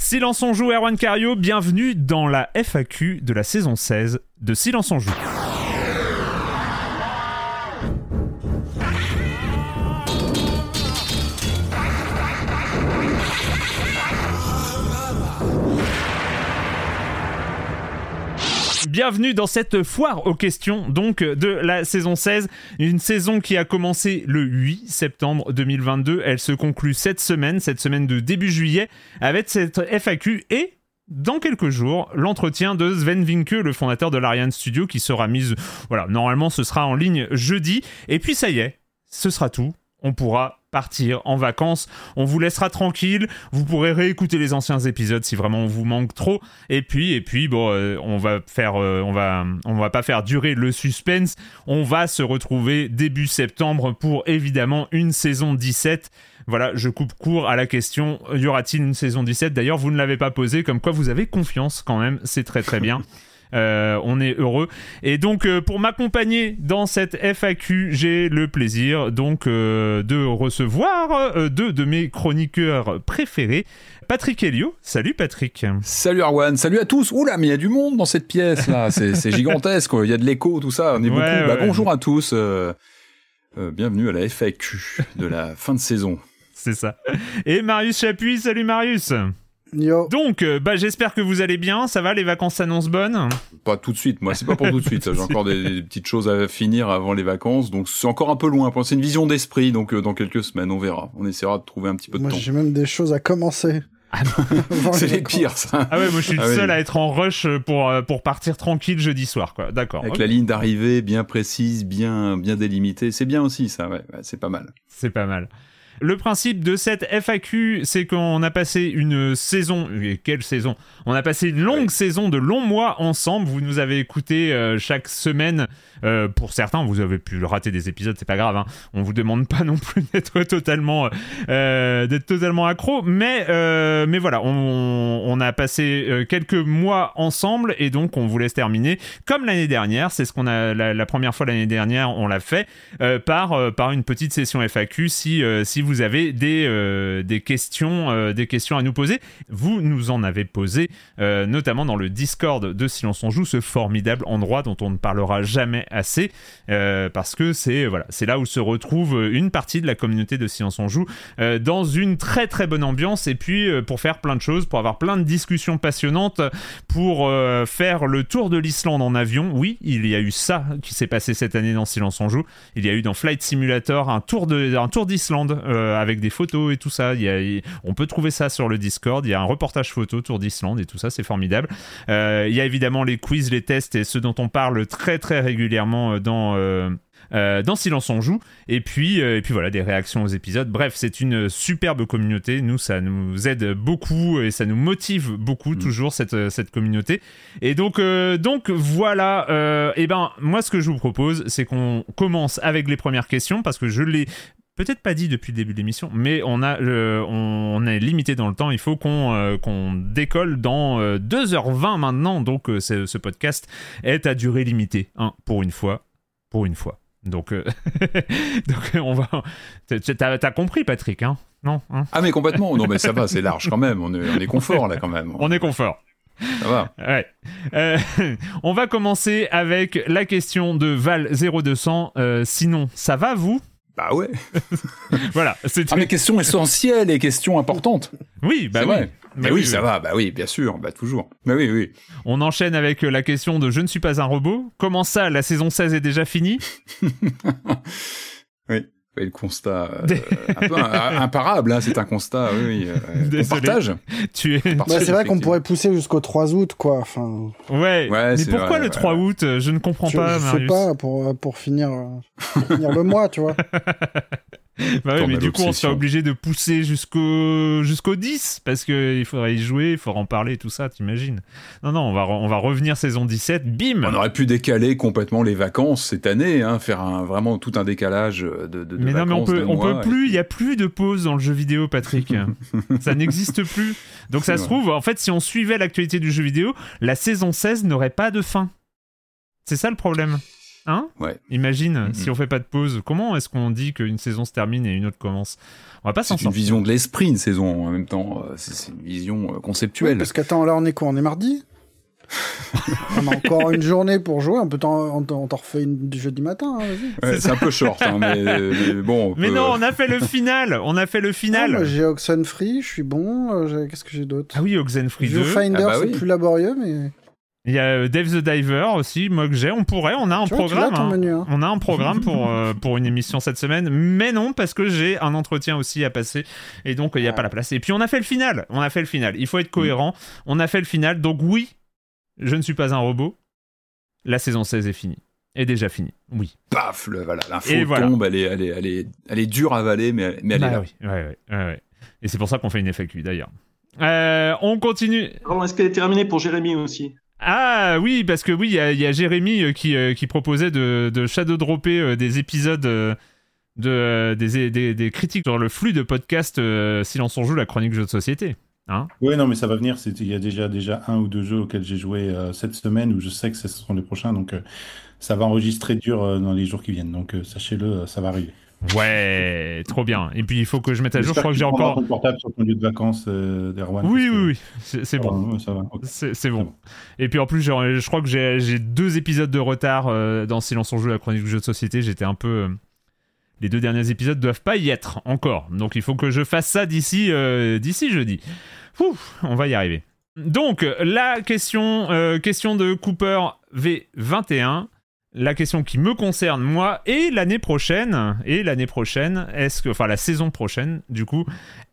Silence on joue, Erwan Cario, bienvenue dans la FAQ de la saison 16 de Silence on joue. Bienvenue dans cette foire aux questions donc de la saison 16, une saison qui a commencé le 8 septembre 2022. Elle se conclut cette semaine, cette semaine de début juillet, avec cette FAQ et dans quelques jours, l'entretien de Sven Vinke, le fondateur de l'Ariane Studio, qui sera mise, voilà, normalement ce sera en ligne jeudi. Et puis ça y est, ce sera tout. On pourra partir en vacances. On vous laissera tranquille. Vous pourrez réécouter les anciens épisodes si vraiment on vous manque trop. Et puis, et puis, bon, euh, on va faire, euh, on va, on va pas faire durer le suspense. On va se retrouver début septembre pour évidemment une saison 17. Voilà, je coupe court à la question. Y aura-t-il une saison 17 D'ailleurs, vous ne l'avez pas posé, comme quoi vous avez confiance quand même. C'est très très bien. Euh, on est heureux. Et donc, euh, pour m'accompagner dans cette FAQ, j'ai le plaisir donc euh, de recevoir deux de mes chroniqueurs préférés. Patrick Helio. Salut Patrick. Salut Arwan, salut à tous. Oula, mais il y a du monde dans cette pièce là, c'est gigantesque. Il y a de l'écho, tout ça. On est Ouais, beaucoup. Bah, bonjour à tous. euh, euh, bienvenue à la FAQ de la fin de saison. C'est ça. Et Marius Chapuis. Salut Marius. Yo. Donc, euh, bah, j'espère que vous allez bien. Ça va, les vacances s'annoncent bonnes? Pas tout de suite. Moi, c'est pas pour tout de suite. J'ai encore des, des petites choses à finir avant les vacances, donc c'est encore un peu loin. C'est une vision d'esprit, donc euh, dans quelques semaines, on verra. On essaiera de trouver un petit peu de Moi, temps. j'ai même des choses à commencer. Avant C'est les pires, ça. Ah ouais, moi je suis le Ah oui. seul à être en rush pour, euh, pour partir tranquille jeudi soir, quoi. D'accord. Avec la ligne d'arrivée bien précise, bien bien délimitée, c'est bien aussi ça. Ouais, ouais, c'est pas mal. C'est pas mal. Le principe de cette FAQ, c'est qu'on a passé une saison, et quelle saison? On a passé une longue saison de longs mois ensemble. Vous nous avez écouté euh, chaque semaine. Euh, pour certains, vous avez pu rater des épisodes, c'est pas grave. Hein. On vous demande pas non plus d'être totalement, euh, d'être totalement accro, mais euh, mais voilà, on, on a passé quelques mois ensemble et donc on vous laisse terminer comme l'année dernière. C'est ce qu'on a la, la première fois l'année dernière, on l'a fait par par une petite session FAQ. Si si vous avez des euh, des questions euh, des questions à nous poser, vous nous en avez posé euh, notamment dans le Discord de Silence on joue, ce formidable endroit dont on ne parlera jamais assez parce que c'est voilà c'est là où se retrouve une partie de la communauté de Silence on joue dans une très très bonne ambiance et puis pour faire plein de choses, pour avoir plein de discussions passionnantes, pour faire le tour de l'Islande en avion. Oui, il y a eu ça qui s'est passé cette année dans Silence on joue. Il y a eu dans Flight Simulator un tour d'Islande avec des photos et tout ça. Il y a, on peut trouver ça sur le Discord. Il y a un reportage photo Tour d'Islande et tout ça, c'est formidable. il y a évidemment les quiz, les tests et ceux dont on parle très très régulièrement dans euh, dans Silence on joue. Et puis, euh, et puis voilà, des réactions aux épisodes. Bref, c'est une superbe communauté. Nous, ça nous aide beaucoup et ça nous motive beaucoup mm. toujours cette, euh, cette communauté. Et donc, donc voilà. et ben, moi, ce que je vous propose, c'est qu'on commence avec les premières questions parce que je l'ai peut-être pas dit depuis le début de l'émission, mais on a on, est limité dans le temps. Il faut qu'on qu'on décolle dans 2h20 maintenant. Donc ce podcast est à durée limitée, hein, pour une fois, pour une fois. Donc, euh, donc on va. T'as compris, Patrick, hein? Non hein? Ah, mais complètement. Non, mais ça va, c'est large quand même. On est, on est confort là quand même. On est confort. Ça va. Ouais. Euh, on va commencer avec la question de Val 0200. Euh, sinon, ça va vous? Bah ouais. voilà. C'est ah, mais question essentielle et question importante. Oui, bah oui. Mais oui, ça va, bah oui, bien sûr, bah toujours. Bah oui, oui. On enchaîne avec la question de Je ne suis pas un robot. Comment ça, la saison 16 est déjà finie? Oui le constat euh, un peu imparable, hein, c'est un constat, oui, euh, on partage. Tu es... Bah, c'est vrai qu'on pourrait pousser jusqu'au 3 août, quoi. Enfin... Ouais, mais pourquoi le 3 août Je ne comprends pas, Je sais pas, pour, pour, finir, pour finir le mois, tu vois. bah oui, mais du coup, on sera obligé de pousser jusqu'au jusqu'au 10 parce qu'il faudrait y jouer, il faudra en parler, tout ça, t'imagines. Non, non, on va, on va revenir saison 17, bim On aurait pu décaler complètement les vacances cette année, hein, faire un, vraiment tout un décalage de, de, mais non, mais on peut, on peut plus, il y a plus de pause dans le jeu vidéo, Patrick. ça n'existe plus. Donc ça se trouve, en fait, si on suivait l'actualité du jeu vidéo, la saison 16 n'aurait pas de fin. C'est ça le problème. Hein ouais. Imagine, si on fait pas de pause, comment est-ce qu'on dit qu'une saison se termine et une autre commence? On va pas s'en C'est une vision de l'esprit, une saison, en même temps. Euh, c'est une vision euh, conceptuelle. parce qu'attends, là, on est quoi? On est mardi? On a encore une journée pour jouer, on peut t'en, refait une du jeudi matin. Hein, c'est un peu short, hein, mais, bon. mais non, on a fait le final. On a fait le final. Ah, j'ai Oxenfree, je suis bon. Euh, qu'est-ce que j'ai d'autre? Ah oui, Oxenfree 2. Finder, ah bah c'est plus laborieux, mais. Il y a euh, Dave the Diver aussi, moi que j'ai. On pourrait, on a un programme. Hein. Hein. On a un programme pour, euh, pour une émission cette semaine. Mais non, parce que j'ai un entretien aussi à passer. Et donc, il n'y a pas la place. Et puis, on a fait le final. On a fait le final. Il faut être cohérent. On a fait le final. Donc, oui, je ne suis pas un robot. La saison 16 est finie. Est déjà finie. Oui. Paf, le, voilà, l'info tombe. Elle est, elle, est, elle, est, elle est dure à avaler, mais, mais elle est bah là. Oui, ouais, ouais, Et c'est pour ça qu'on fait une FAQ d'ailleurs. Euh, on continue. est-ce qu'elle est terminée pour Jérémy aussi? Ah oui, parce que oui, il y, a Jérémy euh, qui, euh, qui proposait de, shadow dropper euh, des épisodes de, des, des, critiques sur le flux de podcast Silence on joue, la chronique jeu de société. Hein oui, non, mais ça va venir. Il y a déjà, déjà un ou deux jeux auxquels j'ai joué cette semaine où je sais que ce seront les prochains. Donc ça va enregistrer dur dans les jours qui viennent. Donc sachez-le, ça va arriver. Ouais, trop bien. Et puis il faut que je mette à jour. Je crois que j'ai encore. Ton portable sur ton lieu de vacances euh, d'Erwan. Oui, oui, oui, c'est bon. C'est bon. Et puis en plus, je crois que j'ai deux épisodes de retard euh, dans Silence en jeu, la chronique du jeu de société. J'étais un peu. Euh, les deux derniers épisodes doivent pas y être encore. Donc il faut que je fasse ça d'ici d'ici jeudi. on va y arriver. Donc la question, question de Cooper V21 la question qui me concerne moi et l'année prochaine et l'année prochaine est-ce que enfin la saison prochaine du coup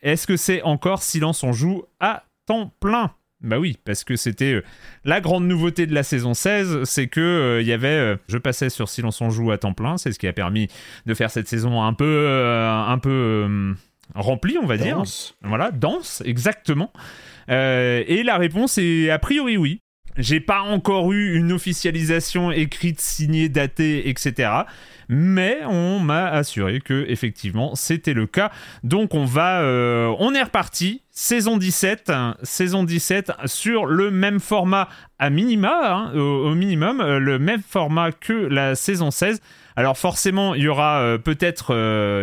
est-ce que c'est encore silence on joue à temps plein? Bah oui, parce que c'était euh, la grande nouveauté de la saison 16, c'est que euh, il y avait, euh, je passais sur Silence on joue à temps plein, c'est ce qui a permis de faire cette saison un peu, un peu remplie, on va dire. Voilà, dense, exactement. et la réponse est a priori oui. J'ai pas encore eu une officialisation écrite, signée, datée, etc. Mais on m'a assuré que effectivement c'était le cas. Donc on va, euh, on est reparti. Saison 17, saison 17 sur le même format à minima, hein, au, minimum, euh, le même format que la saison 16. Alors forcément, il y aura euh, peut-être,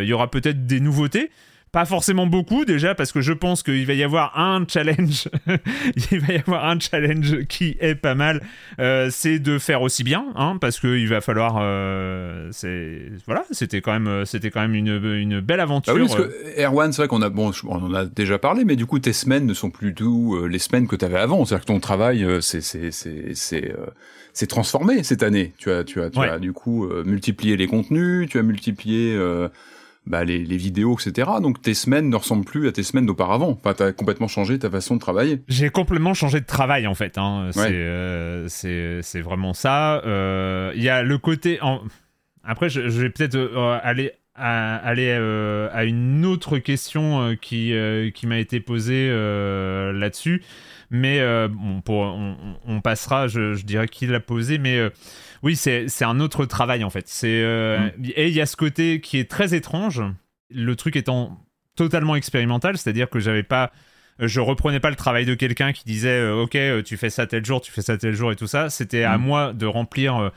il y aura peut-être des nouveautés. Pas forcément beaucoup déjà parce que je pense qu'il va y avoir un challenge. il va y avoir un challenge qui est pas mal. Euh, c'est de faire aussi bien, hein, parce qu'il va falloir. Euh, c'est voilà, c'était quand même, c'était quand même une, une belle aventure. Ah oui, parce que Erwan, c'est vrai qu'on a bon, on en a déjà parlé, mais du coup tes semaines ne sont plus tout euh, les semaines que tu avais avant. C'est-à-dire que ton travail, c'est c'est c'est c'est c'est transformé cette année. Tu as tu as tu as du coup multiplié les contenus, tu as multiplié bah, les, les vidéos, etc. Donc tes semaines ne ressemblent plus à tes semaines d'auparavant. Enfin, t'as complètement changé ta façon de travailler. J'ai complètement changé de travail en fait. Hein. C'est Ouais. euh, c'est vraiment ça. Euh, Il y a le côté. en- Après, je, je vais peut-être euh, aller à, aller euh, à une autre question euh, qui euh, qui m'a été posée là-dessus. Mais bon, pour, on, on passera. Je, je dirais qui l'a posé, mais oui, c'est un autre travail en fait. C'est euh, et il y a ce côté qui est très étrange. Le truc étant totalement expérimental, c'est-à-dire que j'avais pas je reprenais pas le travail de quelqu'un qui disait euh, ok euh, tu fais ça tel jour tu fais ça tel jour et tout ça c'était à Mhm. moi de remplir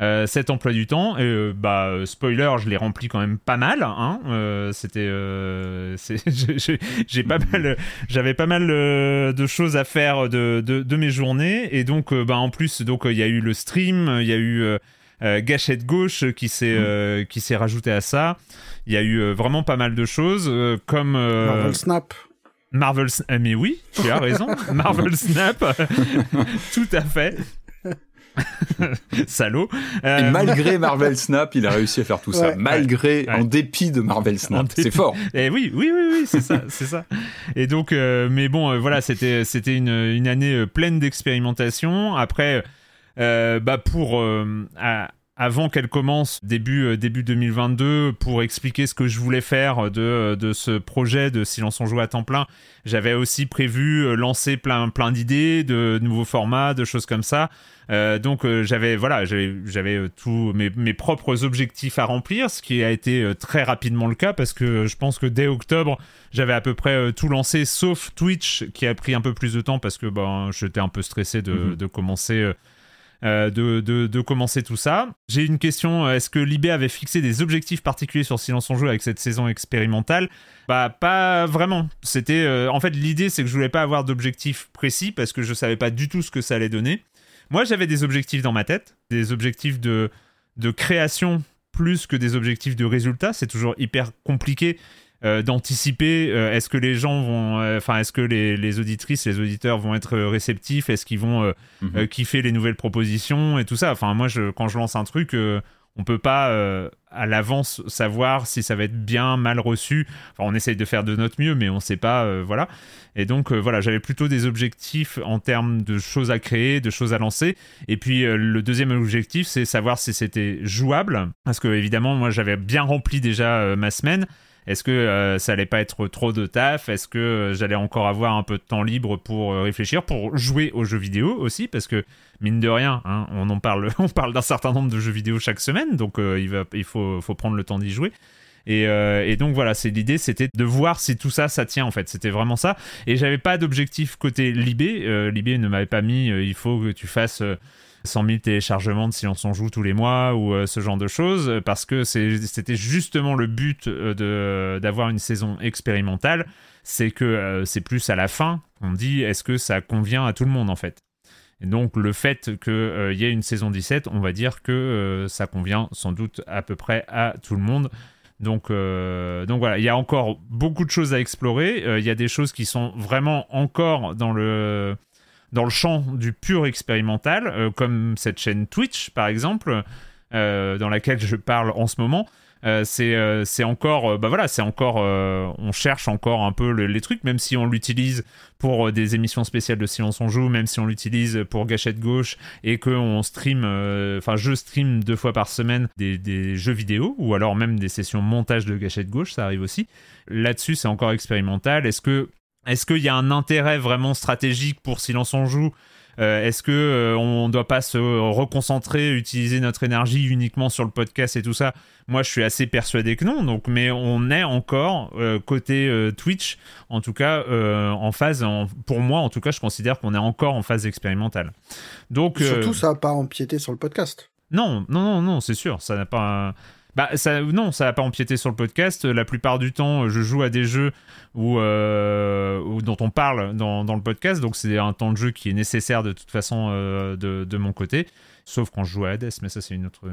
euh, cet emploi du temps et euh, bah spoiler je l'ai rempli quand même pas mal hein Euh, c'était euh, c'est- j'ai- pas mal j'avais pas mal euh, de choses à faire de, de, de mes journées et donc euh, bah en plus donc euh, il y a eu le stream il y a eu euh, euh, Gâchette Gauche qui s'est euh, qui s'est rajouté à ça il y a eu euh, vraiment pas mal de choses euh, comme euh, Marvel Snap. Marvel mais oui, tu as raison. Marvel Snap, tout à fait. Salaud. Euh, Et malgré Marvel Snap, il a réussi à faire tout ça. Malgré, Ouais. en dépit de Marvel Snap. C'est fort. Eh oui, oui, oui, oui, c'est ça, c'est ça. Et donc, euh, mais bon, euh, voilà, c'était, c'était une, une année euh, pleine d'expérimentation. Après, euh, bah pour euh, à- avant qu'elle commence début euh, début 2022 pour expliquer ce que je voulais faire de, de ce projet de Silence on joue à temps plein j'avais aussi prévu euh, lancer plein plein d'idées de nouveaux formats de choses comme ça Euh, donc euh, j'avais voilà j'avais euh, tous mes, mes propres objectifs à remplir ce qui a été euh, très rapidement le cas parce que je pense que dès octobre j'avais à peu près euh, tout lancé sauf Twitch qui a pris un peu plus de temps parce que ben j'étais un peu stressé de, Mhm. de commencer euh, euh, de, de, de commencer tout ça. J'ai une question, euh, est-ce que Libé avait fixé des objectifs particuliers sur Silence on joue avec cette saison expérimentale? Bah pas vraiment. C'était euh, en fait l'idée c'est que je voulais pas avoir d'objectifs précis parce que je savais pas du tout ce que ça allait donner. Moi j'avais des objectifs dans ma tête, des objectifs de, de création plus que des objectifs de résultat. C'est toujours hyper compliqué euh, d'anticiper euh, est-ce que les gens vont euh, enfin est-ce que les, les auditrices les auditeurs vont être réceptifs? Est-ce qu'ils vont Mhm. kiffer les nouvelles propositions et tout ça? Enfin moi je, quand je lance un truc on peut pas à l'avance savoir si ça va être bien mal reçu. Enfin on essaye de faire de notre mieux mais on sait pas voilà. Et donc voilà j'avais plutôt des objectifs en termes de choses à créer de choses à lancer. Et puis le deuxième objectif c'est savoir si c'était jouable. Parce que évidemment moi j'avais bien rempli déjà ma semaine est-ce que euh, ça allait pas être trop de taf? Est-ce que euh, j'allais encore avoir un peu de temps libre pour euh, réfléchir, pour jouer aux jeux vidéo aussi? Parce que mine de rien, hein, on en parle, on parle d'un certain nombre de jeux vidéo chaque semaine, donc il faut, prendre le temps d'y jouer. Et, et donc voilà, c'est l'idée, c'était de voir si tout ça, ça tient en fait. C'était vraiment ça. Et j'avais pas d'objectif côté Libé. Libé ne m'avait pas mis, il faut que tu fasses. Euh, 100 000 téléchargements de Silence on joue tous les mois ou euh, ce genre de choses parce que c'était justement le but euh, d'avoir une saison expérimentale c'est que euh, c'est plus à la fin qu'on dit est-ce que ça convient à tout le monde en fait et donc le fait qu'il y ait une saison 17 on va dire que ça convient sans doute à peu près à tout le monde donc, donc voilà, il y a encore beaucoup de choses à explorer. Il y a des choses qui sont vraiment encore dans le, dans le champ du pur expérimental, euh, comme cette chaîne Twitch par exemple, euh, dans laquelle je parle en ce moment. Euh, c'est c'est encore bah voilà c'est encore on cherche encore un peu le- les trucs même si on l'utilise pour des émissions spéciales de Silence on joue même si on l'utilise pour Gâchette gauche et que on stream enfin je stream deux fois par semaine des, des jeux vidéo ou alors même des sessions montage de Gâchette gauche ça arrive aussi là-dessus c'est encore expérimental est-ce que est-ce qu'il y a un intérêt vraiment stratégique pour Silence on joue? Euh, Est-ce que euh, on doit pas se reconcentrer, utiliser notre énergie uniquement sur le podcast et tout ça? Moi, je suis assez persuadé que non. Donc, mais on est encore euh, côté euh, Twitch, en tout cas en phase. en- pour moi, en tout cas, je considère qu'on est encore en phase expérimentale. Donc, Surtout, ça n'a pas empiété sur le podcast. non, non, non, non, c'est sûr, ça n'a pas. Bah, non, ça n'a pas empiété sur le podcast. La plupart du temps, je joue à des jeux euh, dont on parle dans, le podcast, donc c'est un temps de jeu qui est nécessaire de toute façon euh, de, mon côté, sauf quand je joue à Hades, mais ça c'est une autre,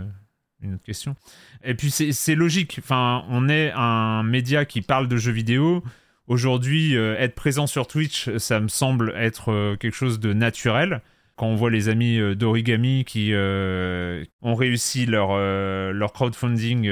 une autre question. Et puis c'est logique, enfin, on est un média qui parle de jeux vidéo. Aujourd'hui, euh, être présent sur Twitch, ça me semble être quelque chose de naturel quand on voit les amis euh, d'Origami qui euh, ont réussi leur, euh, leur crowdfunding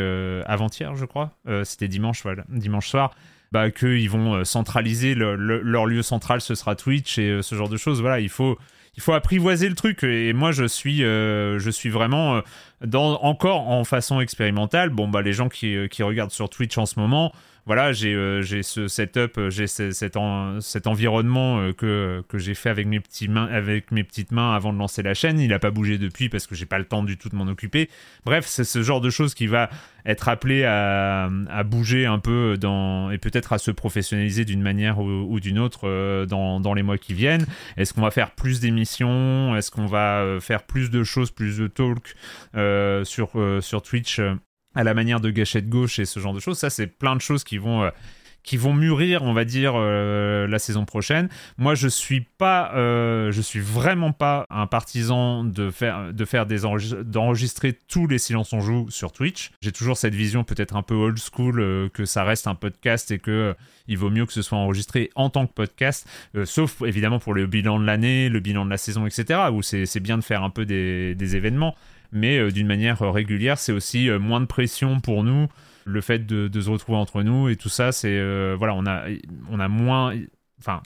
avant-hier, je crois, c'était dimanche, voilà, dimanche soir, bah, qu'ils vont centraliser le- le- leur lieu central, ce sera Twitch et ce genre de choses. Voilà, il faut, il faut apprivoiser le truc. Et moi, je suis, je suis vraiment dans, encore en façon expérimentale. Bon, bah, les gens qui, qui regardent sur Twitch en ce moment, voilà, j'ai euh, j'ai ce setup, euh, j'ai ce- cet, en- cet environnement euh, que, j'ai fait avec mes, petites mains avant de lancer la chaîne. Il n'a pas bougé depuis parce que j'ai pas le temps du tout de m'en occuper. Bref, c'est ce genre de choses qui va être appelé à, bouger un peu dans, et peut-être à se professionnaliser d'une manière ou, d'une autre dans, les mois qui viennent. Est-ce qu'on va faire plus d'émissions? Est-ce qu'on va faire plus de choses, plus de talk sur, Twitch? À la manière de Gâchette Gauche et ce genre de choses Ça, c'est plein de choses qui vont... euh, qui vont mûrir, on va dire, euh, la saison prochaine. Moi, je suis pas, euh, je suis vraiment pas un partisan de faire, de faire des enregis- d'enregistrer tous les silences on joue sur Twitch. J'ai toujours cette vision peut-être un peu old school que ça reste un podcast et que il vaut mieux que ce soit enregistré en tant que podcast, sauf évidemment pour le bilan de l'année, le bilan de la saison, etc. Où c'est c'est bien de faire un peu des, des événements, mais euh, d'une manière euh, régulière, c'est aussi euh, moins de pression pour nous le fait de, de se retrouver entre nous et tout ça, c'est voilà, on a on a moins, enfin,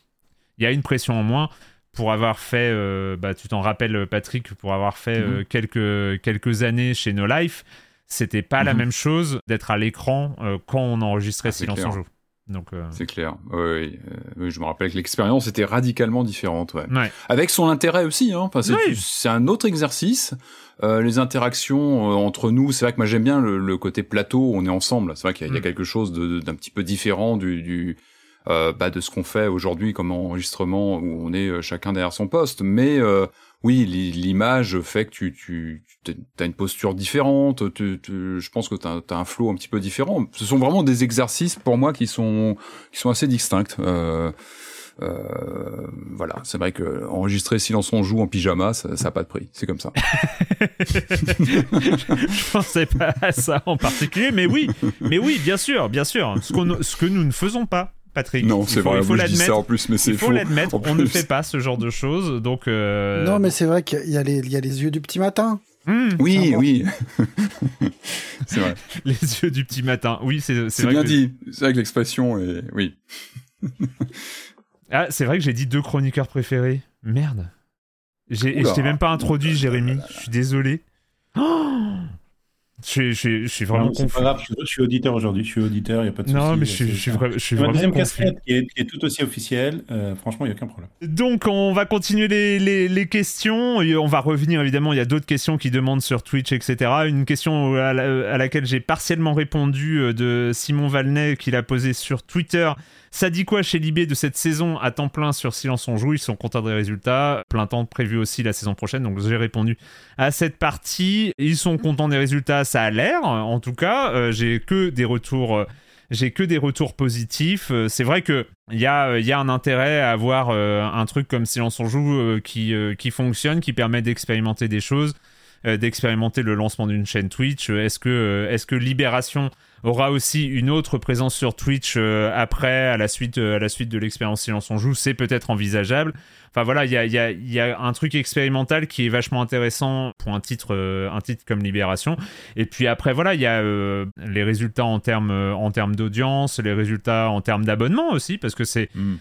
il y a une pression en moins pour avoir fait, euh, bah, tu t'en rappelles Patrick, pour avoir fait Mhm. euh, quelques quelques années chez No Life, c'était pas la Mhm. même chose d'être à l'écran euh, quand on enregistrait Ah, Silence en joue. Donc euh, C'est clair. Oui, oui, euh, oui, je me rappelle que l'expérience était radicalement différente. Ouais. ouais. Avec son intérêt aussi. Hein. Enfin, c'est, Oui. c'est un autre exercice. Euh, les interactions euh, entre nous, c'est vrai que moi j'aime bien le, le côté plateau. On est ensemble. C'est vrai qu'il y a, il y a Mm. quelque chose de, de- d'un petit peu différent du, du bah, de ce qu'on fait aujourd'hui comme enregistrement où on est chacun derrière son poste. Mais oui, l'i- l'image fait que tu, tu, as une posture différente. Tu, tu- je pense que tu as, un flow un petit peu différent. Ce sont vraiment des exercices pour moi qui sont qui sont assez distincts. Euh, euh, voilà, c'est vrai que enregistrer Silence on joue en pyjama, ça n'a pas de prix. C'est comme ça. je pensais pas à ça en particulier, mais oui, mais oui, bien sûr, bien sûr. Ce, ce que nous ne faisons pas, Patrick. non, Il c'est faut- vrai. Il faut moi, je dis ça l'admettre. en plus, mais c'est Il faut l'admettre, on ne fait pas ce genre de choses, donc. euh, Non, mais c'est vrai qu'il y a les, il y a les yeux du petit matin. hmm, Oui, Ah bon. oui. c'est vrai. les yeux du petit matin. Oui, c'est c'est bien que- dit. C'est vrai que l'expression est. Oui. Ah, c'est vrai que j'ai dit deux chroniqueurs préférés. Merde. Et je t'ai même pas introduit, Jérémy. Je suis désolé. Oh je, suis- je, suis- je suis vraiment Non, pas grave, je, je suis auditeur aujourd'hui, je suis auditeur, il n'y a pas de souci. Non, mais je suis, vra- suis c'est ma vraiment deuxième casquette qui est, qui est tout aussi officielle, euh, franchement, il n'y a aucun problème. Donc, on va continuer les, les, les questions. Et on va revenir, évidemment. Il y a d'autres questions qui demandent sur Twitch, etc. Une question à, la- à laquelle j'ai partiellement répondu euh, de Simon Valnet, qu'il a posé sur Twitter. Ça dit quoi chez Libé de cette saison à temps plein sur Silence on joue? Ils sont contents des résultats. Plein temps prévu aussi la saison prochaine. Donc, j'ai répondu à cette partie. Ils sont contents des résultats, ça a l'air. En tout cas, euh, j'ai que des retours. euh, j'ai que des retours positifs. Euh, c'est vrai que il y a, un intérêt à avoir un truc comme Silence on joue qui, fonctionne, qui permet d'expérimenter des choses, d'expérimenter le lancement d'une chaîne Twitch. Euh, Est-ce que, euh, est-ce que Libération aura aussi une autre présence sur Twitch euh, après, à la suite, euh, à la suite de l'expérience Silence on joue? C'est peut-être envisageable. Enfin voilà, il y a, y, a, y a un truc expérimental qui est vachement intéressant pour un titre, euh, un titre comme Libération. Et puis après, voilà, il y a euh, les résultats en termes euh, en termes d'audience, les résultats en termes d'abonnement aussi, parce que c'est Mm.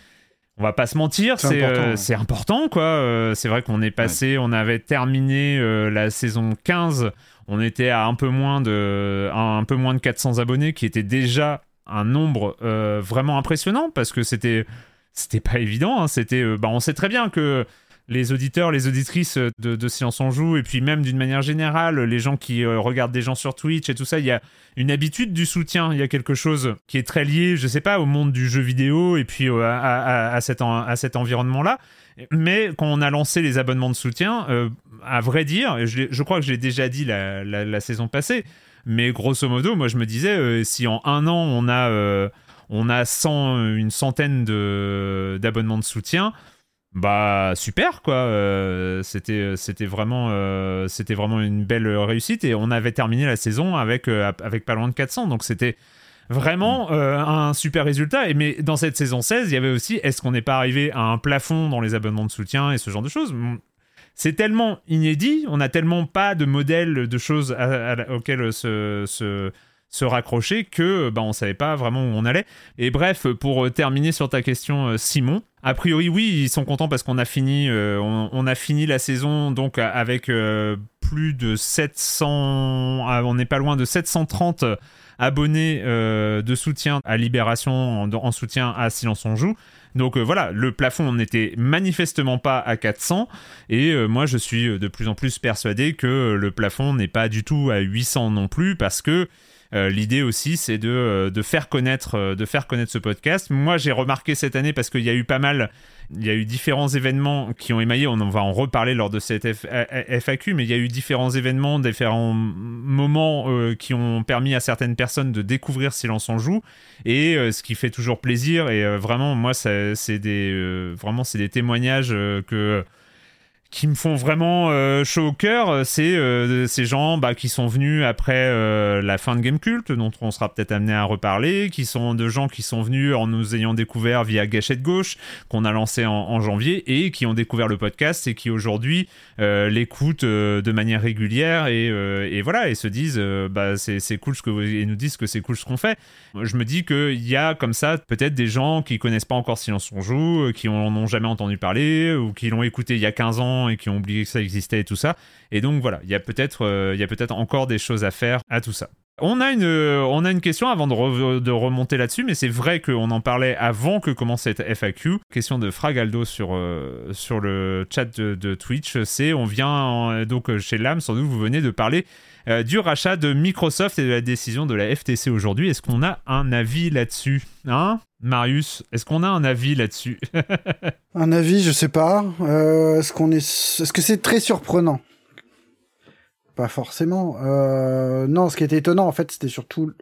On va pas se mentir, C'est important, euh, ouais. important, quoi. Euh, c'est vrai qu'on est passé, on avait terminé euh, la saison 15, on était à un peu moins de un, un peu moins de 400 abonnés, qui était déjà un nombre vraiment impressionnant parce que c'était c'était pas évident. hein. C'était, bah, on sait très bien que les auditeurs, les auditrices de, de on Joue, et puis même d'une manière générale, les gens qui euh, regardent des gens sur Twitch et tout ça, il y a une habitude du soutien. Il y a quelque chose qui est très lié, je sais pas, au monde du jeu vidéo et puis euh, à, à- cet, en- cet environnement-là. Mais quand on a lancé les abonnements de soutien, euh, à vrai dire, je, crois que je l'ai déjà dit la, la- saison passée, mais grosso modo, moi je me disais, si en un an on a, on a 100, une centaine d'abonnements de soutien, bah super quoi. Euh, c'était c'était vraiment euh, c'était vraiment une belle réussite et on avait terminé la saison avec euh, avec pas loin de 400 donc c'était vraiment euh, un super résultat. Et mais dans cette saison 16 il y avait aussi est-ce qu'on n'est pas arrivé à un plafond dans les abonnements de soutien et ce genre de choses? Bon, c'est tellement inédit, on n'a tellement pas de modèle de choses à, à, auxquelles se, se, se raccrocher que bah, on savait pas vraiment où on allait. Et bref, pour terminer sur ta question, Simon, a priori oui, ils sont contents parce qu'on a fini, euh, on, a fini la saison donc avec euh, plus de 700, ah, on n'est pas loin de 730 abonnés euh, de soutien à Libération en, en, soutien à Silence on joue. Donc euh, voilà, le plafond n'était manifestement pas à 400 et euh, moi je suis de plus en plus persuadé que le plafond n'est pas du tout à 800 non plus parce que euh, l'idée aussi, c'est de, euh, de, faire connaître, euh, de faire connaître ce podcast. Moi, j'ai remarqué cette année parce qu'il y a eu pas mal, il y a eu différents événements qui ont émaillé. On va en reparler lors de cette FAQ, mais il y a eu différents événements, différents moments euh, qui ont permis à certaines personnes de découvrir Silence en joue. Et euh, ce qui fait toujours plaisir. Et euh, vraiment, moi, c'est c'est des témoignages que qui me font vraiment euh, chaud au cœur, c'est euh, ces gens bah, qui sont venus après euh, la fin de Game Cult, dont on sera peut-être amené à reparler, qui sont de gens qui sont venus en nous ayant découvert via Gâchette Gauche, qu'on a lancé en, janvier, et qui ont découvert le podcast et qui aujourd'hui euh, l'écoutent euh, de manière régulière et, euh, voilà, et se disent bah, c'est cool ce que et nous disent que c'est cool ce qu'on fait. Je me dis qu'il y a comme ça peut-être des gens qui connaissent pas encore Silence on joue, qui en ont jamais entendu parler, ou qui l'ont écouté il y a 15 ans et qui ont oublié que ça existait et tout ça. Et donc voilà, il y a peut-être euh, peut-être encore des choses à faire à tout ça. On a une, on a une question avant de, re, de remonter là-dessus, mais c'est vrai qu'on en parlait avant que commence cette FAQ. Question de Fragaldo sur, euh, sur le chat de, Twitch, c'est on vient donc chez LAM, sans doute vous venez de parler euh, du rachat de Microsoft et de la décision de la FTC aujourd'hui. Est-ce qu'on a un avis là-dessus Hein? Marius, est-ce qu'on a un avis là-dessus? Un avis, je sais pas. Euh, est-ce qu'on est, est-ce que c'est très surprenant? Pas forcément. Euh, non, ce qui était étonnant en fait, c'était surtout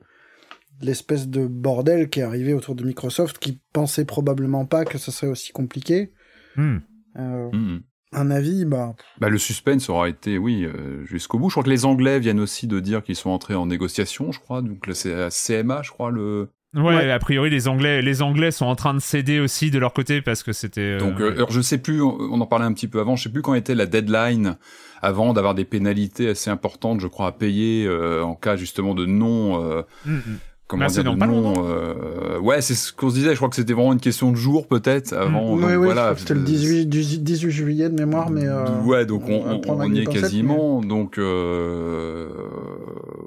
l'espèce de bordel qui est arrivé autour de Microsoft, qui pensait probablement pas que ce serait aussi compliqué. Hmm. Euh, mmh. Un avis, bah... bah... Le suspense aura été, oui, euh, jusqu'au bout. Je crois que les Anglais viennent aussi de dire qu'ils sont entrés en négociation, je crois. Donc c'est la CMA, je crois, le... Ouais, ouais, a priori les Anglais, les Anglais sont en train de céder aussi de leur côté parce que c'était. Euh... Donc, euh, alors je sais plus, on en parlait un petit peu avant, je sais plus quand était la deadline avant d'avoir des pénalités assez importantes, je crois, à payer euh, en cas justement de non. Euh, mm -hmm. Comment dire euh, Ouais, c'est ce qu'on se disait. Je crois que c'était vraiment une question de jour peut-être avant. Mmh. donc, oui, oui, voilà. C'était le 18, 18 juillet de mémoire, mais. Euh, ouais, donc on, on, on, on y est quasiment. Mais... Donc euh,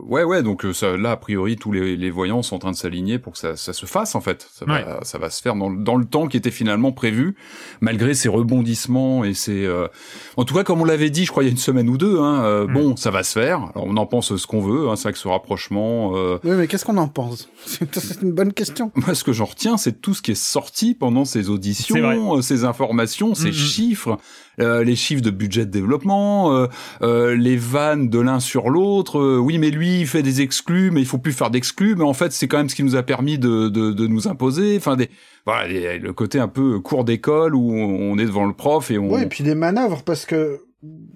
ouais, ouais. Donc ça, là, a priori, tous les, les voyants sont en train de s'aligner pour que ça, ça, se fasse en fait. Ça, ouais. va, ça va se faire dans, dans, le temps qui était finalement prévu, malgré ces rebondissements et ces. Euh... En tout cas, comme on l'avait dit, je crois il y a une semaine ou deux. Hein, mmh. Bon, ça va se faire. Alors on en pense ce qu'on veut. Hein, c'est vrai que ce rapprochement. euh, Oui, mais qu'est-ce qu'on en pense C'est une bonne question. Moi, ce que j'en retiens, c'est tout ce qui est sorti pendant ces auditions, ces informations, ces mmh, chiffres, euh, les chiffres de budget de développement, euh, euh, les vannes de l'un sur l'autre. Euh, oui, mais lui, il fait des exclus, mais il faut plus faire d'exclus. Mais en fait, c'est quand même ce qui nous a permis de, de, de nous imposer. Enfin, des, voilà, le côté un peu cours d'école où on est devant le prof et on. Oui, et puis des manœuvres parce que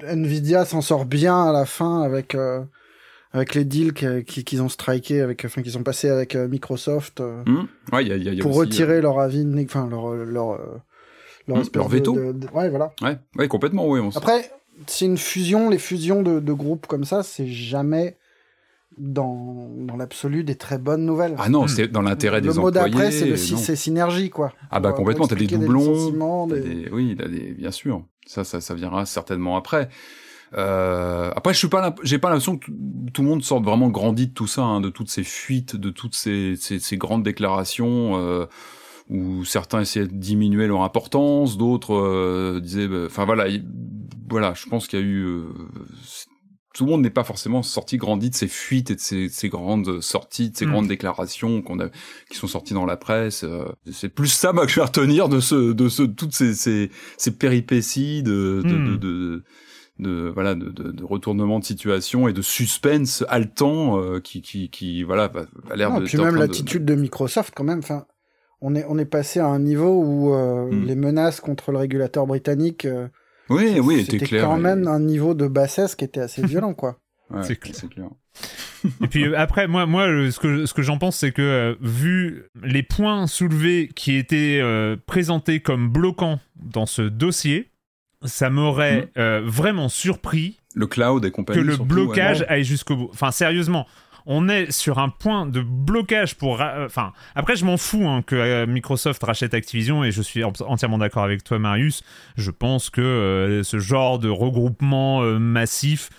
Nvidia s'en sort bien à la fin avec. Euh avec les deals qu'ils qui ont striké avec enfin qu'ils ont passé avec Microsoft mmh. ouais, y a, y a pour aussi, retirer euh... leur avis enfin leur leur leur, mmh, leur veto de, de, ouais voilà ouais ouais complètement oui on après c'est une fusion les fusions de, de groupes comme ça c'est jamais dans, dans l'absolu des très bonnes nouvelles. Ah non, mmh. c'est dans l'intérêt des employés. Le mot d'après, c'est c'est synergie, quoi. Ah bah complètement, t'as des doublons. Des des... Oui, as des... bien sûr. Ça, ça, ça viendra certainement après. Euh, après, je suis pas, j'ai pas l'impression que tout le monde sorte vraiment grandi de tout ça, hein, de toutes ces fuites, de toutes ces, ces, ces grandes déclarations euh, où certains essayaient de diminuer leur importance, d'autres euh, disaient, enfin bah, voilà, voilà, je pense qu'il y a eu euh, tout le monde n'est pas forcément sorti grandi de ces fuites et de ces, ces grandes sorties, de ces mmh. grandes déclarations qu'on a, qui sont sorties dans la presse. Euh, c'est plus ça, moi, que je vais retenir de ce, de ce, toutes ces, ces, ces péripéties de, de, de, de, de de voilà de, de, de, retournement de situation et de suspense haletant euh, qui qui qui voilà a l'air de puis même l'attitude de... de... Microsoft quand même enfin on est on est passé à un niveau où euh, mm. les menaces contre le régulateur britannique euh, oui oui était clair quand et... même un niveau de bassesse qui était assez violent quoi ouais, c'est clair, clair. et puis après moi moi ce que ce que j'en pense c'est que euh, vu les points soulevés qui étaient euh, présentés comme bloquants dans ce dossier ça m'aurait euh, vraiment surpris Le cloud et compagnie. que le surtout, blocage ouais. aille jusqu'au bout. Enfin, sérieusement, on est sur un point de blocage pour. ra- Enfin, après, je m'en fous hein, que euh, Microsoft rachète Activision et je suis en- entièrement d'accord avec toi, Marius. Je pense que euh, ce genre de regroupement euh, massif.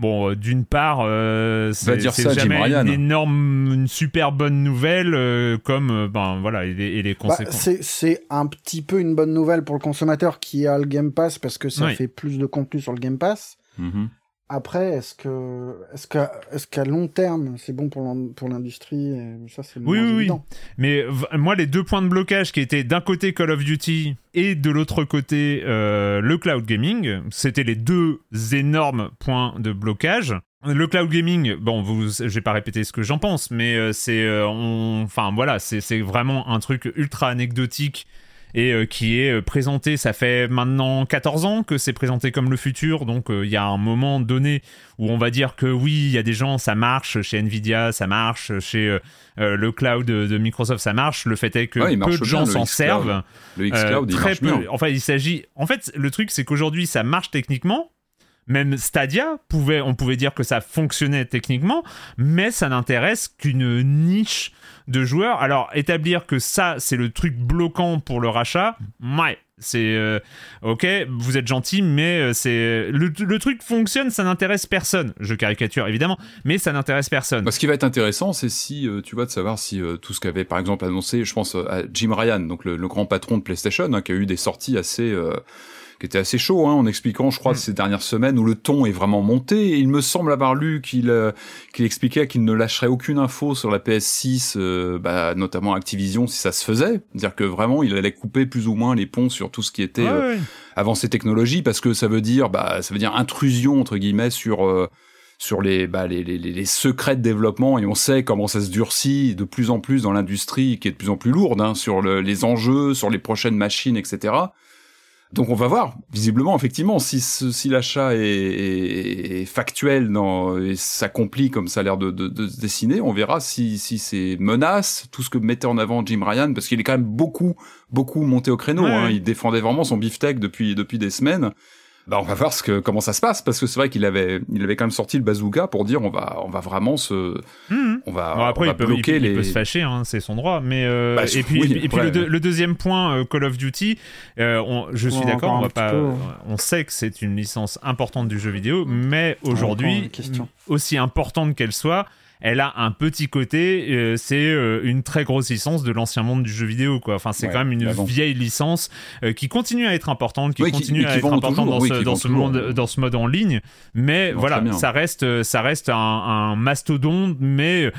Bon, euh, d'une part, euh, c'est dire c'est ça, Jim jamais Ryan. une énorme, une super bonne nouvelle, euh, comme euh, ben voilà, et les, et les Bah, conséquences. c'est c'est un petit peu une bonne nouvelle pour le consommateur qui a le Game Pass parce que ça Oui. fait plus de contenu sur le Game Pass. Mhm. Après, est-ce que est-ce qu'à est-ce qu'à long terme c'est bon pour l'in- pour l'industrie Ça c'est Oui, oui, oui. Mais moi, les deux points de blocage qui étaient d'un côté Call of Duty et de l'autre côté euh, le cloud gaming, c'était les deux énormes points de blocage. Le cloud gaming, bon, vous, je vais pas répéter ce que j'en pense, mais euh, c'est, euh, enfin voilà, c'est c'est vraiment un truc ultra anecdotique et euh, qui est euh, présenté. Ça fait maintenant 14 ans que c'est présenté comme le futur, donc euh, il y a un moment donné où on va dire que oui, il y a des gens, ça marche chez Nvidia, ça marche chez euh, euh, le cloud de, Microsoft, ça marche. Le fait est que Ouais, il peu de gens s'en servent. Le xCloud, il très marche peu. bien. Enfin, il s'agit. En fait, le truc, c'est qu'aujourd'hui, ça marche techniquement. Même Stadia pouvait, on pouvait dire que ça fonctionnait techniquement, mais ça n'intéresse qu'une niche de joueurs. Alors, établir que ça, c'est le truc bloquant pour le rachat, ouais, c'est euh, ok, vous êtes gentil, mais euh, c'est le, truc fonctionne, ça n'intéresse personne. Je caricature évidemment, mais ça n'intéresse personne. Ce qui va être intéressant, c'est si, euh, tu vois, de savoir si tout ce qu'avait, par exemple, annoncé, je pense à Jim Ryan, donc le, grand patron de PlayStation, hein, qui a eu des sorties assez, qui étaient assez chauds, hein, en expliquant, je crois, Mm. ces dernières semaines où le ton est vraiment monté. Et il me semble avoir lu qu'il euh, qu'il expliquait qu'il ne lâcherait aucune info sur la PS6, euh, bah, notamment Activision, si ça se faisait. C'est-à-dire que vraiment, il allait couper plus ou moins les ponts sur tout ce qui était Ouais, euh, ouais. avancée technologie parce que ça veut dire bah ça veut dire intrusion entre guillemets sur euh, sur les, bah, les, les, les- les secrets de développement et on sait comment ça se durcit de plus en plus dans l'industrie qui est de plus en plus lourde hein, sur le- les enjeux, sur les prochaines machines, etc. Donc on va voir, visiblement, effectivement, si, si l'achat est, est- est factuel dans, et s'accomplit comme ça a l'air de, de, de se dessiner, on verra si, si ces menaces, tout ce que mettait en avant Jim Ryan, parce qu'il est quand même beaucoup, beaucoup monté au créneau, Ouais, hein, il défendait vraiment son beefsteak depuis, depuis des semaines. Bah, on va voir ce que, comment ça se passe, parce que c'est vrai qu'il avait, il avait quand même sorti le bazooka pour dire on va, on va vraiment se, Mhm. on va, Bon, après, on va il peut, bloquer peut- il les. peut se fâcher, hein, c'est son droit. Mais euh, Bah, et puis, oui, et puis- et puis après, le, deuxième point, euh, Call of Duty, euh, on- je suis Ouais, d'accord, on va pas, peu. on sait que c'est une licence importante du jeu vidéo, mais aujourd'hui, aussi importante qu'elle soit. Elle a un petit côté, euh, c'est euh, une très grosse licence de l'ancien monde du jeu vidéo, quoi. Enfin, c'est Ouais, quand même une d'avant. vieille licence euh, qui continue à être importante, qui Oui, continue à qui être importante toujours, dans oui, ce, qui dans vend ce toujours, monde, dans ce mode en ligne. Mais voilà, ça reste, ça reste un, un mastodonte, mais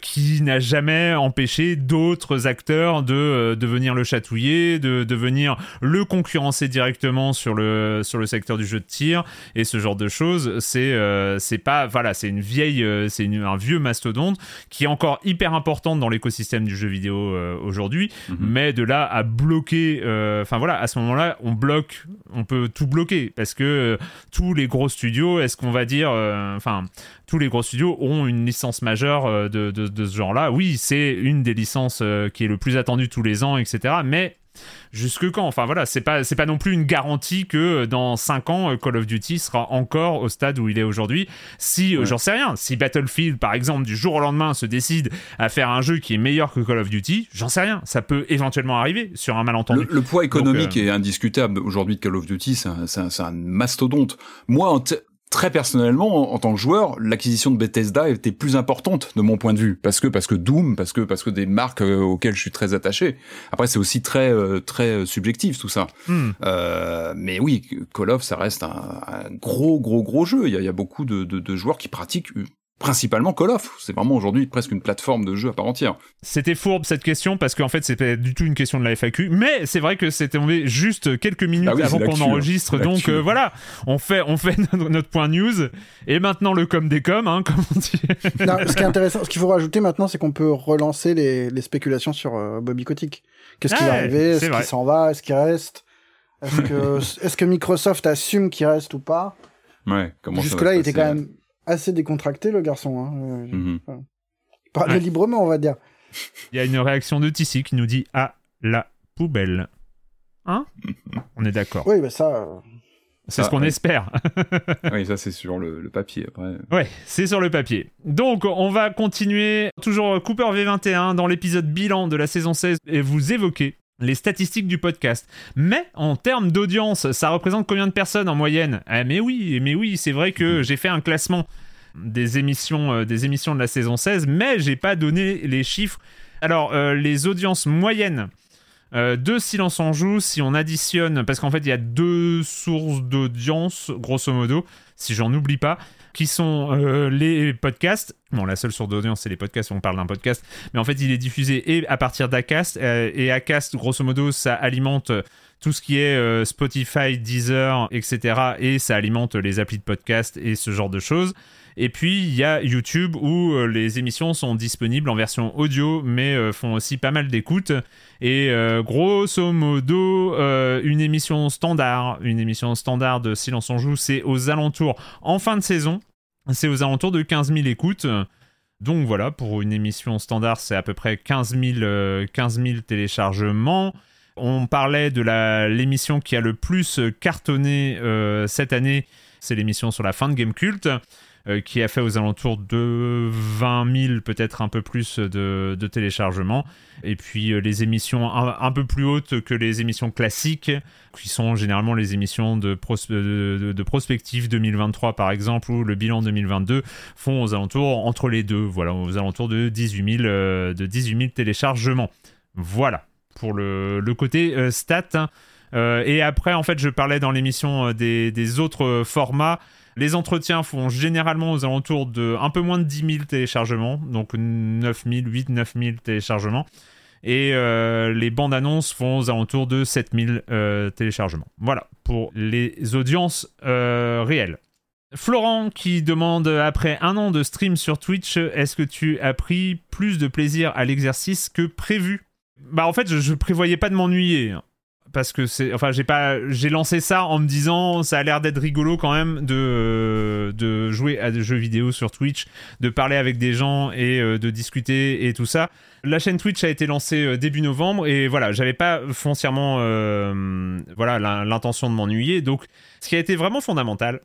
qui n'a jamais empêché d'autres acteurs de, de venir le chatouiller, de, de venir le concurrencer directement sur le, sur le secteur du jeu de tir et ce genre de choses. C'est c'est pas, voilà, c'est une vieille, c'est un vieux mastodonte qui est encore hyper importante dans l'écosystème du jeu vidéo euh, aujourd'hui, Mhm. mais de là à bloquer, euh, enfin voilà, à ce moment-là, on bloque, on peut tout bloquer parce que euh, tous les gros studios, est-ce qu'on va dire, enfin, tous les gros studios ont une licence majeure de, de, de ce genre-là? Oui, c'est une des licences qui est le plus attendue tous les ans, etc. Mais jusque quand? Enfin voilà, c'est pas c'est pas non plus une garantie que euh, dans 5 ans euh, Call of Duty sera encore au stade où il est aujourd'hui. Si euh, Ouais. j'en sais rien, si Battlefield par exemple du jour au lendemain se décide à faire un jeu qui est meilleur que Call of Duty, j'en sais rien, ça peut éventuellement arriver sur un malentendu. Le, le poids économique Donc, euh, est indiscutable aujourd'hui de Call of Duty, c'est un, c'est un- c'est un mastodonte. Moi, en t- très personnellement, en, tant que joueur, l'acquisition de Bethesda était plus importante de mon point de vue, parce que parce que Doom, parce que parce que des marques euh, auxquelles je suis très attaché. Après, c'est aussi très euh, très euh, subjectif tout ça. Hmm. Euh, mais oui, Call of, ça reste un, un gros gros gros jeu. Il y a, il y a beaucoup de, de, de joueurs qui pratiquent principalement Call of. C'est vraiment aujourd'hui presque une plateforme de jeu à part entière. C'était fourbe cette question parce qu'en fait c'était du tout une question de la FAQ, mais c'est vrai que c'était tombé juste quelques minutes Ah oui, avant c'est qu'on hein. enregistre, C'est donc euh, voilà, on fait on fait notre, point news et maintenant le com des coms, hein, comme on dit. Non, ce qui est intéressant, ce qu'il faut rajouter maintenant, c'est qu'on peut relancer les, les spéculations sur euh, Bobby Kotick. Qu'est-ce qui Ouais, va arriver? c'est Est-ce vrai. qu'il s'en va? Est-ce qu'il reste? Est-ce que, Microsoft assume qu'il reste ou pas? Ouais. Jusque-là, il était quand même assez décontracté, le garçon. Hein. Euh, Mhm. Il parlait Ouais. librement, on va dire. Il y a une réaction de Tissi qui nous dit à la poubelle. Hein On est d'accord. Oui, bah ça. euh, C'est ce Ah, qu'on espère. oui, ça c'est sur le, le papier. Après, Ouais, c'est sur le papier. Donc, on va continuer. Toujours Cooper V21 dans l'épisode bilan de la saison 16 et vous évoquez les statistiques du podcast. Mais en termes d'audience, ça représente combien de personnes en moyenne? Ah, mais oui, mais oui, c'est vrai que j'ai fait un classement des émissions, euh, des émissions de la saison 16, mais j'ai pas donné les chiffres. Alors, euh, les audiences moyennes euh, de Silence en Joue, si on additionne, parce qu'en fait, il y a deux sources d'audience, grosso modo, si j'en oublie pas, qui sont euh, les podcasts. Bon, la seule source d'audience, c'est les podcasts, on parle d'un podcast, mais en fait, il est diffusé et à partir d'Acast, euh, et Acast, grosso modo, ça alimente tout ce qui est euh, Spotify, Deezer, etc., et ça alimente les applis de podcast et ce genre de choses. Et puis il y a YouTube où euh, les émissions sont disponibles en version audio, mais euh, font aussi pas mal d'écoutes. Et euh, grosso modo, une émission standard, une émission standard de Silence on joue, c'est aux alentours, en fin de saison, c'est aux alentours de 15 000 écoutes. Donc voilà, pour une émission standard, c'est à peu près 15 000, euh, 15 000 téléchargements. On parlait de l'émission qui a le plus cartonné cette année, c'est l'émission sur la fin de Game Cult, qui a fait aux alentours de 20 000, peut-être un peu plus de, téléchargements. Et puis euh, les émissions un, peu plus hautes que les émissions classiques, qui sont généralement les émissions de, pros- prospective 2023 par exemple, ou le bilan 2022, font aux alentours, entre les deux, voilà, aux alentours de 18 000, euh, de 18 000 téléchargements. Voilà, pour le, côté euh, stat. hein. Euh, et après, en fait, je parlais dans l'émission euh, des, autres euh, formats. Les entretiens font généralement aux alentours de un peu moins de 10 000 téléchargements, donc 9 000, 8 9 000 téléchargements. Et euh, les bandes annonces font aux alentours de 7 000 euh, téléchargements. Voilà, pour les audiences euh, réelles. Florent qui demande après un an de stream sur Twitch, est-ce que tu as pris plus de plaisir à l'exercice que prévu? Bah en fait, je, je prévoyais pas de m'ennuyer hein. Parce que c'est enfin j'ai pas j'ai lancé ça en me disant ça a l'air d'être rigolo quand même de de jouer à des jeux vidéo sur Twitch, de parler avec des gens et euh, de discuter et tout ça. La chaîne Twitch a été lancée euh, début novembre et voilà, j'avais pas foncièrement euh, voilà l'in- l'intention de m'ennuyer. Donc ce qui a été vraiment fondamental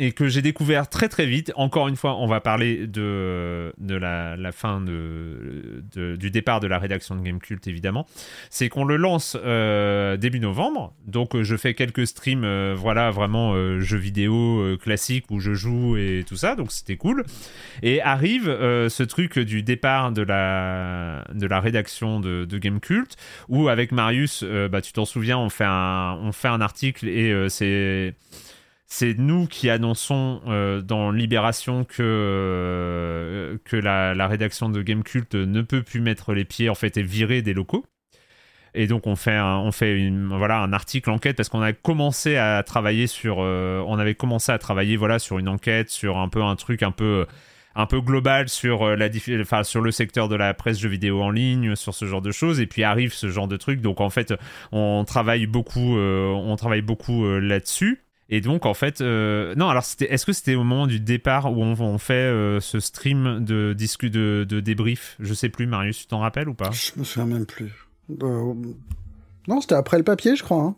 et que j'ai découvert très très vite. Encore une fois, on va parler de, de la, fin de, du départ de la rédaction de Gamecult, évidemment. C'est qu'on le lance euh, début novembre. Donc, euh, je fais quelques streams, euh, voilà, vraiment jeux vidéo classiques où je joue et tout ça. Donc, c'était cool. Et arrive ce truc du départ de la, de la rédaction de, de Gamecult, où avec Marius, bah, tu t'en souviens, on fait un, on fait un article et c'est c'est nous qui annonçons euh, dans Libération que, euh, que la, rédaction de Gamecult ne peut plus mettre les pieds, en fait, et virer des locaux. Et donc on fait un, on fait une, voilà un article enquête parce qu'on a commencé à travailler sur euh, on avait commencé à travailler voilà sur une enquête sur un peu un truc un peu un peu global sur la enfin sur le secteur de la presse jeux vidéo en ligne sur ce genre de choses. Et puis arrive ce genre de truc. Donc en fait on travaille beaucoup on travaille beaucoup là-dessus et donc en fait euh, non alors c'était est-ce que c'était au moment du départ où on, on fait euh, ce stream de discu de, de débrief? Je sais plus Marius tu t'en rappelles ou pas? Je me souviens même plus. Euh, Non, c'était après le papier, je crois. hein.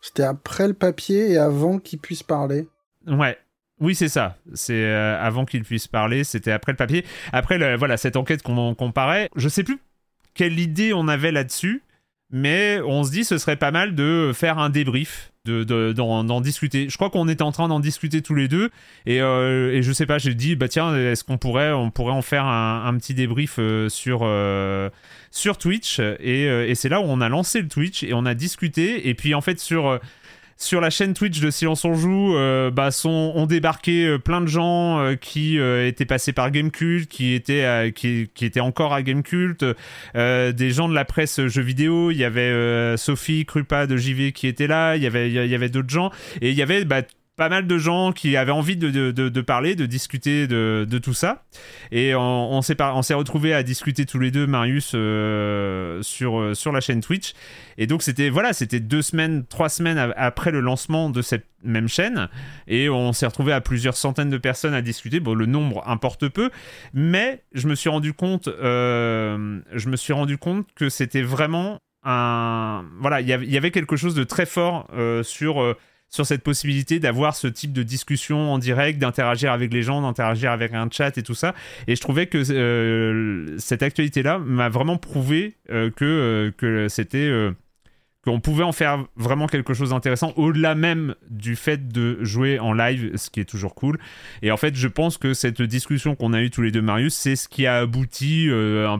C'était après le papier et avant qu'il puisse parler. Ouais. Oui, c'est ça. C'est euh, avant qu'il puisse parler, c'était après le papier. Après, le- voilà, cette enquête qu'on comparait, je sais plus quelle idée on avait là-dessus, mais on se dit ce serait pas mal de faire un débrief, de de- d'en d'en discuter. Je crois qu'on était en train d'en discuter tous les deux, et, euh, et je sais pas, j'ai dit bah tiens, est-ce qu'on pourrait on pourrait en faire un, un petit débrief euh, sur euh, sur Twitch, et, et c'est là où on a lancé le Twitch et on a discuté, et puis en fait sur sur la chaîne Twitch de Silence on Joue, euh, bah, sont, ont débarqué euh, plein de gens euh, qui euh, étaient passés par Gamecult, qui étaient, à- qui, qui étaient encore à Gamecult, euh, des gens de la presse jeux vidéo. Il y avait euh, Sophie Krupa de JV qui était là, il y avait, il y avait d'autres gens, et il y avait bah, pas mal de gens qui avaient envie de, de, de- parler, de discuter de, tout ça. Et on, on s'est par- retrouvés à discuter tous les deux, Marius, euh, sur, euh, sur la chaîne Twitch. Et donc c'était voilà, c'était deux semaines, trois semaines après le lancement de cette même chaîne, et on s'est retrouvé à plusieurs centaines de personnes à discuter. Bon, le nombre importe peu, mais je me suis rendu compte, euh, je me suis rendu compte que c'était vraiment un voilà, il y avait- quelque chose de très fort sur sur cette possibilité d'avoir ce type de discussion en direct, d'interagir avec les gens, d'interagir avec un chat et tout ça. Et je trouvais que euh, cette actualité-là m'a vraiment prouvé euh, que, euh, que c'était qu'on pouvait en faire vraiment quelque chose d'intéressant au-delà même du fait de jouer en live, ce qui est toujours cool. Et en fait, je pense que cette discussion qu'on a eue tous les deux, Marius, c'est ce qui a abouti,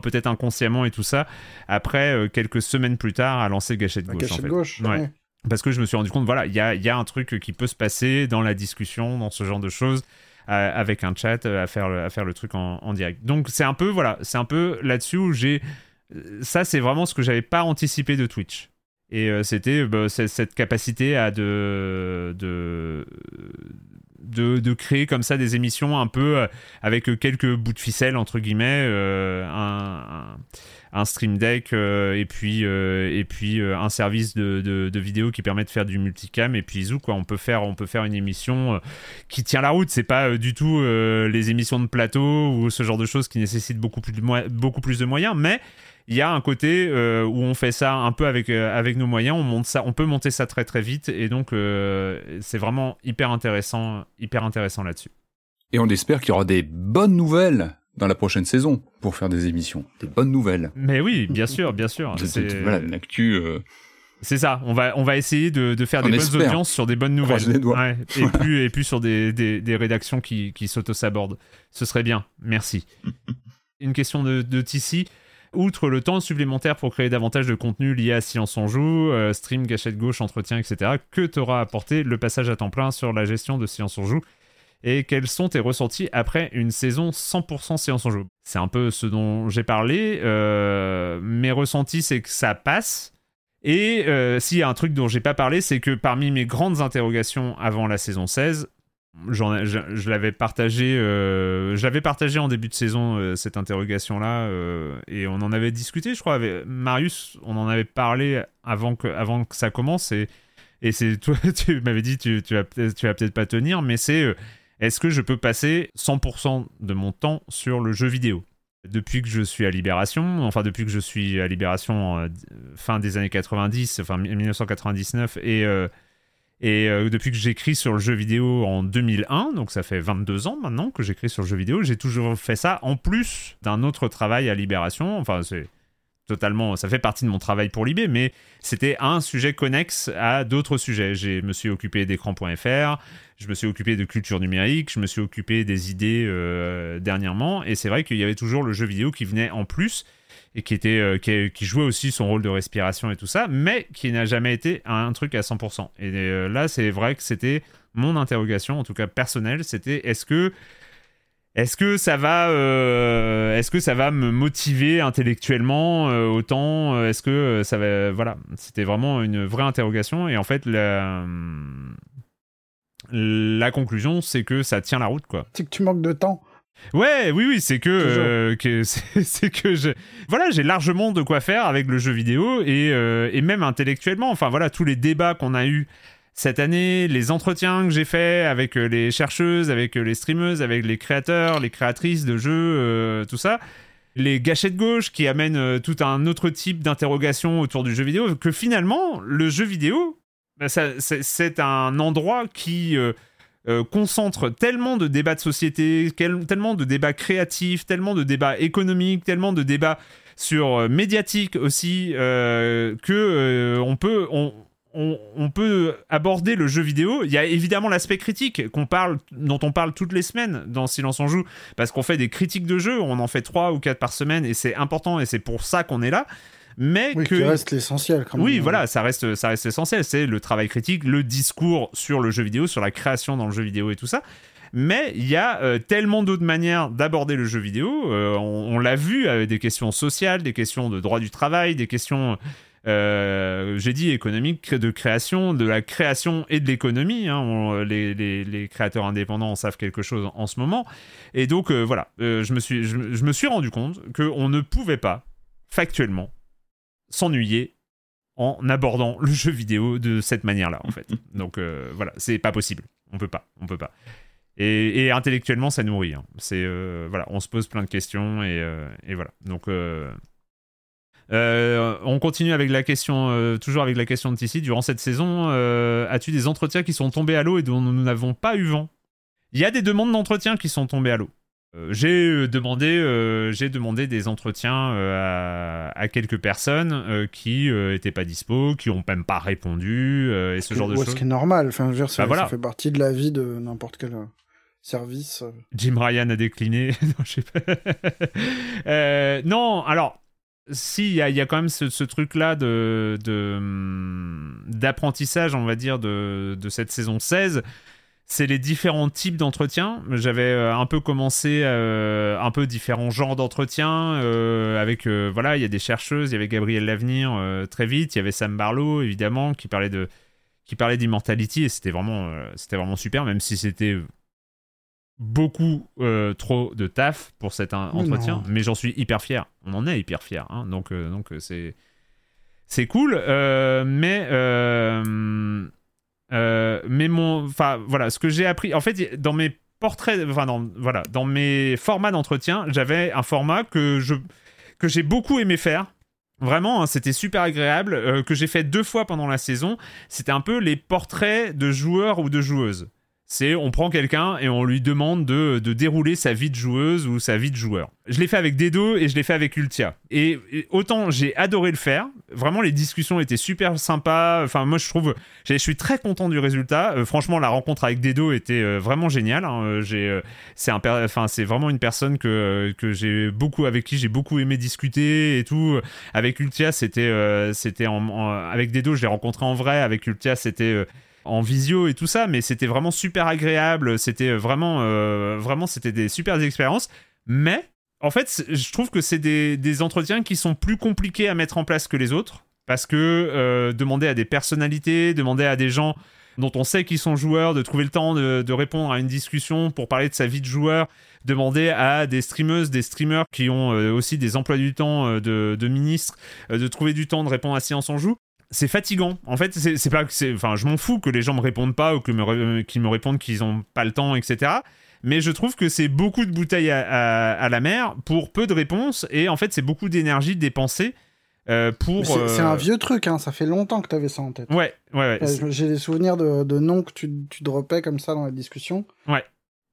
peut-être inconsciemment et tout ça, après quelques semaines plus tard, à lancer Gâchette Gauche. Gâchette Gauche, ouais parce que je me suis rendu compte, voilà, il y a, un truc qui peut se passer dans la discussion, dans ce genre de choses, euh, avec un chat, euh, à faire le, truc en, direct. Donc c'est un peu, voilà, c'est un peu là-dessus où j'ai, euh, ça c'est vraiment ce que j'avais pas anticipé de Twitch. Et c'était bah, cette capacité à de, de, de, créer comme ça des émissions un peu avec quelques bouts de ficelle entre guillemets, un un stream deck euh, et puis euh, et puis euh, un service de, de, vidéo qui permet de faire du multicam et puis zou quoi on peut faire on peut faire une émission qui tient la route. C'est pas du tout les émissions de plateau ou ce genre de choses qui nécessitent beaucoup plus de beaucoup plus de moyens mais il y a un côté où on fait ça un peu avec, avec nos moyens, on, monte ça, on peut monter ça très très vite et donc c'est vraiment hyper intéressant, hyper intéressant là-dessus. Et on espère qu'il y aura des bonnes nouvelles dans la prochaine saison pour faire des émissions, des bonnes nouvelles. Mais oui, bien sûr, bien sûr. C'est voilà une actu. Euh, c'est ça. On va on va essayer de, de faire des bonnes audiences sur des bonnes nouvelles. Ouais, et plus et plus sur des, des, des rédactions qui qui s'auto-sabordent. Ce serait bien. Merci. une question de, de Tissi. Outre le temps supplémentaire pour créer davantage de contenu lié à Silence on joue, euh, stream, gâchette gauche, entretien, etc., que t'aura apporté le passage à temps plein sur la gestion de Silence on joue et quels sont tes ressentis après une saison 100% séance en jeu C'est un peu ce dont j'ai parlé. Euh, mes ressentis, c'est que ça passe. Et euh, s'il y a un truc dont j'ai pas parlé, c'est que parmi mes grandes interrogations avant la saison 16, je, je l'avais partagé, euh, partagé en début de saison cette interrogation-là, et on en avait discuté, je crois, Marius, on en avait parlé avant que, avant que ça commence, et, et c'est toi, tu m'avais dit, tu, tu vas, vas peut-être pas tenir, mais c'est est-ce que je peux passer 100% de mon temps sur le jeu vidéo? Depuis que je suis à Libération, enfin depuis que je suis à Libération euh, fin des années 90, enfin 1999, et, euh, et euh, depuis que j'écris sur le jeu vidéo en 2001, donc ça fait 22 ans maintenant que j'écris sur le jeu vidéo, j'ai toujours fait ça en plus d'un autre travail à Libération, enfin c'est totalement, ça fait partie de mon travail pour Libé, mais c'était un sujet connexe à d'autres sujets. Je me suis occupé d'écran.fr, je me suis occupé de culture numérique, je me suis occupé des idées euh, dernièrement, et c'est vrai qu'il y avait toujours le jeu vidéo qui venait en plus qui était euh, qui, jouait aussi son rôle de respiration et tout ça, mais qui n'a jamais été un, truc à 100%. Et euh, là, c'est vrai que c'était mon interrogation, en tout cas personnelle, c'était est-ce que est-ce que ça va, euh, est-ce que ça va me motiver intellectuellement autant Est-ce que ça va, voilà, c'était vraiment une vraie interrogation et en fait la, la conclusion c'est que ça tient la route quoi. C'est que tu manques de temps. Ouais, oui, oui, c'est que, que c'est que je, voilà, j'ai largement de quoi faire avec le jeu vidéo et, et même intellectuellement. Enfin voilà, tous les débats qu'on a eu cette année, les entretiens que j'ai faits avec euh, les chercheuses, avec euh, les streameuses, avec les créateurs, les créatrices de jeux, euh, tout ça, les gâchettes gauche qui amènent tout un autre type d'interrogation autour du jeu vidéo, que finalement, le jeu vidéo, bah, c'est un endroit qui concentre tellement de débats de société, tellement de débats créatifs, tellement de débats économiques, tellement de débats sur médiatiques aussi, que on peut... On, on, peut aborder le jeu vidéo. Il y a évidemment l'aspect critique qu'on parle, dont on parle toutes les semaines dans Silence en joue, parce qu'on fait des critiques de jeu. On en fait trois ou quatre par semaine, et c'est important, et c'est pour ça qu'on est là. Mais oui, que reste l'essentiel. Oui, voilà, ça reste, ça reste essentiel. C'est le travail critique, le discours sur le jeu vidéo, sur la création dans le jeu vidéo et tout ça. Mais il y a euh, tellement d'autres manières d'aborder le jeu vidéo. Euh, on, on l'a vu avec des questions sociales, des questions de droit du travail, des questions euh, j'ai dit économique, de création, de la création et de l'économie. Hein. les, créateurs indépendants en savent quelque chose en ce moment. Et donc euh, voilà, euh, je, me suis, je, me suis rendu compte qu'on ne pouvait pas, factuellement, s'ennuyer en abordant le jeu vidéo de cette manière-là, en fait. Donc voilà, c'est pas possible. On peut pas, on peut pas. Et, intellectuellement, ça nourrit. Hein. C'est voilà, on se pose plein de questions et, et voilà. Donc Euh, on continue avec la question, euh, toujours avec la question de Tissi. Durant cette saison, euh, as-tu des entretiens qui sont tombés à l'eau et dont nous n'avons pas eu vent? Il y a des demandes d'entretien qui sont tombées à l'eau. Euh, j'ai euh, demandé, euh, j'ai demandé des entretiens à, à quelques personnes qui euh, étaient pas dispo, qui ont même pas répondu et ce genre de choses. Ce qui est normal? Enfin, je veux dire, ça, Bah voilà. ça fait partie de la vie de n'importe quel service. Jim Ryan a décliné. non, je sais pas. Euh, non, alors, si, il y, a- il y a quand même ce, ce truc-là de, de, hum, d'apprentissage, on va dire, de, de cette saison 16. C'est les différents types d'entretiens. J'avais euh, un peu commencé euh, un peu différents genres d'entretiens euh, avec euh, voilà, il y a des chercheuses, il y avait Gabrielle Lavenir très vite, il y avait Sam Barlow évidemment qui parlait de qui parlait d'immortality et c'était vraiment c'était vraiment super même si c'était beaucoup trop de taf pour cet entretien, non. mais j'en suis hyper fier. On en est hyper fier, hein. donc donc c'est c'est cool. mais euh, mais mon, enfin voilà, ce que j'ai appris, en fait, dans mes portraits, enfin dans voilà, dans mes formats d'entretien, j'avais un format que je que j'ai beaucoup aimé faire. Vraiment, hein, c'était super agréable, euh, que j'ai fait deux fois pendant la saison. C'était un peu les portraits de joueurs ou de joueuses. C'est on prend quelqu'un et on lui demande de, de dérouler sa vie de joueuse ou sa vie de joueur. Je l'ai fait avec Dedo et je l'ai fait avec Ultia. Et, autant j'ai adoré le faire, vraiment les discussions étaient super sympas. Enfin, moi je trouve, je suis très content du résultat. Euh, franchement, la rencontre avec Dedo était euh, vraiment géniale. hein. Euh, J'ai, c'est un, enfin c'est vraiment une personne que que j'ai beaucoup avec qui j'ai beaucoup aimé discuter et tout. Avec Ultia, c'était c'était en, avec Dedo, je l'ai rencontré en vrai. Avec Ultia, c'était en visio et tout ça, mais c'était vraiment super agréable. C'était vraiment, euh, vraiment, c'était des super expériences. Mais en fait, je trouve que c'est des, entretiens qui sont plus compliqués à mettre en place que les autres. Parce que euh, demander à des personnalités, demander à des gens dont on sait qu'ils sont joueurs, de trouver le temps de, répondre à une discussion pour parler de sa vie de joueur, demander à des streameuses, des streamers qui ont euh, aussi des emplois du temps euh, de, de ministres, euh, de trouver du temps de répondre à Silence on joue. C'est fatigant. En fait, c'est pas que c'est. Enfin, je m'en fous que les gens me répondent pas ou que me qu'ils me répondent qu'ils ont pas le temps, etc. Mais je trouve que c'est beaucoup de bouteilles à, à- à la mer pour peu de réponses et en fait, c'est beaucoup d'énergie dépensée euh, pour. C'est c'est euh, un vieux truc, hein. Ça fait longtemps que t'avais ça en tête. Ouais, ouais, ouais. Euh, J'ai des souvenirs de, de noms que tu, tu dropais comme ça dans la discussion.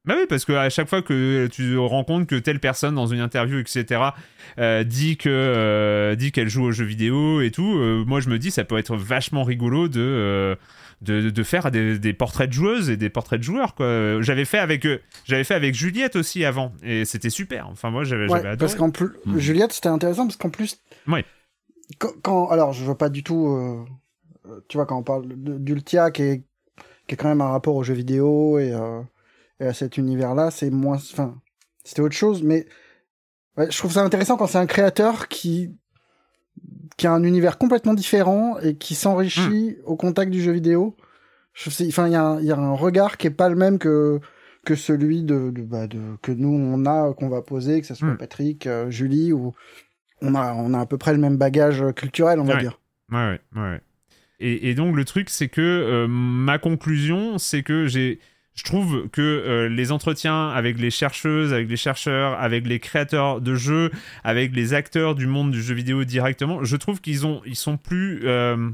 Bah oui, parce que à chaque fois que tu te rends compte que telle personne dans une interview, etc., euh, dit que euh, dit qu'elle joue aux jeux vidéo et tout, euh, moi je me dis ça peut être vachement rigolo de euh, de, de faire des, des portraits de joueuses et des portraits de joueurs quoi. J'avais fait avec j'avais fait avec Juliette aussi avant et c'était super. Enfin moi j'avais Ouais, adoré. parce qu'en plus, Hmm. Juliette, c'était intéressant parce qu'en plus, quand, quand- alors, je veux pas du tout, tu vois, quand on parle d'Ultia, qui est, qui est quand même un rapport aux jeux vidéo et, euh, et à cet univers-là, c'est moins, enfin, c'était autre chose, mais ouais, je trouve ça intéressant quand c'est un créateur qui qui a un univers complètement différent et qui s'enrichit Hmm. au contact du jeu vidéo. Enfin, il y, a un- il y a un regard qui est pas le même que que celui de, de, bah, de que nous on a qu'on va poser, que ce soit Hmm. Patrick, euh, Julie ou on a on a à peu près le même bagage culturel, on va dire. Ouais, ouais, ouais. ouais. Et, et donc le truc, c'est que euh, ma conclusion, c'est que j'ai, je trouve que euh, les entretiens avec les chercheuses, avec les chercheurs, avec les créateurs de jeux, avec les acteurs du monde du jeu vidéo directement, je trouve qu'ils ont, ils sont plus euh,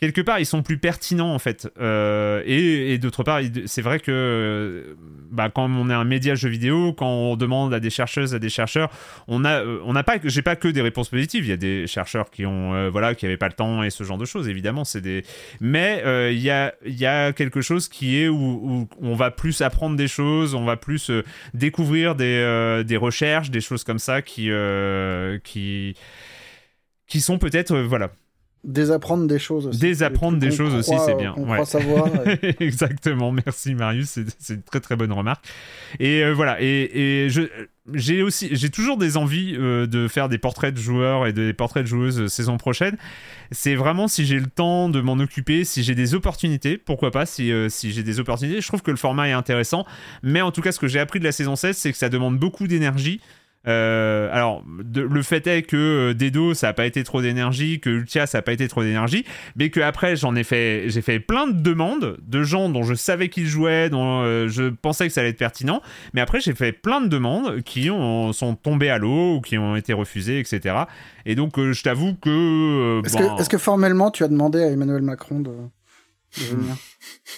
quelque part, ils sont plus pertinents en fait. Euh, et et d'autre part, c'est vrai que euh, bah, quand on est un média jeu vidéo, quand on demande à des chercheuses, à des chercheurs, on a, euh, on n'a pas, j'ai pas que des réponses positives. Il y a des chercheurs qui ont, voilà, qui avaient pas le temps et ce genre de choses. Évidemment, c'est des. Mais il y a, y a quelque chose qui est où, où on va plus apprendre des choses, on va plus découvrir des, des recherches, des choses comme ça qui, qui, qui sont peut-être, voilà, Désapprendre des choses aussi. Désapprendre Des choses aussi, c'est euh, bien, ouais. croit savoir. et- Exactement, merci Marius, c'est c'est une très très bonne remarque. Et euh, voilà, et, et je j'ai aussi j'ai toujours des envies euh, de faire des portraits de joueurs et des portraits de joueuses euh, saison prochaine. C'est vraiment si j'ai le temps de m'en occuper, si j'ai des opportunités, pourquoi pas si euh, si j'ai des opportunités. Je trouve que le format est intéressant, mais en tout cas ce que j'ai appris de la saison 16, c'est que ça demande beaucoup d'énergie. Euh, alors, de- le fait est que euh, Dedo, ça a pas été trop d'énergie, que Ultia, ça a pas été trop d'énergie, mais que après, j'en ai fait, j'ai fait plein de demandes de gens dont je savais qu'ils jouaient, dont euh, je pensais que ça allait être pertinent, mais après, j'ai fait plein de demandes qui ont, sont tombées à l'eau ou qui ont été refusées, etc. Et donc, euh, je t'avoue que. euh, Est-ce bon, que, est-ce que formellement tu as demandé à Emmanuel Macron de, de venir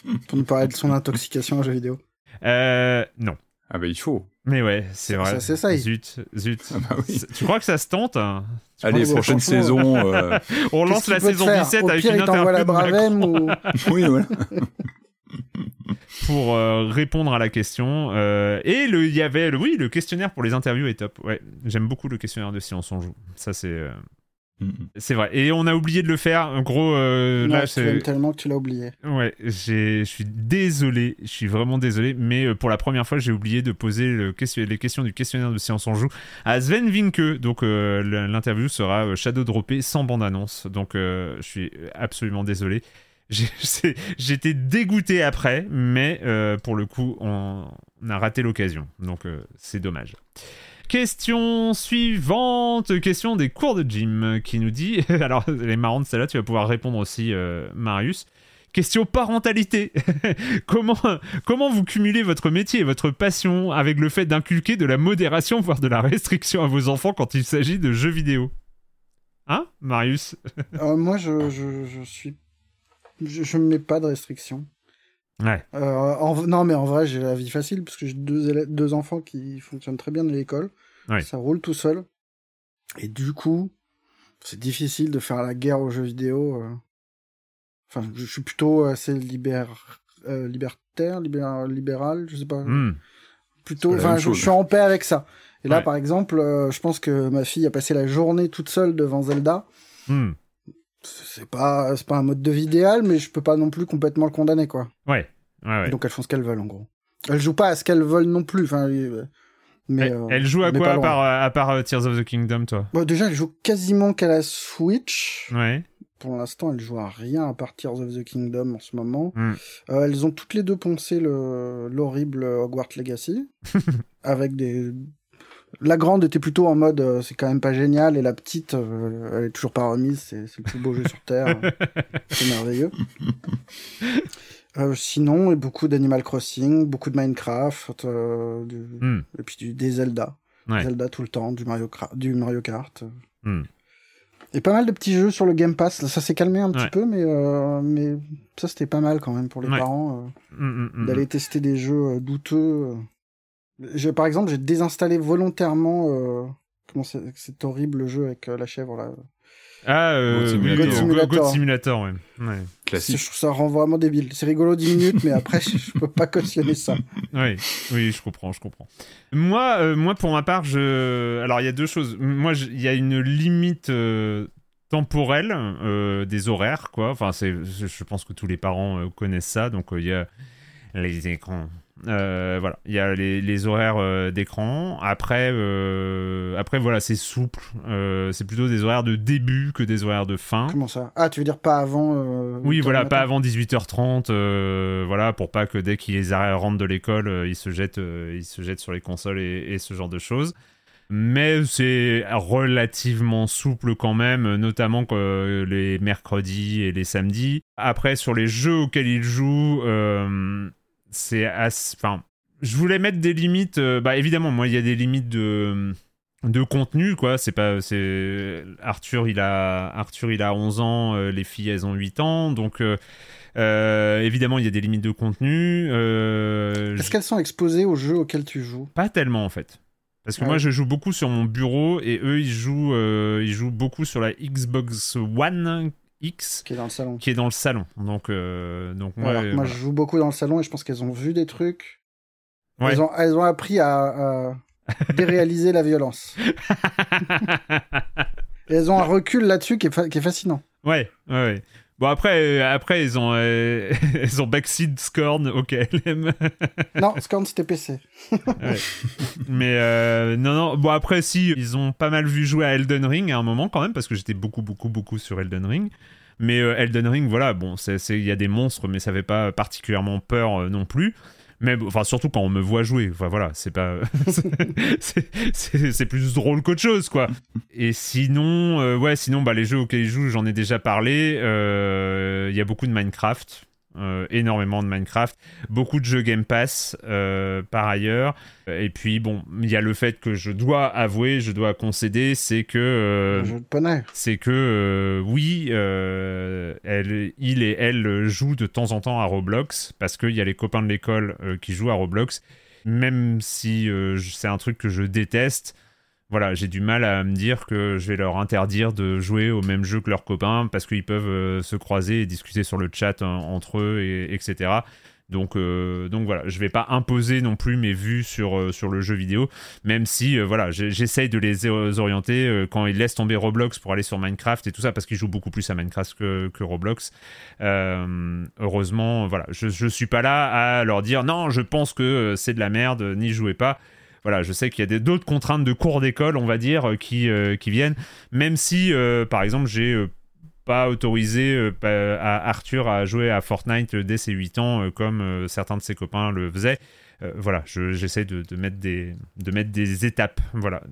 pour nous parler de son intoxication aux jeux vidéo? Euh, non. Ah bah il faut. Mais ouais, c'est vrai. Ça. Zut, zut. Ah bah oui. Tu crois que ça se tente hein? Allez, prochaine franchement, saison. euh, On lance la saison faire? 17 Au avec pire, une la interview. Bravem ou... oui, voilà. pour euh, répondre à la question. Euh, et le, il y avait, le, oui, le questionnaire pour les interviews est top. Ouais, j'aime beaucoup le questionnaire de Silence on joue. Ça, c'est. C'est vrai. Et on a oublié de le faire. En gros, euh, Non, là, c'est, tellement que tu l'as oublié. ouais, j'ai, je suis désolé. Je suis vraiment désolé. Mais euh, pour la première fois, j'ai oublié de poser le question, les questions du questionnaire de Silence on joue à Sven Vinke. Donc, euh, l'interview sera euh, shadow droppé sans bande annonce. Donc, euh, je suis absolument désolé. J'étais dégoûté après, mais euh, pour le coup, on, on a raté l'occasion. Donc, euh, c'est dommage. Question suivante, question des cours de gym qui nous dit, alors elle est marrante celle-là, tu vas pouvoir répondre aussi euh, Marius. Question parentalité. comment, comment vous cumulez votre métier et votre passion avec le fait d'inculquer de la modération, voire de la restriction à vos enfants quand il s'agit de jeux vidéo? Hein, Marius? Euh, moi, je, je, suis... Je, me mets pas de restrictions. Ouais. Euh, en- non, mais en vrai, j'ai la vie facile parce que j'ai deux, élèves- deux enfants qui fonctionnent très bien à l'école. Ouais. Ça roule tout seul. Et du coup, c'est difficile de faire la guerre aux jeux vidéo. euh. Enfin, je suis plutôt assez libér... euh, libertaire, libér- libéral, je sais pas. Hmm. Plutôt, enfin, je, suis en paix avec ça. Et là, Ouais. par exemple, euh, je pense que ma fille a passé la journée toute seule devant Zelda. Hmm. C'est pas, c'est pas un mode de vie idéal, mais je peux pas non plus complètement le condamner, quoi. Ouais. Ouais, ouais. Donc elles font ce qu'elles veulent, en gros. Elles jouent pas à ce qu'elles veulent non plus. Enfin, euh, mais elle, euh, elle joue à quoi pas à part, à part euh, Tears of the Kingdom, toi? Bon, déjà, elle joue quasiment qu'à la Switch. Ouais. Pour l'instant, elle joue à rien à part Tears of the Kingdom en ce moment. Hmm. Euh, elles ont toutes les deux poncé le l'horrible Hogwarts Legacy avec des. La grande était plutôt en mode euh, c'est quand même pas génial et la petite euh, elle est toujours pas remise c'est le plus beau jeu sur terre c'est merveilleux. Euh, sinon beaucoup d'Animal Crossing beaucoup de Minecraft euh, du- Hmm. et puis du, des Zelda Ouais. Zelda tout le temps du Mario Kart du Mario Kart Hmm. et pas mal de petits jeux sur le Game Pass ça s'est calmé un petit Ouais. peu mais mais ça c'était pas mal quand même pour les Ouais. parents Hmm, d'aller tester des jeux douteux. Je, par exemple, j'ai désinstallé volontairement euh, comment c'est, cet horrible jeu avec euh, la chèvre là. Ah, euh, God Simulator. oui, God God Simulator. Ouais. ouais. Je Classique. trouve ça rend vraiment débile. C'est rigolo 10 minutes, mais après, je, je peux pas cautionner ça. Oui, oui, je comprends, je comprends. Moi, euh, moi, pour ma part, je. Alors, il y a deux choses. Moi, il y a une limite euh, temporelle euh, des horaires, quoi. Enfin, c'est, je pense que tous les parents euh, connaissent ça. Donc, euh, il y a les écrans. Euh, voilà, il y a les, les horaires euh, d'écran. Après, euh, après, voilà, c'est souple. C'est plutôt des horaires de début que des horaires de fin. Comment ça? Ah, tu veux dire pas avant Oui, voilà, pas avant 18h30, euh, voilà, pour pas que dès qu'ils rentrent de l'école, ils se jettent, ils se jettent sur les consoles et, et ce genre de choses. Mais c'est relativement souple quand même, notamment les mercredis et les samedis. Après, sur les jeux auxquels ils jouent, c'est assez... Enfin, je voulais mettre des limites. euh, bah, évidemment, moi, il y a des limites de de contenu quoi c'est pas c'est Arthur il a Arthur il a 11 ans euh, les filles elles ont 8 ans donc euh, euh, évidemment il y a des limites de contenu Est-ce je- qu'elles sont exposées aux jeux auxquels tu joues? Pas tellement en fait parce que Ouais. moi je joue beaucoup sur mon bureau et eux ils jouent ils jouent beaucoup sur la Xbox One X qui est dans le salon qui est dans le salon donc euh, donc moi, voilà. je joue beaucoup dans le salon et je pense qu'elles ont vu des trucs. Ouais. Elles, ont, elles ont appris à, à déréaliser la violence. Et elles ont un recul là-dessus qui qui est fascinant. Ouais, ouais, ouais. Bon, après, euh, après ils ont, euh, ils ont Backseat Scorn au KLM. Non, Scorn, c'était PC. Mais euh, non, non. Bon, après, si, ils ont pas mal vu jouer à Elden Ring à un moment quand même, parce que j'étais beaucoup, beaucoup, beaucoup sur Elden Ring. Mais Elden Ring, voilà, bon, il y a des monstres, mais ça fait pas particulièrement peur non plus. Mais enfin, surtout quand on me voit jouer. Enfin voilà, c'est pas. c'est plus drôle qu'autre chose, quoi. Et sinon, euh, ouais, sinon, bah, les jeux auxquels je joue, j'en ai déjà parlé. Euh, Il y a beaucoup de Minecraft. Euh, énormément de Minecraft, beaucoup de jeux Game Pass euh, par ailleurs. Et puis bon, il y a le fait que je dois avouer, je dois concéder, c'est que euh, c'est que oui, elle, il et elle jouent de temps en temps à Roblox parce qu'il y a les copains de l'école qui jouent à Roblox. Même si c'est un truc que je déteste, voilà, j'ai du mal à me dire que je vais leur interdire de jouer au même jeu que leurs copains parce qu'ils peuvent euh, se croiser et discuter sur le chat entre eux, et, etc. Donc, euh, donc voilà, je vais pas imposer non plus mes vues sur, euh, sur le jeu vidéo, même si voilà, j'essaye de les orienter quand ils laissent tomber Roblox pour aller sur Minecraft et tout ça, parce qu'ils jouent beaucoup plus à Minecraft que, que Roblox. Heureusement, voilà, je, je suis pas là à leur dire non, je pense que c'est de la merde, n'y jouez pas. Voilà, je sais qu'il y a d'autres contraintes de cours d'école, on va dire, euh, qui, euh, qui viennent, même si, euh, par exemple, j'ai pas autorisé Arthur à jouer à Fortnite dès ses 8 ans, comme certains de ses copains le faisaient. Voilà, je- j'essaie de, mettre des, de mettre des étapes. Voilà.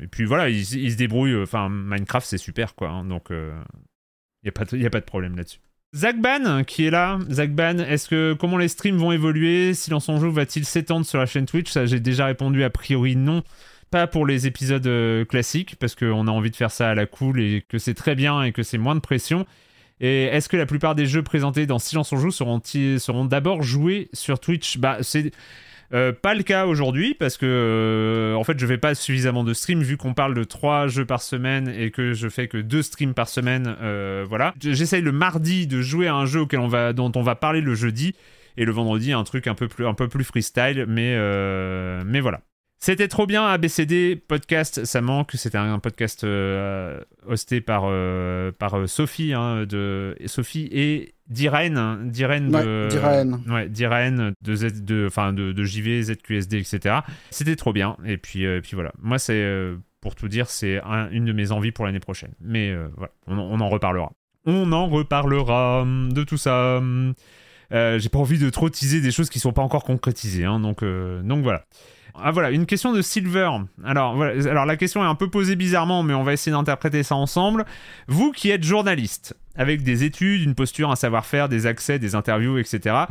Et puis voilà, ils, se débrouillent. Enfin, Minecraft, c'est super, quoi. hein, donc, il n'y a pas de problème là-dessus. Zach Ban, qui est là. Zach Ban, est-ce que comment les streams vont évoluer? Silence en joue va-t-il s'étendre sur la chaîne Twitch? Ça, j'ai déjà répondu a priori non. Pas pour les épisodes euh, classiques, parce qu'on a envie de faire ça à la cool et que c'est très bien et que c'est moins de pression. Et est-ce que la plupart des jeux présentés dans Silence on joue seront, seront d'abord joués sur Twitch? Bah, c'est euh, pas le cas aujourd'hui parce que euh, en fait je fais pas suffisamment de streams vu qu'on parle de trois jeux par semaine et que je fais que deux streams par semaine. euh, voilà, j'essaye le mardi de jouer à un jeu auquel on va, dont on va parler le jeudi et le vendredi un truc un peu plus, un peu plus freestyle, mais euh, mais voilà. C'était trop bien, ABCD podcast, ça manque. C'était un podcast euh, hosté par, euh, par euh, Sophie, hein, de, Sophie et d'Irène, hein, d'Irène de, Ouais, d'Irène. ouais, d'Irène, de, Z, de, de, de JV, ZQSD, etc. C'était trop bien. Et puis, euh, et puis voilà. Moi, c'est, pour tout dire, c'est un- une de mes envies pour l'année prochaine. Mais voilà, on, en- on en reparlera. On en reparlera hum, de tout ça. hum. J'ai pas envie de trop teaser des choses qui sont pas encore concrétisées. hein, donc, donc voilà. Ah voilà, une question de Silver. Alors, la question est un peu posée bizarrement, mais on va essayer d'interpréter ça ensemble. Vous qui êtes journaliste, avec des études, une posture, un savoir-faire, des accès, des interviews, etc.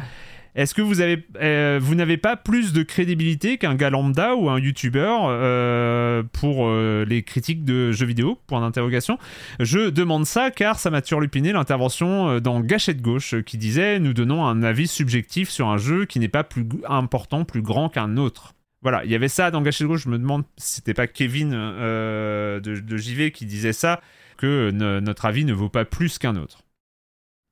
Est-ce que vous avez, euh, n'avez pas plus de crédibilité qu'un gars lambda ou un youtubeur euh, pour euh, les critiques de jeux vidéo? Point d'interrogation. Je demande ça car ça m'a turlupiné l'intervention euh, dans Gâchette Gauche qui disait nous donnons un avis subjectif sur un jeu qui n'est pas plus important, plus grand qu'un autre. Voilà, il y avait ça dans Gâchette Gauche. Je me demande si c'était pas Kevin euh, de, de JV qui disait ça que no- notre avis ne vaut pas plus qu'un autre.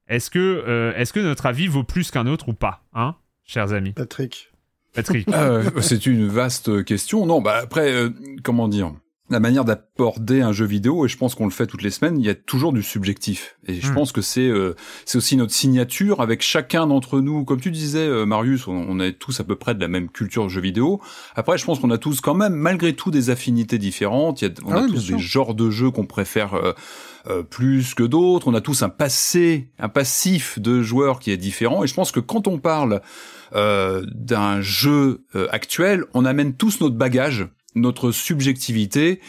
Est-ce que, euh, est-ce que notre avis vaut plus qu'un autre ou pas, hein, chers amis? Patrick. Patrick. Euh, c'est une vaste question. Non, bah après, euh, comment dire? La manière d'aborder un jeu vidéo, et je pense qu'on le fait toutes les semaines, il y a toujours du subjectif. Et je Mm. pense que c'est euh, c'est aussi notre signature avec chacun d'entre nous. Comme tu disais, euh, Marius, on, on est tous à peu près de la même culture de jeu vidéo. Après, je pense qu'on a tous quand même, malgré tout, des affinités différentes. Il y a, on Ah a oui, tous des genres de jeux qu'on préfère euh, euh, plus que d'autres. On a tous un passé, un passif de joueurs qui est différent. Et je pense que quand on parle euh, d'un jeu euh, actuel, on amène tous notre bagage, notre subjectivité.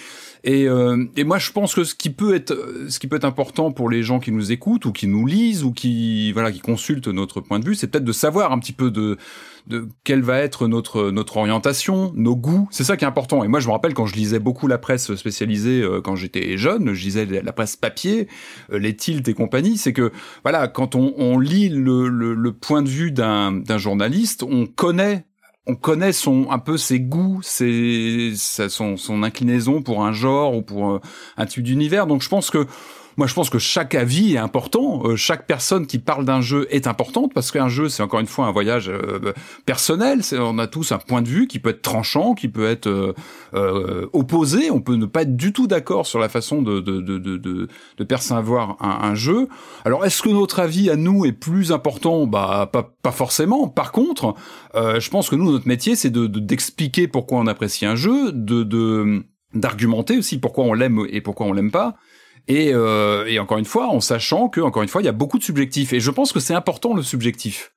Et, euh, et moi, je pense que ce qui peut être, ce qui peut être important pour les gens qui nous écoutent ou qui nous lisent ou qui, voilà, qui consultent notre point de vue, c'est peut-être de savoir un petit peu de, de quelle va être notre notre orientation, nos goûts. C'est ça qui est important. Et moi, je me rappelle quand je lisais beaucoup la presse spécialisée euh, quand j'étais jeune, je lisais la presse papier, euh, les tilts et compagnie. C'est que voilà, quand on, lit le, le, le point de vue d'un d'un journaliste, on connaît on connaît son un peu ses goûts, ses, son, son inclinaison pour un genre ou pour euh, un type d'univers. Donc je pense que moi je pense que chaque avis est important. Euh, chaque personne qui parle d'un jeu est importante parce qu'un jeu c'est encore une fois un voyage euh, personnel. On a tous un point de vue qui peut être tranchant, qui peut être euh, opposé. On peut ne pas être du tout d'accord sur la façon de percevoir un, jeu. Alors est-ce que notre avis à nous est plus important? Bah pas forcément. Par contre, je pense que nous notre métier c'est de de- d'expliquer pourquoi on apprécie un jeu, de d'argumenter aussi pourquoi on l'aime et pourquoi on l'aime pas. Et, euh, et encore une fois, en sachant que encore une fois, il y a beaucoup de subjectifs. Et je pense que c'est important le subjectif.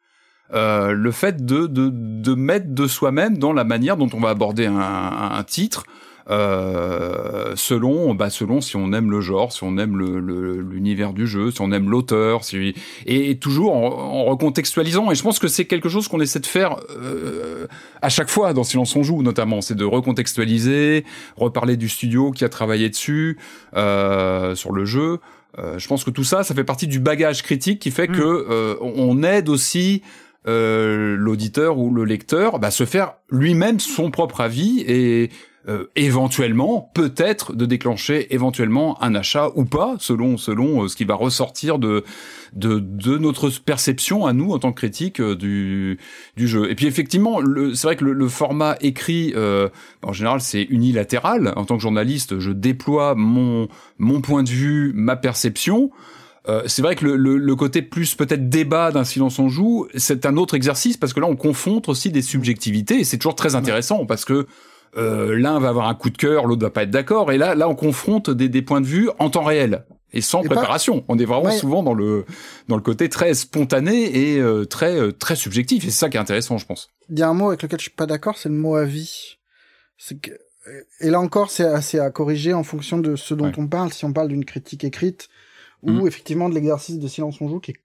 euh, le fait de, mettre de soi-même dans la manière dont on va aborder un titre, euh, selon bah selon si on aime le genre, si on aime l'univers le, du jeu, si on aime l'auteur, si et, toujours en, recontextualisant. Et je pense que c'est quelque chose qu'on essaie de faire euh, à chaque fois dans Silence on joue, notamment, c'est de recontextualiser, reparler du studio qui a travaillé dessus euh, sur le jeu. Euh, je pense que tout ça, ça fait partie du bagage critique qui fait mm. que euh, on aide aussi euh, l'auditeur ou le lecteur bah, se faire lui-même son propre avis et euh, éventuellement, peut-être de déclencher éventuellement un achat ou pas, selon selon euh, ce qui va ressortir de, de de notre perception à nous en tant que critique euh, du du jeu. Et puis effectivement, c'est vrai que le, le format écrit, en général, c'est unilatéral. En tant que journaliste, je déploie mon mon point de vue, ma perception. Euh, c'est vrai que le, le, le côté plus peut-être débat d'un silence en joue, c'est un autre exercice parce que là on confronte aussi des subjectivités et c'est toujours très intéressant parce que euh, l'un va avoir un coup de cœur, l'autre va pas être d'accord, et là, là, on confronte des, des points de vue en temps réel et sans préparation. On est vraiment souvent dans le dans le côté très spontané et euh, très euh, très subjectif. Et c'est ça qui est intéressant, je pense. Il y a un mot avec lequel je suis pas d'accord, c'est le mot avis. C'est que et là encore, c'est assez à corriger en fonction de ce dont on parle. Si on parle d'une critique écrite ou mm. effectivement de l'exercice de silence on joue qui est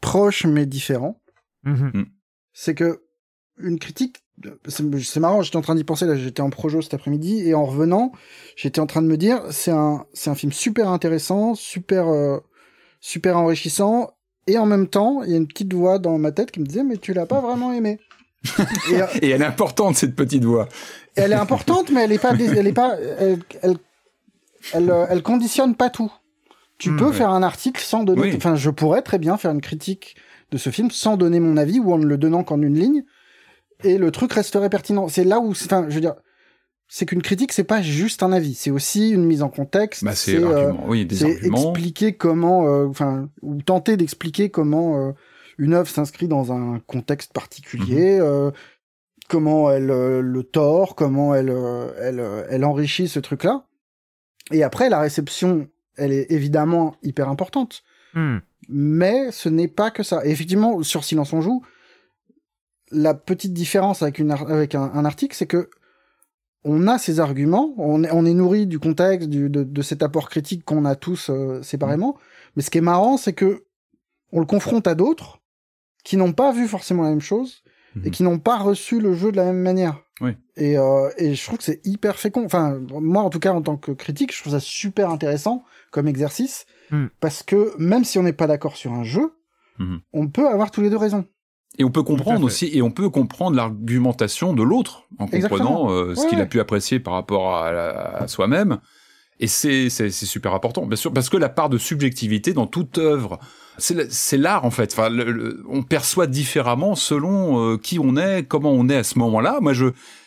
proche mais différent, mm-hmm. mm. c'est que une critique c'est marrant, j'étais en train d'y penser là, j'étais en projo cet après-midi et en revenant, j'étais en train de me dire c'est un c'est un film super intéressant, super euh, super enrichissant et en même temps, il y a une petite voix dans ma tête qui me disait mais tu l'as pas vraiment aimé. et, euh, et, elle est importante cette petite voix. Elle est importante mais elle est pas elle est pas elle elle, elle, euh, elle conditionne pas tout. Tu hmm, peux faire un article sans donner enfin je pourrais très bien faire une critique de ce film sans donner mon avis ou en ne le donnant qu'en une ligne et le truc resterait pertinent. C'est là où, enfin, je veux dire, c'est qu'une critique, c'est pas juste un avis, c'est aussi une mise en contexte. Bah, c'est euh, oui, des arguments. expliquer comment, euh, enfin, ou tenter d'expliquer comment euh, une œuvre s'inscrit dans un contexte particulier, mhm. comment elle le tord, comment elle, elle, elle enrichit ce truc-là. Et après, la réception, elle est évidemment hyper importante. Hmm. Mais ce n'est pas que ça. Et effectivement, sur Silence on joue, la petite différence avec, une, avec un, article, c'est que on a ces arguments, on est, on est nourri du contexte, du, de, cet apport critique qu'on a tous euh, séparément. Mais ce qui est marrant, c'est que on le confronte à d'autres qui n'ont pas vu forcément la même chose et mhm. qui n'ont pas reçu le jeu de la même manière. Oui. Et, euh, et je trouve que c'est hyper fécond. Enfin, moi, en tout cas, en tant que critique, je trouve ça super intéressant comme exercice hmm. parce que même si on n'est pas d'accord sur un jeu, mhm. on peut avoir tous les deux raison. Et on peut comprendre aussi, et on peut comprendre l'argumentation de l'autre en comprenant euh, ce qu'il a pu apprécier par rapport à, soi-même. Et c'est super important, bien sûr, parce que la part de subjectivité dans toute œuvre, c'est l'art en fait. Enfin, on perçoit différemment selon euh, qui on est, comment on est à ce moment-là. Moi, je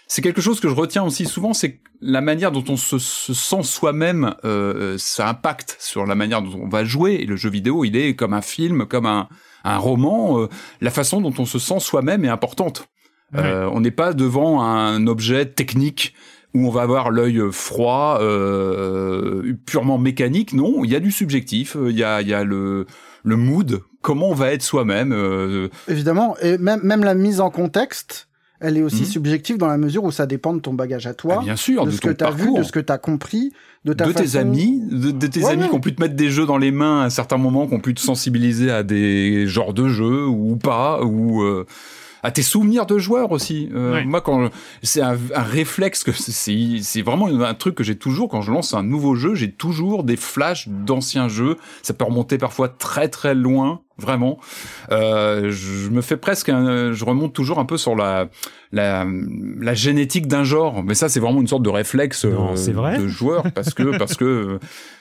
c'est quelque chose que je retiens aussi souvent, c'est la manière dont on se, se sent soi-même, euh, ça impacte sur la manière dont on va jouer. Et le jeu vidéo, il est comme un film, comme un, un roman, euh, la façon dont on se sent soi-même est importante. Euh, on n'est pas devant un objet technique où on va avoir l'œil froid, euh, purement mécanique. Non, il y a du subjectif, il y a, y a le, le mood, comment on va être soi-même. Évidemment, et même, même la mise en contexte, elle est aussi mhm. subjective dans la mesure où ça dépend de ton bagage à toi, ah, bien sûr, de, ce que tu as vu, de ce que tu as compris, de ta de tes amis, de, tes amis qui ont pu te mettre des jeux dans les mains à un certain moment, qui ont pu te sensibiliser à des genres de jeux ou pas, ou euh, à tes souvenirs de joueurs aussi. Euh, moi, quand c'est un, un, réflexe que c'est c'est vraiment un truc que j'ai toujours quand je lance un nouveau jeu, j'ai toujours des flashs d'anciens jeux. Ça peut remonter parfois très très loin vraiment. Euh, je me fais presque, un, je remonte toujours un peu sur la la, la génétique d'un genre, mais ça c'est vraiment une sorte de réflexe euh, vrai de joueur parce que parce que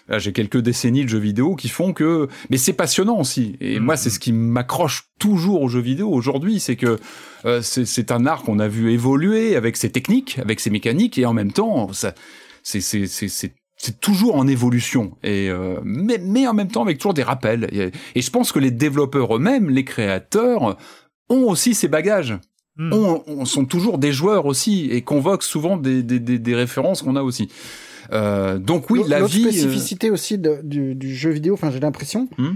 là j'ai quelques décennies de jeux vidéo qui font que, mais c'est passionnant aussi. Et moi c'est ce qui m'accroche toujours aux jeux vidéo aujourd'hui, c'est que euh, c'est un art qu'on a vu évoluer avec ses techniques, avec ses mécaniques, et en même temps ça c'est c'est toujours en évolution et euh, mais, mais en même temps avec toujours des rappels et, je pense que les développeurs eux-mêmes les créateurs ont aussi ces bagages hmm. on, sont toujours des joueurs aussi et convoquent souvent des, des, des, références qu'on a aussi euh, donc oui la vie spécificité aussi du, du, jeu vidéo enfin j'ai l'impression hmm.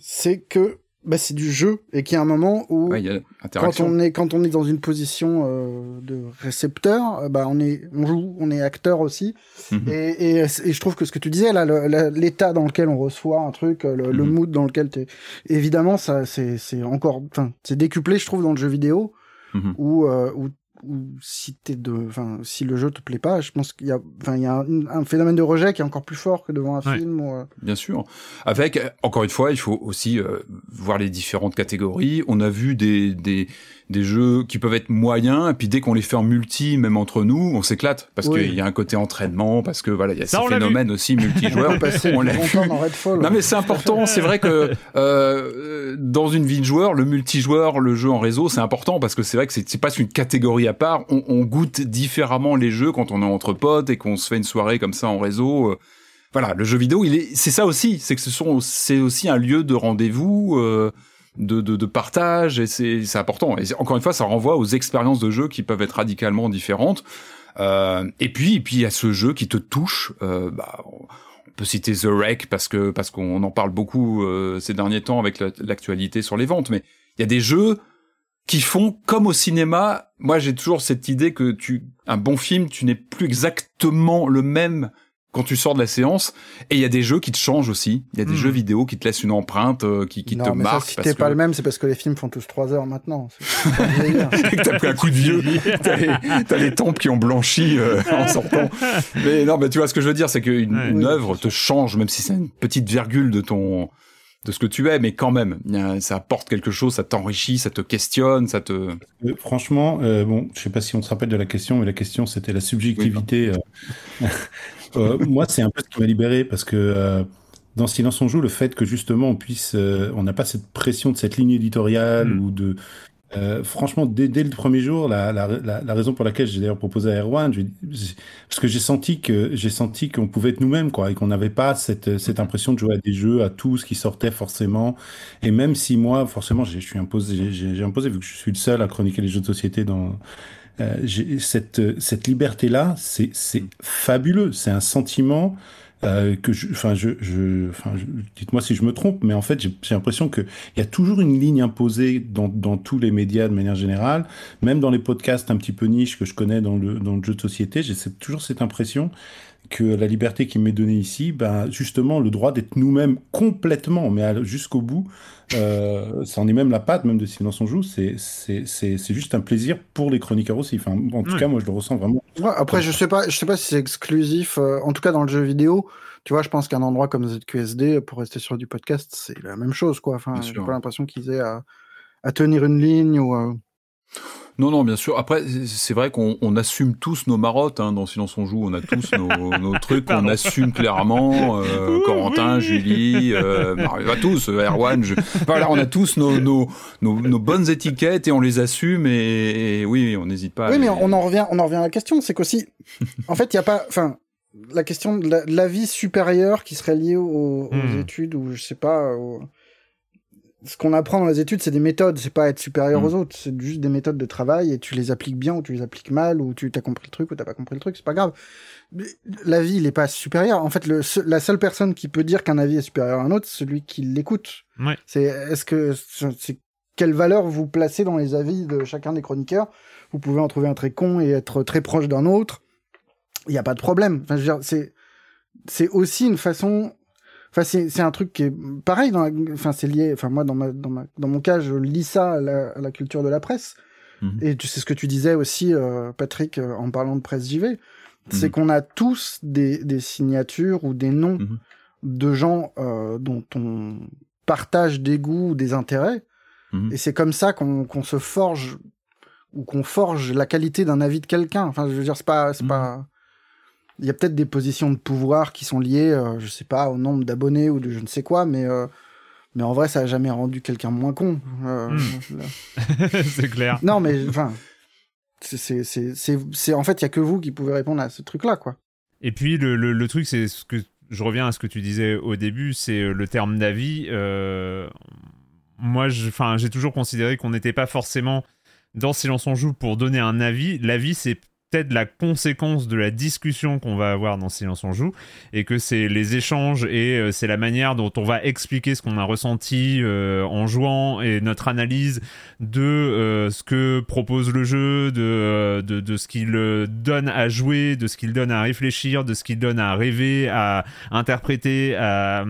c'est que bah, c'est du jeu et qu'il y a un moment où Ouais, il y a quand on est quand on est dans une position euh, de récepteur, euh, bah on est on joue, on est acteur aussi. Mhm. Et, et, et je trouve que ce que tu disais là, le- l'état dans lequel on reçoit un truc, euh, le, le Mhm. mood dans lequel t'es, évidemment ça c'est c'est encore, enfin c'est décuplé je trouve dans le jeu vidéo Mhm. où euh, où où si t'es de, enfin si le jeu te plaît pas, je pense qu'il y a, enfin il y a un, un phénomène de rejet qui est encore plus fort que devant un Ouais. film. Ou, euh, Bien sûr. Avec, euh, encore une fois, il faut aussi euh, voir les différentes catégories. On a vu des, des, des jeux qui peuvent être moyens, et puis dès qu'on les fait en multi, même entre nous, on s'éclate. Parce Oui. qu'il y a un côté entraînement, parce que voilà, il y a Ça, ces phénomènes aussi multijoueurs. on l'a vu. dans Redfall. Non mais c'est important, c'est vrai que euh, dans une vie de joueur, le multijoueur, le jeu en réseau, c'est important parce que c'est vrai que c'est c'est pas une catégorie à part. On, on goûte différemment les jeux quand on est entre potes et qu'on se fait une soirée comme ça en réseau. Euh, Voilà, le jeu vidéo, il est, c'est ça aussi, c'est que ce sont, c'est aussi un lieu de rendez-vous. euh, de, de, de partage et c'est important. Et encore une fois ça renvoie aux expériences de jeu qui peuvent être radicalement différentes. Euh, et puis et puis il y a ce jeu qui te touche euh, bah, on peut citer The Wreck parce que parce qu'on en parle beaucoup euh, ces derniers temps avec la- l'actualité sur les ventes mais il y a des jeux qui font comme au cinéma. Moi j'ai toujours cette idée que tu un bon film tu n'es plus exactement le même quand tu sors de la séance et il y a des jeux qui te changent aussi il y a des Hmm. jeux vidéo qui te laissent une empreinte euh, qui, qui non, te mais marquent ça, si t'es que pas le même, c'est parce que les films font tous 3 heures maintenant. Délire. que t'as pris un coup de vieux, t'as les, les tempes qui ont blanchi euh, en sortant. Mais non, mais tu vois ce que je veux dire, c'est qu'une Ouais. une Oui, œuvre te change, même si c'est une petite virgule de ton de ce que tu es, mais quand même, ça apporte quelque chose, ça t'enrichit, ça te questionne, ça te. Euh, franchement, euh, bon, je sais pas si on se rappelle de la question, mais la question c'était la subjectivité. euh. Euh, moi, c'est un peu ce qui m'a libéré parce que euh, dans Silence on joue, le fait que justement on puisse, euh, on n'a pas cette pression de cette ligne éditoriale Mm. ou de. franchement, dès, dès le premier jour, la, la, la, la raison pour laquelle j'ai d'ailleurs proposé à Erwan, je- parce que j'ai senti que j'ai senti qu'on pouvait être nous-mêmes, quoi, et qu'on n'avait pas cette, cette impression de jouer à des jeux, à tout ce qui sortait forcément. Et même si moi, forcément, je suis imposé, j'ai imposé vu que je suis le seul à chroniquer les jeux de société dans euh, j'ai- cette cette liberté là, c'est fabuleux. C'est un sentiment euh, que je, enfin je, je, dites-moi si je me trompe, mais en fait j'ai l'impression que il y a toujours une ligne imposée dans dans tous les médias de manière générale, même dans les podcasts un petit peu niche que je connais dans le dans le jeu de société, j'ai toujours cette impression que la liberté qui m'est donnée ici, ben justement le droit d'être nous-mêmes complètement, mais jusqu'au bout, euh, ça en est même la patte même de Silence on joue, c'est c'est c'est c'est juste un plaisir pour les chroniqueurs aussi. Enfin en tout Ouais. cas moi je le ressens vraiment. Ouais, après, je sais pas, je sais pas si c'est exclusif. euh, en tout cas, dans le jeu vidéo, tu vois, je pense qu'un endroit comme ZQSD, pour rester sur du podcast, c'est la même chose, quoi. Enfin, j'ai pas l'impression qu'ils aient à, à tenir une ligne ou. euh, Non, non, bien sûr. Après, c'est- vrai qu'on on assume tous nos marottes hein, dans Silence on joue. On a tous nos, nos trucs qu'on assume clairement. Euh, Corentin, Julie, euh, bah, pas tous, euh, Erwan. Je... Voilà, on a tous nos, nos, nos, nos bonnes étiquettes et on les assume. Et, et oui, on n'hésite pas. à Oui, mais on en revient, on en revient à la question, c'est qu'aussi, en fait, il y a pas, enfin, la question de la, de la vie supérieure qui serait liée aux, aux Hmm. études ou je sais pas. au- Ce qu'on apprend dans les études, c'est des méthodes, c'est pas être supérieur Hmm. aux autres, c'est juste des méthodes de travail et tu les appliques bien ou tu les appliques mal ou tu t'as compris le truc ou t'as pas compris le truc, c'est pas grave. La vie, il est pas supérieur. En fait, le, la seule personne qui peut dire qu'un avis est supérieur à un autre, c'est celui qui l'écoute. Ouais. C'est est-ce que c'est quelle valeur vous placez dans les avis de chacun des chroniqueurs? Vous pouvez en trouver un très con et être très proche d'un autre. Il n'y a pas de problème. Enfin, je veux dire, c'est c'est aussi une façon. Enfin, c'est c'est un truc qui est pareil. Dans la... Enfin, c'est lié. Enfin, moi, dans ma dans ma dans mon cas, je lis ça à la, à la culture de la presse. Mhm. Et tu sais ce que tu disais aussi, euh, Patrick, euh, en parlant de presse JV, c'est Mhm. qu'on a tous des des signatures ou des noms Mhm. de gens euh, dont on partage des goûts ou des intérêts. Et c'est comme ça qu'on qu'on se forge ou qu'on forge la qualité d'un avis de quelqu'un. Enfin, je veux dire, c'est pas, c'est pas. Il y a peut-être des positions de pouvoir qui sont liées, euh, je sais pas, au nombre d'abonnés ou de je ne sais quoi, mais euh, mais en vrai, ça a jamais rendu quelqu'un moins con. Euh, là. c'est clair. Non, mais enfin, c'est en fait, il y a que vous qui pouvez répondre à ce truc-là, quoi. Et puis le, le, le truc, c'est ce que je reviens à ce que tu disais au début, c'est euh, le terme d'avis. moi, enfin, j'ai toujours considéré qu'on n'était pas forcément dans Silence on joue pour donner un avis. L'avis, c'est peut-être la conséquence de la discussion qu'on va avoir dans Silence on joue et que c'est les échanges et euh, c'est la manière dont on va expliquer ce qu'on a ressenti euh, en jouant et notre analyse de euh, ce que propose le jeu, de, de, ce qu'il donne à jouer, de ce qu'il donne à réfléchir, de ce qu'il donne à rêver, à interpréter, à,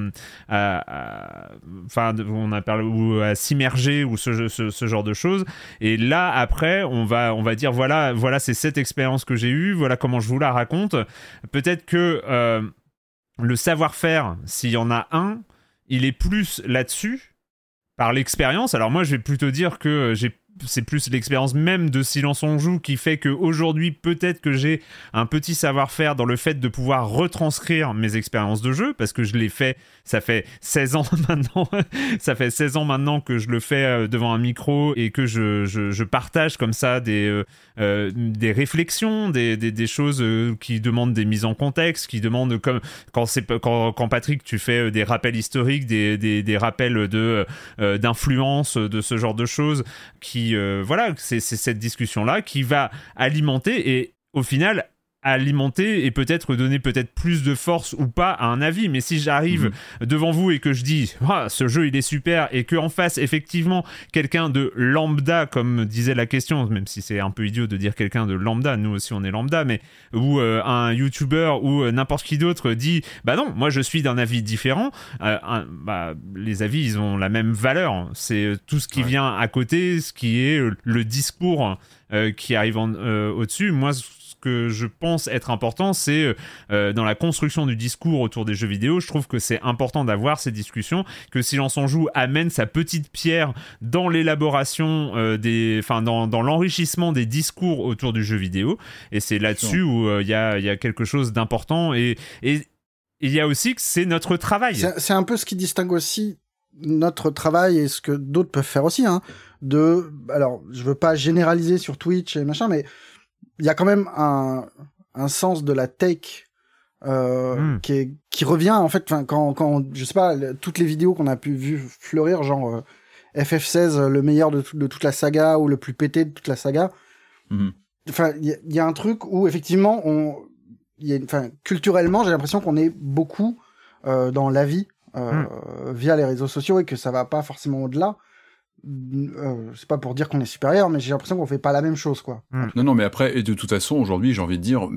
enfin, on a parlé ou à s'immerger ou ce, ce, ce, genre de choses. Et là, après, on va, on va dire voilà, voilà, c'est cette expérience que j'ai eue, voilà comment je vous la raconte. Peut-être que euh, le savoir-faire, s'il y en a un, il est plus là-dessus par l'expérience. Alors moi, je vais plutôt dire que c'est plus l'expérience même de Silence on joue qui fait que aujourd'hui peut-être que j'ai un petit savoir-faire dans le fait de pouvoir retranscrire mes expériences de jeu parce que je l'ai fait ça fait 16 ans maintenant ça fait 16 ans maintenant que je le fais euh, devant un micro et que je, je, je partage comme ça des euh, euh, des réflexions des, des, des choses euh, qui demandent des mises en contexte qui demandent comme quand c'est quand, quand Patrick tu fais des rappels historiques des, des, rappels de d'influence de ce genre de choses qui euh, voilà, c'est cette discussion-là qui va alimenter et au final alimenter et peut-être donner peut-être plus de force ou pas à un avis. Mais si j'arrive mmh. devant vous et que je dis ah, ce jeu il est super et que en face effectivement quelqu'un de lambda comme disait la question, même si c'est un peu idiot de dire quelqu'un de lambda, nous aussi on est lambda, mais ou euh, un YouTuber ou euh, n'importe qui d'autre dit bah non, moi je suis d'un avis différent. Euh, un, bah, les avis ils ont la même valeur. C'est tout ce qui ouais. vient à côté, ce qui est le discours qui arrive au-dessus. Moi que je pense être important, c'est euh, dans la construction du discours autour des jeux vidéo. Je trouve que c'est important d'avoir ces discussions, que Silence en joue amène sa petite pierre dans l'élaboration euh, des, enfin dans, dans l'enrichissement des discours autour du jeu vidéo. Et c'est là-dessus où il y, a, y a quelque chose d'important. Et il y a aussi que c'est notre travail. C'est un peu ce qui distingue aussi notre travail et ce que d'autres peuvent faire aussi. Hein, de, alors, je veux pas généraliser sur Twitch et machin, mais il y a quand même un, un sens de la tech euh, mm. qui, est, qui revient en fait quand, quand je sais pas toutes les vidéos qu'on a pu vu fleurir genre euh, FF16 le meilleur de, de, toute la saga ou le plus pété de toute la saga mm. enfin il y, y, a un truc où effectivement on y a enfin culturellement j'ai l'impression qu'on est beaucoup euh, dans la vie mm. via les réseaux sociaux et que ça va pas forcément au-delà euh, c'est pas pour dire qu'on est supérieur, mais j'ai l'impression qu'on fait pas la même chose, quoi. Mm. Non, non, mais après, et de toute façon, aujourd'hui, j'ai envie de dire,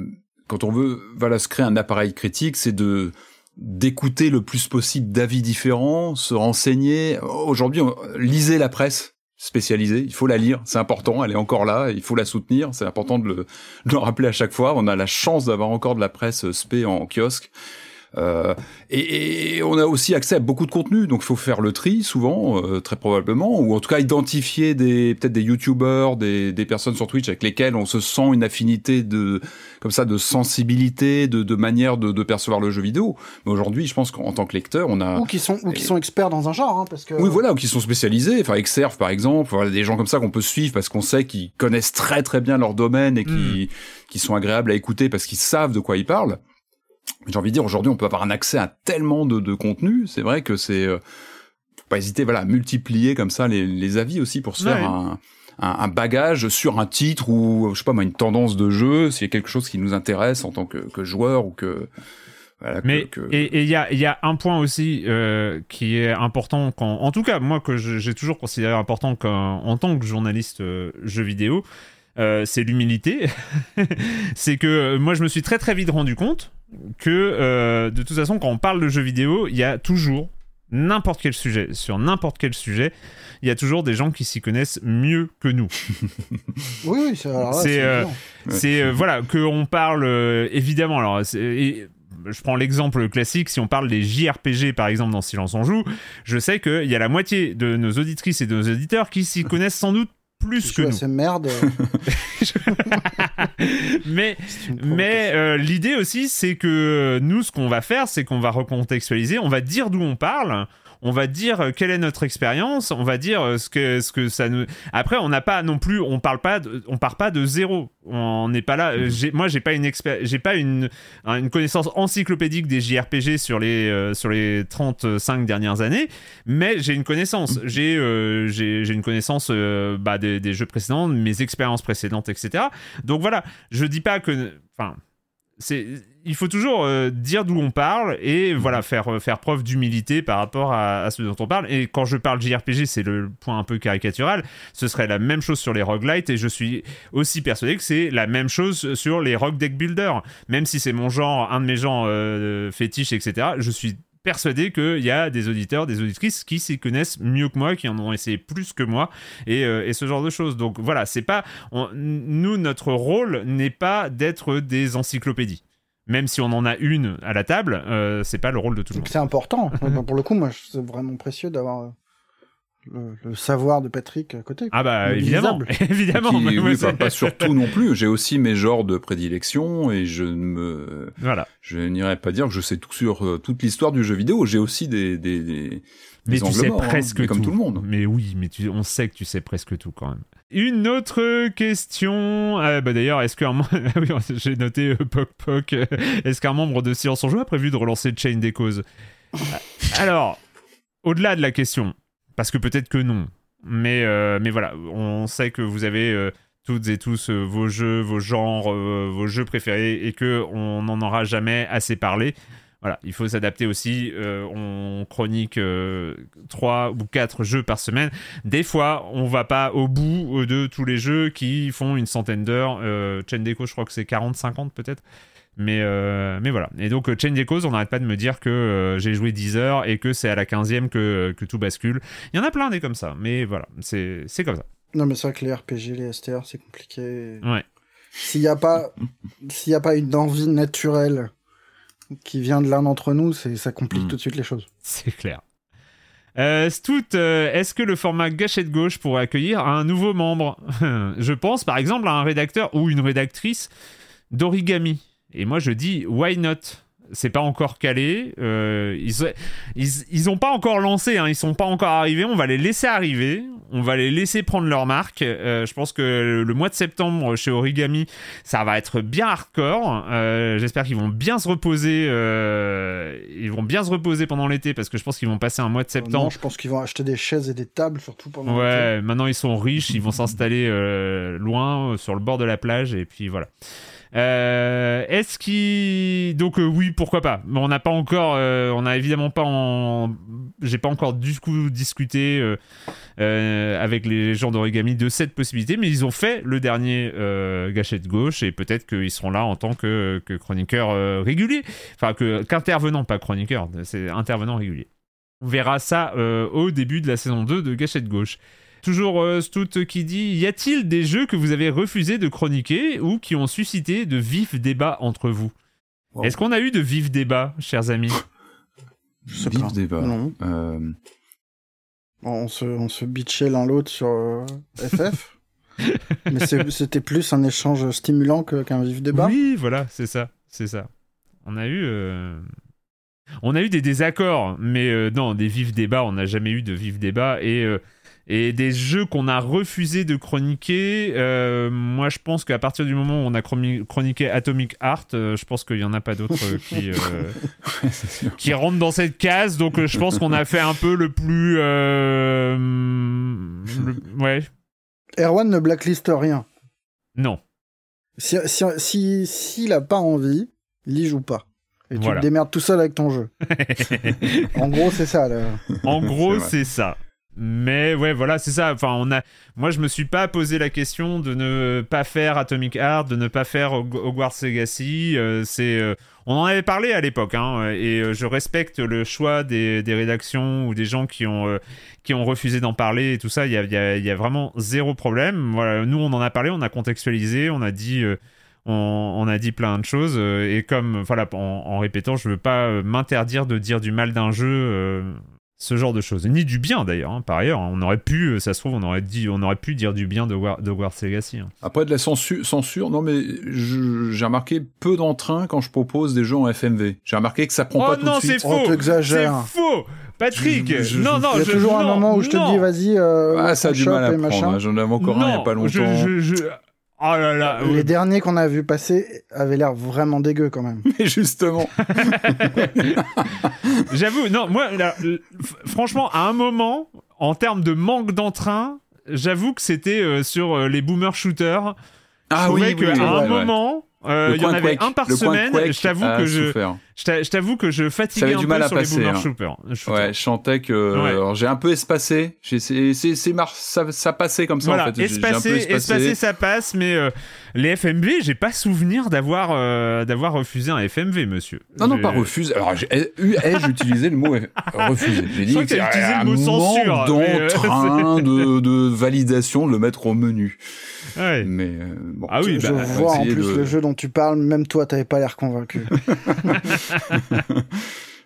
quand on veut, voilà, se créer un appareil critique, c'est de d'écouter le plus possible d'avis différents, se renseigner. Aujourd'hui, lisez la presse spécialisée, il faut la lire, c'est important, elle est encore là, il faut la soutenir, c'est important de le, de le rappeler à chaque fois. On a la chance d'avoir encore de la presse spé en kiosque. Euh, et, et, on a aussi accès à beaucoup de contenu, donc il faut faire le tri souvent, euh, très probablement, ou en tout cas identifier des peut-être des youtubeurs, des, des personnes sur Twitch avec lesquelles on se sent une affinité de comme ça de sensibilité, de, de manière de, de, percevoir le jeu vidéo. Mais aujourd'hui, je pense qu'en tant que lecteur, on a ou qui sont ou qui sont experts dans un genre, hein, parce que oui voilà, ou qui sont spécialisés, enfin Exerf par exemple, voilà, des gens comme ça qu'on peut suivre parce qu'on sait qu'ils connaissent très très bien leur domaine et qui mm. qui sont agréables à écouter parce qu'ils savent de quoi ils parlent j'ai envie de dire aujourd'hui on peut avoir un accès à tellement de, de contenu c'est vrai que c'est euh, faut pas hésiter voilà à multiplier comme ça les, les avis aussi pour se ouais. faire un, un, un, bagage sur un titre ou je sais pas moi une tendance de jeu s'il y a quelque chose qui nous intéresse en tant que, que joueur ou que voilà, mais que, que... et il y a, y a un point aussi euh, qui est important quand, en tout cas moi que j'ai toujours considéré important quand, en tant que journaliste euh, jeu vidéo, euh, c'est l'humilité. c'est que euh, moi je me suis très très vite rendu compte que euh, de toute façon quand on parle de jeux vidéo, il y a toujours n'importe quel sujet, sur n'importe quel sujet, il y a toujours des gens qui s'y connaissent mieux que nous. oui, oui, c'est euh, c'est euh, voilà que on parle euh, évidemment. Alors et, je prends l'exemple classique, si on parle des JRPG par exemple dans Silence on joue, je sais qu'il y a la moitié de nos auditrices et de nos auditeurs qui s'y connaissent sans doute plus que nous. C'est merde. mais mais euh, l'idée aussi, c'est que nous, ce qu'on va faire, c'est qu'on va recontextualiser, on va dire d'où on parle. On va dire quelle est notre expérience, on va dire ce que ce que ça nous. Après, on n'a pas non plus, on parle pas, de, on part pas de zéro. On n'est pas là. euh, j'ai- moi, j'ai pas une j'ai pas une, une connaissance encyclopédique des JRPG sur les euh, sur les 35 dernières années, mais j'ai une connaissance. J'ai euh, j'ai une connaissance euh, bah, des, des jeux précédents, de mes expériences précédentes, etc. Donc voilà, je dis pas que, enfin, il faut toujours euh, dire d'où on parle et voilà faire euh, faire preuve d'humilité par rapport à, à ce dont on parle. Et quand je parle JRPG, c'est le point un peu caricatural. Ce serait la même chose sur les roguelites et je suis aussi persuadé que c'est la même chose sur les rogue deck builder. Même si c'est mon genre, un de mes genres euh, fétiches, etc. Je suis persuadé qu'il y a des auditeurs, des auditrices qui s'y connaissent mieux que moi, qui en ont essayé plus que moi, et, euh, et ce genre de choses. Donc voilà, c'est pas, on- nous notre rôle n'est pas d'être des encyclopédies. Même si on en a une à la table, euh, c'est pas le rôle de tout le monde. C'est important. Pour le coup, moi, c'est vraiment précieux d'avoir euh, le, le savoir de Patrick à côté. Ah bah évidemment, évidemment. Qui- mais oui, pas, pas surtout non plus. J'ai aussi mes genres de prédilection et je ne me, Voilà. je n'irais pas dire que je sais tout sur euh, toute l'histoire du jeu vidéo. J'ai aussi des, des, des, Mais tu sais morts, hein, presque mais comme tout. tout le monde. Mais oui, mais tu, on sait que tu sais presque tout quand même. Une autre question. euh, bah d'ailleurs, est-ce qu'un Ah oui, j'ai noté euh, Poc Poc. euh, Est-ce qu'un membre de Silence en Jeu a prévu de relancer Chain des causes? Alors, au-delà de la question, parce que peut-être que non, mais euh, mais voilà, on sait que vous avez euh, toutes et tous euh, vos jeux, vos genres, vos jeux préférés et que on n'en aura jamais assez parlé. Voilà, il faut s'adapter aussi. on chronique euh, trois ou quatre jeux par semaine. Des fois, on va pas au bout de tous les jeux qui font une centaine d'heures. Chain Deco, je crois que c'est 40-50 peut-être. Mais, euh, mais voilà. Et donc, euh, Chain Deco, on n'arrête pas de me dire que euh, j'ai joué 10 heures et que c'est à la 15e que, que tout bascule. Il y en a plein des comme ça. Mais voilà, c'est comme ça. Non, mais c'est vrai que les RPG, les STR, c'est compliqué. Ouais. S'il n'y a pas, s'il y a pas une envie naturelle qui vient de l'un d'entre nous, ça complique Mm. tout de suite les choses. C'est clair. Euh, Stout, euh, est-ce que le format gâchette gauche pourrait accueillir un nouveau membre? Je pense par exemple à un rédacteur ou une rédactrice d'origami. Et moi je dis why not? C'est pas encore calé. euh, ils, ils, ils ont pas encore lancé, hein, ils sont pas encore arrivés. On va les laisser arriver. On va les laisser prendre leur marque. Euh, je pense que le mois de septembre chez Origami, ça va être bien hardcore. Euh, J'espère qu'ils vont bien se reposer. ils vont bien se reposer pendant l'été parce que je pense qu'ils vont passer un mois de Non, septembre. je pense qu'ils vont acheter des chaises et des tables, surtout pendant l'été. Ouais, maintenant ils sont riches, ils vont s'installer loin, sur le bord de la plage, et puis voilà. Euh, Est-ce qu'il donc euh, oui pourquoi pas. Mais on n'a pas encore euh, on n'a évidemment pas en j'ai pas encore du coup discuté avec les gens d'origami de cette possibilité mais ils ont fait le dernier gâchette gauche et peut-être qu'ils seront là en tant que, que chroniqueur régulier. Enfin que qu'intervenant pas chroniqueur c'est intervenant régulier. On verra ça au début de la saison 2 de Gâchette Gauche. Toujours euh, Stout qui dit Y a-t-il des jeux que vous avez refusé de chroniquer ou qui ont suscité de vifs débats entre vous? Wow. Est-ce qu'on a eu de vifs débats, chers amis? Je sais Vif pas. débat. Non. Euh, On se, on se bitchait l'un l'autre sur euh, FF. mais c'est- c'était plus un échange stimulant qu'un vif débat. Oui, voilà, c'est ça, c'est ça. On a eu, euh, on a eu des désaccords, mais euh, non, des vifs débats, on n'a jamais eu de vifs débats et euh, et des jeux qu'on a refusé de chroniquer. euh, moi, je pense qu'à partir du moment où on a chroniqué Atomic Heart, euh, je pense qu'il y en a pas d'autres euh, qui euh, rentrent dans cette case. Donc, euh, je pense qu'on a fait un peu le plus, euh, le- ouais, Erwan ne blackliste rien. non. Si, si, si, s'il a pas envie, il y joue pas. Et tu Voilà. te démerdes tout seul avec ton jeu. En gros, c'est ça. Là. En gros, c'est ça. Mais ouais, voilà, c'est ça. Enfin, on a. Moi, je me suis pas posé la question de ne pas faire Atomic Heart, de ne pas faire Hog- Hogwarts Legacy. euh, c'est. euh, On en avait parlé à l'époque, hein, et euh, je respecte le choix des, des rédactions ou des gens qui ont qui ont refusé d'en parler et tout ça. Il y a, y a- y a vraiment zéro problème. Voilà, nous, on en a parlé, on a contextualisé, on a dit. on, a dit plein de choses et comme voilà en, en répétant je veux pas m'interdire de dire du mal d'un jeu ce genre de choses ni du bien d'ailleurs hein, par ailleurs hein. on aurait pu euh, ça se trouve on aurait dit on aurait pu dire du bien de, War, de Legacy hein. Après de la censu- censure, non mais j'ai remarqué peu d'entrain quand je propose des jeux en FMV. J'ai remarqué que ça prend oh pas tout non de suite. c'est Oh, faux t'exagères. c'est faux Patrick Je- je- non non Il y a je- toujours un non, moment où je te non. dis, vas-y, euh, Ah, ça a du mal à prendre. J'en avais encore un il y a pas longtemps. Oh là là. Les derniers qu'on a vu passer avaient l'air vraiment dégueu quand même. Mais justement. J'avoue, non, moi, là, franchement, à un moment, en termes de manque d'entrain, j'avoue que c'était euh, sur euh, les boomer shooters. Ah je oui, oui, qu'à oui, un ouais, ouais. moment, euh, il y en avait Quake, un par semaine. Je t'avoue que je, je t'a- je t'avoue que je fatiguais un du peu mal à sur passer, les boomer hein. shooters. shooters. Ouais, je sentais que Ouais. alors, j'ai un peu espacé. C'est ça ça passait comme ça Voilà, en fait. Espacé, espacé. espacé, ça passe, mais euh, les FMV, j'ai pas souvenir d'avoir euh, d'avoir refusé un FMV, monsieur. Non, non, pas refusé. Alors, ai- ai-je utilisé le mot refusé? J'ai dit que utilisé a le mot un censure, euh, d'entrain, de, de validation de le mettre au menu. Ouais. Mais euh, bon. Ah oui, je bah, vois en plus de- le jeu dont tu parles, même toi t'avais pas l'air convaincu.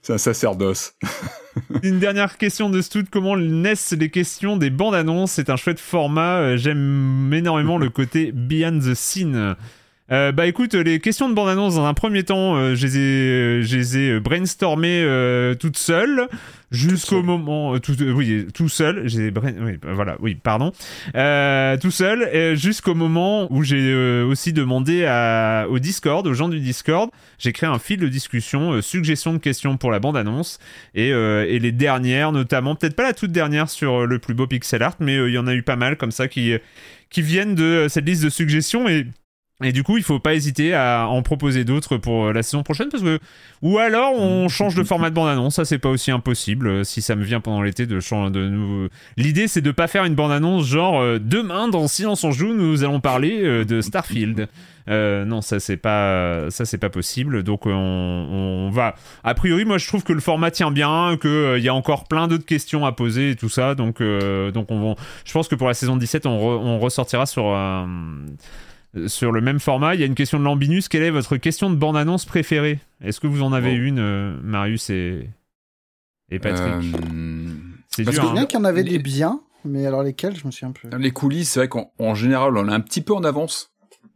C'est un sacerdoce. Une dernière question de Stout. Comment naissent les questions des bandes annonces? C'est un chouette format. Euh, J'aime énormément le côté behind the scene. Euh, bah écoute, les questions de bande-annonce, dans un premier temps, euh, je les ai, je les ai brainstormées euh, toutes seules, jusqu'au moment... euh, tout, euh, oui, tout seul, j'ai brain- oui, bah, voilà, oui, pardon. Euh, tout seul, euh, jusqu'au moment où j'ai euh, aussi demandé à, au Discord, aux gens du Discord, j'ai créé un fil de discussion, euh, suggestions de questions pour la bande-annonce, et, euh, et les dernières, notamment, peut-être pas la toute dernière sur euh, le plus beau pixel art, mais euh, il y en a eu pas mal comme ça qui, qui viennent de euh, cette liste de suggestions, et... Et du coup, il faut pas hésiter à en proposer d'autres pour euh, la saison prochaine parce que ou alors on change de format de bande annonce, ça c'est pas aussi impossible euh, si ça me vient pendant l'été de changer de nous. L'idée c'est de pas faire une bande annonce genre euh, demain dans Silence on joue nous allons parler euh, de Starfield. Euh, non, ça c'est pas ça c'est pas possible. Donc on, on va a priori moi je trouve que le format tient bien, que il y a encore plein d'autres questions à poser et tout ça. Donc donc on va- je pense que pour la saison 17 on, re- on ressortira sur sur le même format, il y a une question de Lambinus. Quelle est votre question de bande-annonce préférée? Est-ce que vous en avez Bon. une, euh, Marius et, et Patrick? Euh, C'est parce dur. que hein. Bien qu'il y en avait les- des biens, mais alors lesquels, je me souviens plus. les coulisses, c'est vrai qu'en en général, on est un petit peu en avance.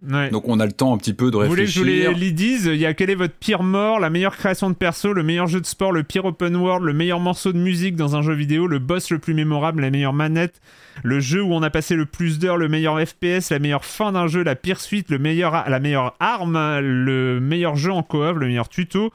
Ouais. Donc on a le temps un petit peu de Vous voulez que je réfléchir. vous les, les dise Il y a quel est votre pire mort, la meilleure création de perso, le meilleur jeu de sport, le pire open world, le meilleur morceau de musique dans un jeu vidéo, le boss le plus mémorable, la meilleure manette, le jeu où on a passé le plus d'heures, le meilleur FPS, la meilleure fin d'un jeu, la pire suite, le meilleur, la meilleure arme, le meilleur jeu en coop, le meilleur tuto,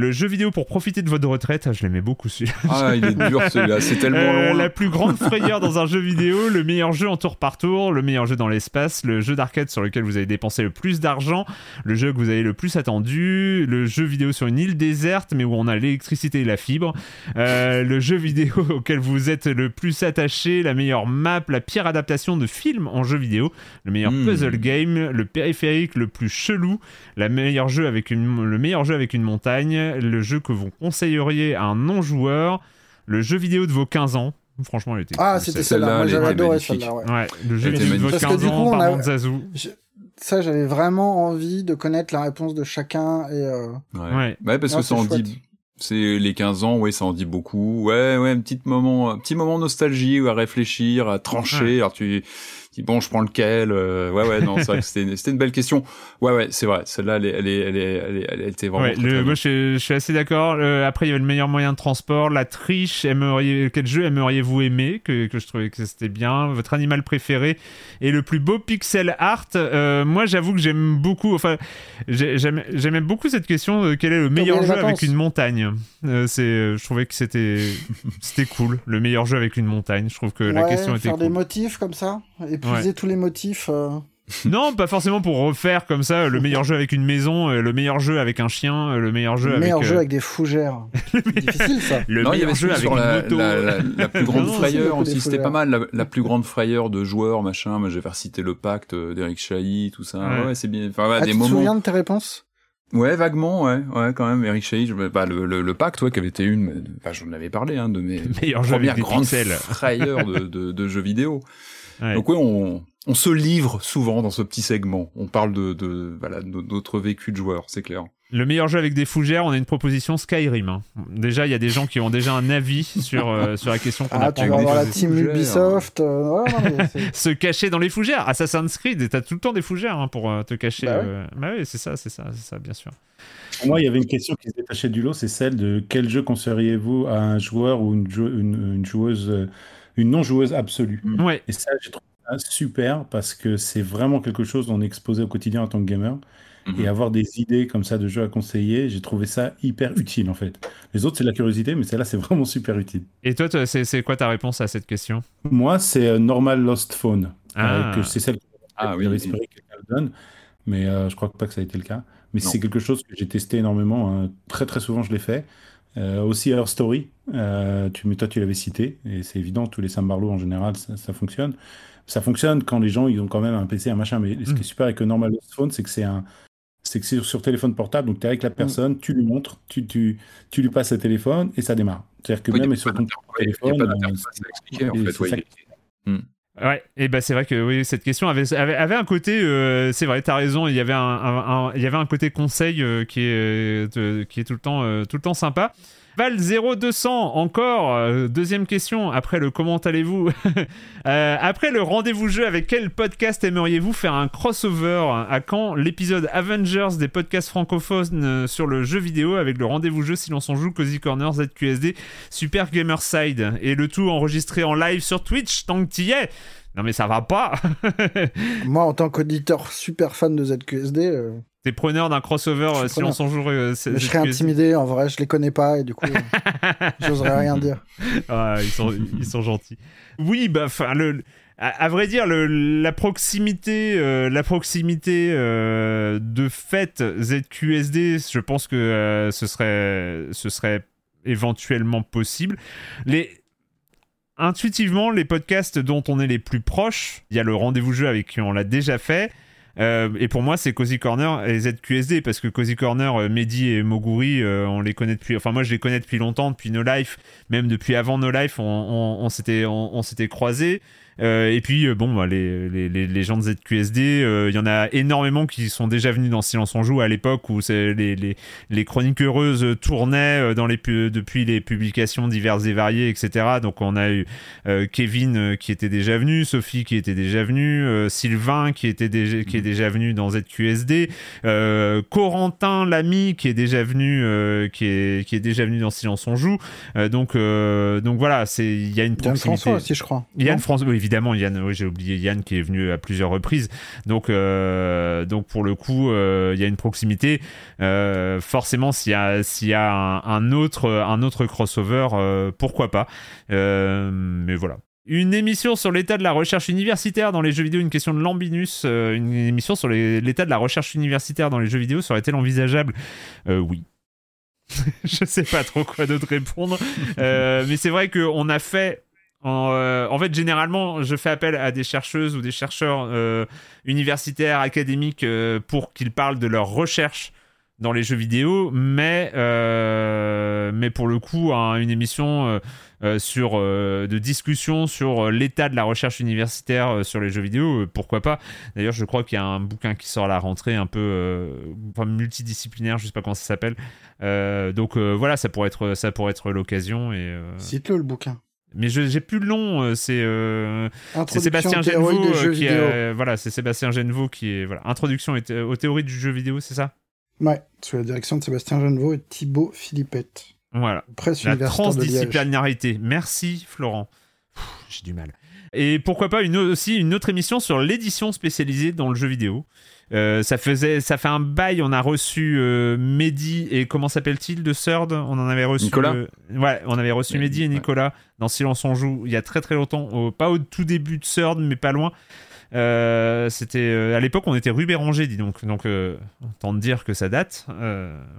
le jeu vidéo pour profiter de votre retraite. Je l'aimais beaucoup celui-là. Ah, il est dur celui-là, c'est tellement Euh, long. la plus grande frayeur dans un jeu vidéo, le meilleur jeu en tour par tour, le meilleur jeu dans l'espace, le jeu d'arcade sur lequel vous avez dépensé le plus d'argent, le jeu que vous avez le plus attendu, le jeu vidéo sur une île déserte mais où on a l'électricité et la fibre, euh, le jeu vidéo auquel vous êtes le plus attaché, la meilleure map, la pire adaptation de film en jeu vidéo, le meilleur Hmm. puzzle game, le périphérique le plus chelou, la meilleure jeu avec une, le meilleur jeu avec une montagne, le jeu que vous conseilleriez à un non-joueur, le jeu vidéo de vos 15 ans. Franchement, elle était Ah, cool, c'était celle-là. Moi, j'avais adoré celle-là. ouais. Ouais, le jeu vidéo de vos magnifique. Parce que 15 du coup, ans on par a-. Je- Ça, j'avais vraiment envie de connaître la réponse de chacun et euh, Ouais. Ouais. Ouais, parce que ça en chouette. dit. C'est les 15 ans, ouais, ça en dit beaucoup. Ouais, ouais, un petit moment, un petit moment nostalgie, ou à réfléchir, à trancher. Alors tu dis bon, je prends lequel. euh, ouais, ouais, non, c'est vrai que c'était, une belle question. Ouais, ouais, c'est vrai. Celle-là, elle, est- elle, est- elle, elle, était vraiment. Ouais, très, le, très moi, bien. je, je suis assez d'accord. Euh, après, il y avait le meilleur moyen de transport, la triche. Aimeriez, quel jeu aimeriez-vous aimer que, que je trouvais que c'était bien. Votre animal préféré et le plus beau pixel art? Euh, moi, j'avoue que j'aime beaucoup. Enfin, j'aimais beaucoup cette question. quel est le meilleur jeu avec une montagne Euh, C'est, je trouvais que c'était, c'était cool. Le meilleur jeu avec une montagne. Je trouve que la question était faire des motifs comme ça, épuiser tous les motifs. euh, Non, pas forcément pour refaire comme ça le meilleur jeu avec une maison, euh, le meilleur jeu avec un chien, euh, le meilleur jeu le avec meilleur euh, jeu avec des fougères. difficile ça. le non, il y meilleur avait jeu avec sur une la, moto. la, la, la plus grande Non, frayeur aussi. C'était pas mal. La, la plus grande frayeur de joueurs, machin. Moi, j'avais recité le pacte euh, d'Eric Chahi, tout ça. Ouais. Ouais, c'est bien. Enfin, ouais, Ah, des tu te moments. souviens de tes réponses? Ouais, vaguement, ouais, ouais, quand même. Eric Chahi, je... bah, le, le, le pacte, ouais, qui avait été une, enfin, j'en avais parlé, hein, de mes meilleur jeu avec premières des grandes pixels. frayeurs de, de, de jeux vidéo. Ouais. Donc ouais, on, on se livre souvent dans ce petit segment. On parle de, de voilà, de notre vécu de joueur, c'est clair. Le meilleur jeu avec des fougères, on a une proposition Skyrim. hein. Déjà, il y a des gens qui ont déjà un avis sur, euh, sur la question qu'on Ah, a tu vas des la team fougères. Ubisoft. euh, ouais, non, mais c'est- Se cacher dans les fougères. Assassin's Creed, t'as tout le temps des fougères hein, pour euh, te cacher. Bah ouais. Bah oui, c'est ça, c'est ça, c'est ça, bien sûr. Pour moi, il y avait une question qui se détachait du lot, c'est celle de quel jeu conseilleriez-vous à un joueur ou une, jou- une, une joueuse, euh, une non-joueuse absolue Ouais. Et ça, j'ai trouvé ça super parce que c'est vraiment quelque chose dont on est exposé au quotidien en tant que gamer. Mhm. Et avoir des idées comme ça de jeux à conseiller, j'ai trouvé ça hyper utile en fait. Les autres, c'est de la curiosité, mais celle-là, c'est vraiment super utile. Et toi, toi, c'est c'est quoi ta réponse à cette question? Moi, c'est euh, Normal Lost Phone. Ah. Euh, que c'est celle que Ah oui, j'avais oui. espéré que quelqu'un le donne, mais euh, je crois pas que ça a été le cas. Mais Non. c'est quelque chose que j'ai testé énormément. hein. Très très souvent, je l'ai fait. Euh, aussi Our Story, euh, tu, mais toi tu l'avais cité, et c'est évident, tous les Sam Barlow en général, ça, ça fonctionne. Ça fonctionne quand les gens ils ont quand même un PC, un machin, mais ce Mm. qui est super avec le Normal Phone, c'est que c'est un. C'est que c'est sur, sur téléphone portable, donc tu es avec la personne, tu lui montres, tu, tu, tu lui passes le téléphone et ça démarre. C'est-à-dire que Oui, même sur ton d'interface- il y a téléphone, pas euh, d'interface à expliquer, en fait, ouais, Ouais, et bah c'est vrai que oui, cette question avait, avait, un côté, euh, c'est vrai, t'as raison, il y avait un, il y avait un côté conseil euh, qui, est, euh, qui est tout le temps, tout le temps sympa. Val 0200, encore, euh, deuxième question, après le comment allez-vous? Euh, Après le rendez-vous jeu, avec quel podcast aimeriez-vous faire un crossover? À quand l'épisode Avengers des podcasts francophones euh, sur le jeu vidéo avec le rendez-vous jeu si l'on s'en joue, Cozy Corner, ZQSD, Super Gamerside? Et le tout enregistré en live sur Twitch tant que t'y es non mais ça va pas Moi, en tant qu'auditeur super fan de ZQSD, euh, T'es preneur d'un crossover euh, si preneur. s'en joue euh, je serais intimidé. En vrai, je les connais pas et du coup, j'oserais rien dire. Ah, ils sont, ils sont gentils. Oui, bah, enfin, le, à, à vrai dire, le, la proximité, euh, la proximité euh, de fait ZQSD, je pense que euh, ce serait, ce serait éventuellement possible. Les Intuitivement, les podcasts dont on est les plus proches, il y a le rendez-vous jeu avec qui on l'a déjà fait. Euh, et pour moi, c'est Cozy Corner et ZQSD parce que Cozy Corner, euh, Mehdi et Moguri, euh, on les connaît depuis. Enfin, moi, je les connais depuis longtemps, depuis No Life, même depuis avant No Life, on, on, s'était croisés. Euh, et puis, euh, bon, bah, les, les, les, les gens de ZQSD, euh, il y en a énormément qui sont déjà venus dans Silence on Joue à l'époque où c'est les, les, les chroniques heureuses tournaient euh, dans les, pu- depuis les publications diverses et variées, etc. Donc, on a eu euh, Kevin euh, qui était déjà venu, Sophie qui était déjà venue, euh, Sylvain qui, était déjà, qui est déjà venu dans ZQSD, euh, Corentin l'ami qui est déjà venu, euh, qui, est, qui est déjà venu dans Silence on Joue. Euh, donc, euh, donc voilà, c'est il y a une proximité. François aussi, je crois. Yann Non? François, oui, évidemment, Yann, oui, j'ai oublié Yann qui est venu à plusieurs reprises. Donc, euh, donc pour le coup, euh, il y a une proximité. Euh, forcément, s'il y a, un, autre, un autre crossover, pourquoi pas. Mais voilà. Une émission sur l'état de la recherche universitaire dans les jeux vidéo, une question de Lambinus. une émission sur l'état de la recherche universitaire dans les jeux vidéo serait-elle envisageable? Oui. je sais pas trop quoi d'autre répondre. Mais c'est vrai qu'on a fait. En, euh, en fait, généralement, je fais appel à des chercheuses ou des chercheurs euh, universitaires, académiques, euh, pour qu'ils parlent de leur recherche dans les jeux vidéo, mais, mais pour le coup, une émission sur, de discussion sur l'état de la recherche universitaire sur les jeux vidéo, pourquoi pas. D'ailleurs, je crois qu'il y a un bouquin qui sort à la rentrée, un peu multidisciplinaire, je sais pas comment ça s'appelle. Donc voilà, ça pourrait être, être l'occasion. Et, Cite-le, le bouquin. Mais j'ai plus le nom, euh, c'est euh, Sébastien Genevaux euh, qui a- voilà, c'est Sébastien Genevaux qui est voilà, introduction aux théories du jeu vidéo, c'est ça? Ouais, sous la direction de Sébastien Genevaux et Thibaut Philippette. Voilà. Presse La transdisciplinarité. Merci Florent. J'ai du mal. Et pourquoi pas une, aussi une autre émission sur l'édition spécialisée dans le jeu vidéo. Euh, ça faisait, ça fait un bail. On a reçu euh, Mehdi et comment s'appelle-t-il de Third On en avait reçu. Nicolas. euh, ouais, on avait reçu Mehdi, et ouais. Nicolas dans Silence on joue il y a très très longtemps. au- pas au tout début de Third, mais pas loin. Euh, c'était euh, à l'époque on était rue Béranger dis donc. Donc euh, autant te dire que ça date.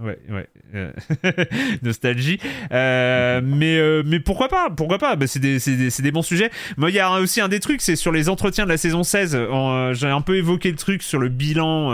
Ouais ouais. Nostalgie. Mais mais pourquoi pas pourquoi pas? Bah, c'est des, des, des bons sujets. Moi il y a aussi un des trucs c'est sur les entretiens de la saison 16 Euh, j'ai un peu évoqué le truc sur le bilan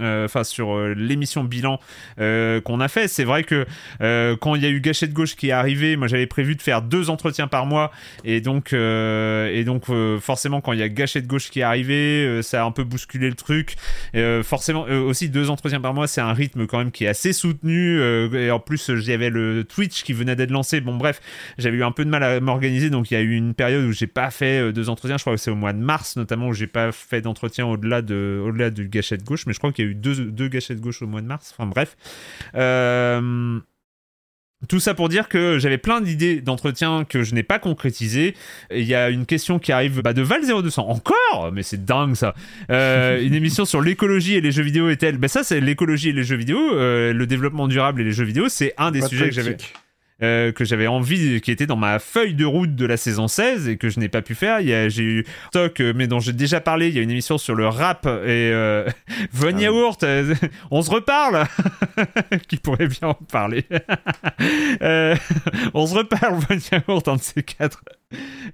enfin sur l'émission bilan qu'on a fait. C'est vrai que quand il y a eu Gâchette Gauche qui est arrivé moi j'avais prévu de faire deux entretiens par mois. Et donc et donc forcément quand il y a Gâchette Gauche qui est arrivé euh, ça a un peu bousculé le truc. Euh, forcément euh, aussi deux entretiens par mois c'est un rythme quand même qui est assez soutenu et en plus j'avais le Twitch qui venait d'être lancé. Bon bref j'avais eu un peu de mal à m'organiser donc il y a eu une période où j'ai pas fait deux entretiens je crois que c'est au mois de mars notamment où j'ai pas fait d'entretien au-delà de au-delà du gâchette gauche mais je crois qu'il y a eu deux, deux gâchettes gauche au mois de mars. Enfin bref Tout ça pour dire que j'avais plein d'idées d'entretien que je n'ai pas concrétisées. Il y a une question qui arrive bah, de Val0200. Encore? Mais c'est dingue ça. Euh, une émission sur l'écologie et les jeux vidéo est-elle? Bah ça c'est l'écologie et les jeux vidéo. Euh, le développement durable et les jeux vidéo, c'est un des Pas sujets que j'avais. Euh, que j'avais envie, qui était dans ma feuille de route de la saison 16 et que je n'ai pas pu faire. Il y a- J'ai eu Stock, euh, mais dont j'ai déjà parlé. Il y a une émission sur le rap et euh, Von Yaourt. euh, on se reparle Qui pourrait bien en parler. On se reparle, Von Yaourt, un de ces quatre.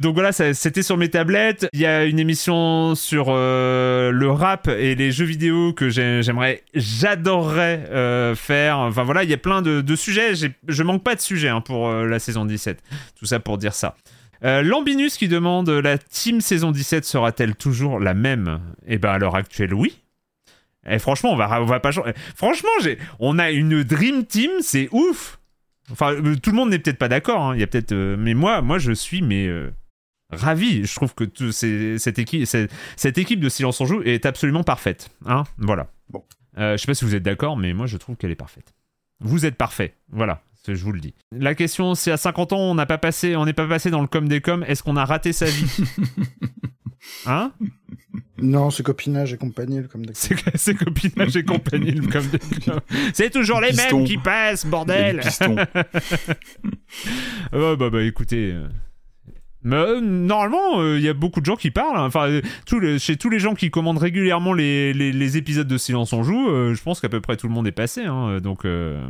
Donc voilà, c'était sur mes tablettes. Il y a une émission sur euh, le rap et les jeux vidéo que j'ai- j'aimerais, j'adorerais euh, faire. Enfin voilà, il y a plein de, sujets. Je manque pas de sujets hein, pour euh, la saison 17. Tout ça pour dire ça. Lambinus qui demande la team saison 17 sera-t-elle toujours la même? Eh ben à l'heure actuelle, oui. Et franchement, on va, pas changer. Franchement, on a une dream team, c'est ouf. Enfin, euh, tout le monde n'est peut-être pas d'accord. hein. Il y a peut-être, euh, mais moi, moi, je suis mais euh, ravi. Je trouve que tout- cette équipe, cette, équipe de Silence on joue est absolument parfaite. Hein voilà. Bon. Euh, je sais pas si vous êtes d'accord, mais moi, je trouve qu'elle est parfaite. Vous êtes parfait. Voilà. Je vous le dis. La question, c'est à 50 ans, on n'a pas passé, on n'est pas passé dans le com des coms. Est-ce qu'on a raté sa vie? Hein Non, c'est copinage et compagnie, comme des C'est c'est copinage et compagnie, le com des coms. C'est toujours les mêmes qui passent, bordel. Ouais, bah, bah écoutez. euh, Mais, euh, normalement, euh, il y a beaucoup de gens qui parlent. hein. Enfin, euh, tous les- chez tous les gens qui commandent régulièrement les, les- les épisodes de Silence on joue, euh, je pense qu'à peu près tout le monde est passé. hein. donc, euh,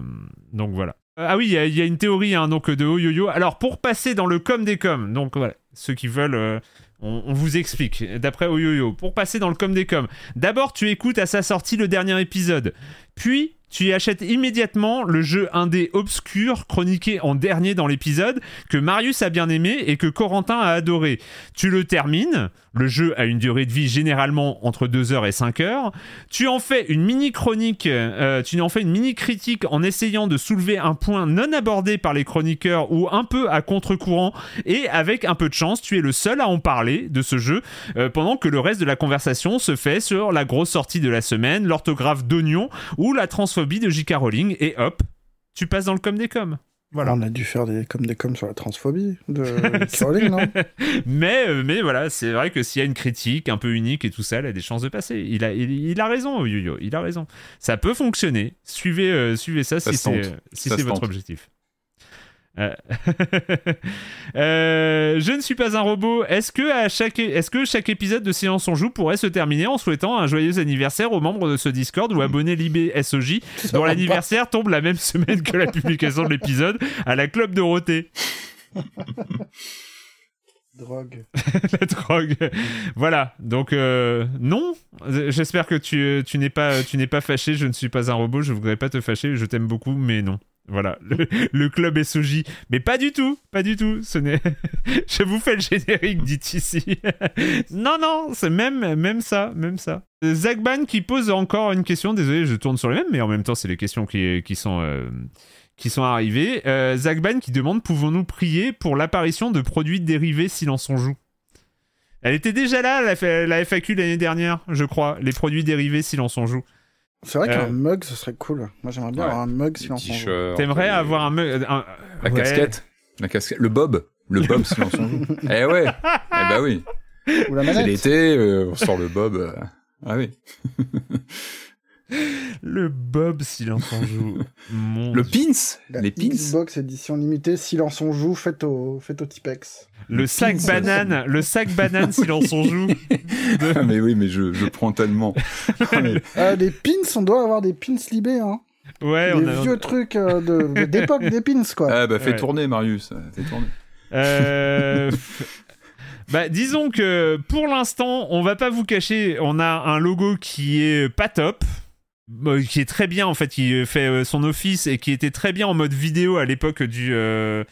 donc voilà. Ah oui, il y, a- il y a une théorie hein, donc, de Oyoyo. Alors, pour passer dans le com des coms, donc voilà, ceux qui veulent. On, vous explique, d'après Oyoyo, pour passer dans le com des coms, d'abord tu écoutes à sa sortie le dernier épisode, puis tu y achètes immédiatement le jeu indé obscur chroniqué en dernier dans l'épisode que Marius a bien aimé et que Corentin a adoré. Tu le termines, le jeu a une durée de vie généralement entre 2 heures et 5 heures. Tu en fais une mini chronique, euh, tu en fais une mini critique en essayant de soulever un point non abordé par les chroniqueurs ou un peu à contre-courant et avec un peu de chance, tu es le seul à en parler de ce jeu euh, pendant que le reste de la conversation se fait sur la grosse sortie de la semaine, l'orthographe d'oignon ou la transphobie de J.K. Rowling et hop, tu passes dans le com des coms. Voilà. On a dû faire des comme des coms sur la transphobie de Caroline, non? Mais, euh, mais voilà, c'est vrai que s'il y a une critique un peu unique et tout ça, elle a des chances de passer. Il a, il, il a raison, Yo-Yo, il a raison. Ça peut fonctionner. Suivez, euh, suivez ça, Ça si c'est si Ça c'est se votre tente. objectif. Euh, euh, je ne suis pas un robot. Est-ce que, à chaque, est-ce que chaque épisode de Séance on joue pourrait se terminer en souhaitant un joyeux anniversaire aux membres de ce Discord ou abonnés Libé SOJ dont l'anniversaire tombe la même semaine que la publication de l'épisode à la Club Dorothée Drogue. la drogue. Voilà. Donc euh, non. J'espère que tu, tu n'es pas tu n'es pas fâché. Je ne suis pas un robot. Je voudrais pas te fâcher. Je t'aime beaucoup, mais non. Voilà. Le, le club SOJ. Mais pas du tout. Pas du tout. Ce n'est. je vous fais le générique, dit ici. non, non. C'est même même ça, même ça. Zach Ban qui pose encore une question. Désolé, je tourne sur les mêmes, mais en même temps, c'est les questions qui sont. euh, qui sont arrivés. Euh, qui demande pouvons-nous prier pour l'apparition de produits dérivés Silence on joue? Elle était déjà là, la, FAQ l'année dernière, je crois. Les produits dérivés Silence on joue. C'est vrai qu'un Euh. mug, ce serait cool. Moi, j'aimerais bien Ouais. avoir un mug T'aimerais les- avoir un, me- un- La ouais. casquette. La casquette. Le bob. Le bob, si on s'en joue. Eh ouais. Eh bah oui. Ou la C'est l'été, euh, on sort le bob. euh. Ah oui. Le Bob Silence on joue. Mon Le Dieu. pins. La Les pins. Xbox édition limitée, silence on joue, faites au, faites au Tipex. Le sac pins. banane, le sac banane Silence on joue. Ah, mais oui, mais je, je prends tellement. Ah, mais- Euh, les pins, on doit avoir des pins libés, hein. Ouais, les on a. vieux trucs euh, de- d'époque des pins, quoi. Ah bah fais Ouais. tourner Marius, fais tourner. Euh, Bah, disons que pour l'instant, on va pas vous cacher, on a un logo qui est pas top. Euh, qui est très bien en fait, qui fait euh, son office et qui était très bien en mode vidéo à l'époque du euh,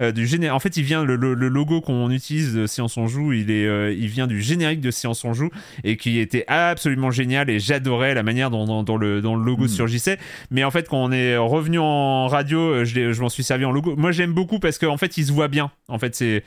euh, du géné- En fait, il vient le, le- le logo qu'on utilise de Séance on joue, il est euh, il vient du générique de Séance on joue et qui était absolument génial et j'adorais la manière dont, dont- dont le dont le logo Mm. surgissait. Mais en fait, quand on est revenu en radio, euh, je, je m'en suis servi en logo. Moi, j'aime beaucoup parce qu'en fait, il se voit bien. En fait, c'est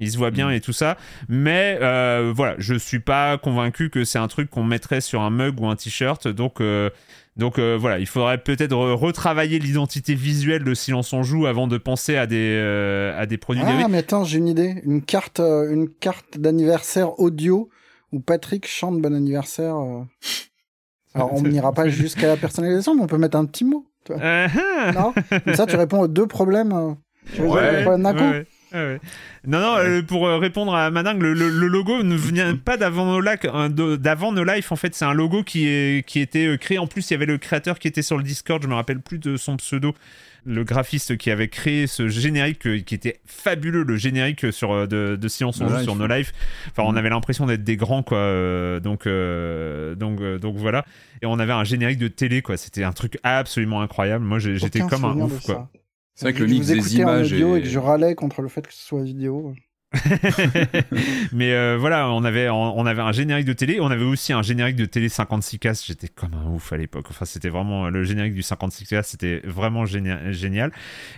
il se voit bien Mm. et tout ça. Mais euh, voilà, je suis pas convaincu que c'est un truc qu'on mettrait sur un mug ou un t-shirt. Donc, euh, Donc euh, voilà, il faudrait peut-être re- retravailler l'identité visuelle de Silence on joue avant de penser à des, euh, à des produits Ah, dérivés. mais attends, j'ai une idée. Une carte, euh, une carte d'anniversaire audio où Patrick chante bon anniversaire. euh. Alors, on n'ira pas jusqu'à la personnalisation, mais on peut mettre un petit mot. vois. Euh, Non? Comme ça, tu réponds aux deux problèmes. euh, Tu résous les problèmes d'un coup. ouais, ouais, ouais. Non, non, euh, pour euh, répondre à Madingue, le, le- le logo ne vient pas d'avant No Life, d'avant No Life, en fait, c'est un logo qui, est, qui était euh, créé. En plus, il y avait le créateur qui était sur le Discord, je me rappelle plus de son pseudo, le graphiste qui avait créé ce générique qui était fabuleux, le générique sur, de, de Silence on No sur No Life. Enfin, on Mhm. avait l'impression d'être des grands, quoi. euh, donc, euh, donc, euh, donc voilà. Et on avait un générique de télé, quoi. C'était un truc absolument incroyable. Moi, j'étais comme un ouf, quoi. ça. C'est vrai que Je le mix vous des écoutais en audio et que je râlais contre le fait que ce soit vidéo. mais euh, voilà, on avait, on, avait un générique de télé, on avait aussi un générique de télé 56K. J'étais comme un ouf à l'époque. Enfin, c'était vraiment le générique du 56K, c'était vraiment génia- génial.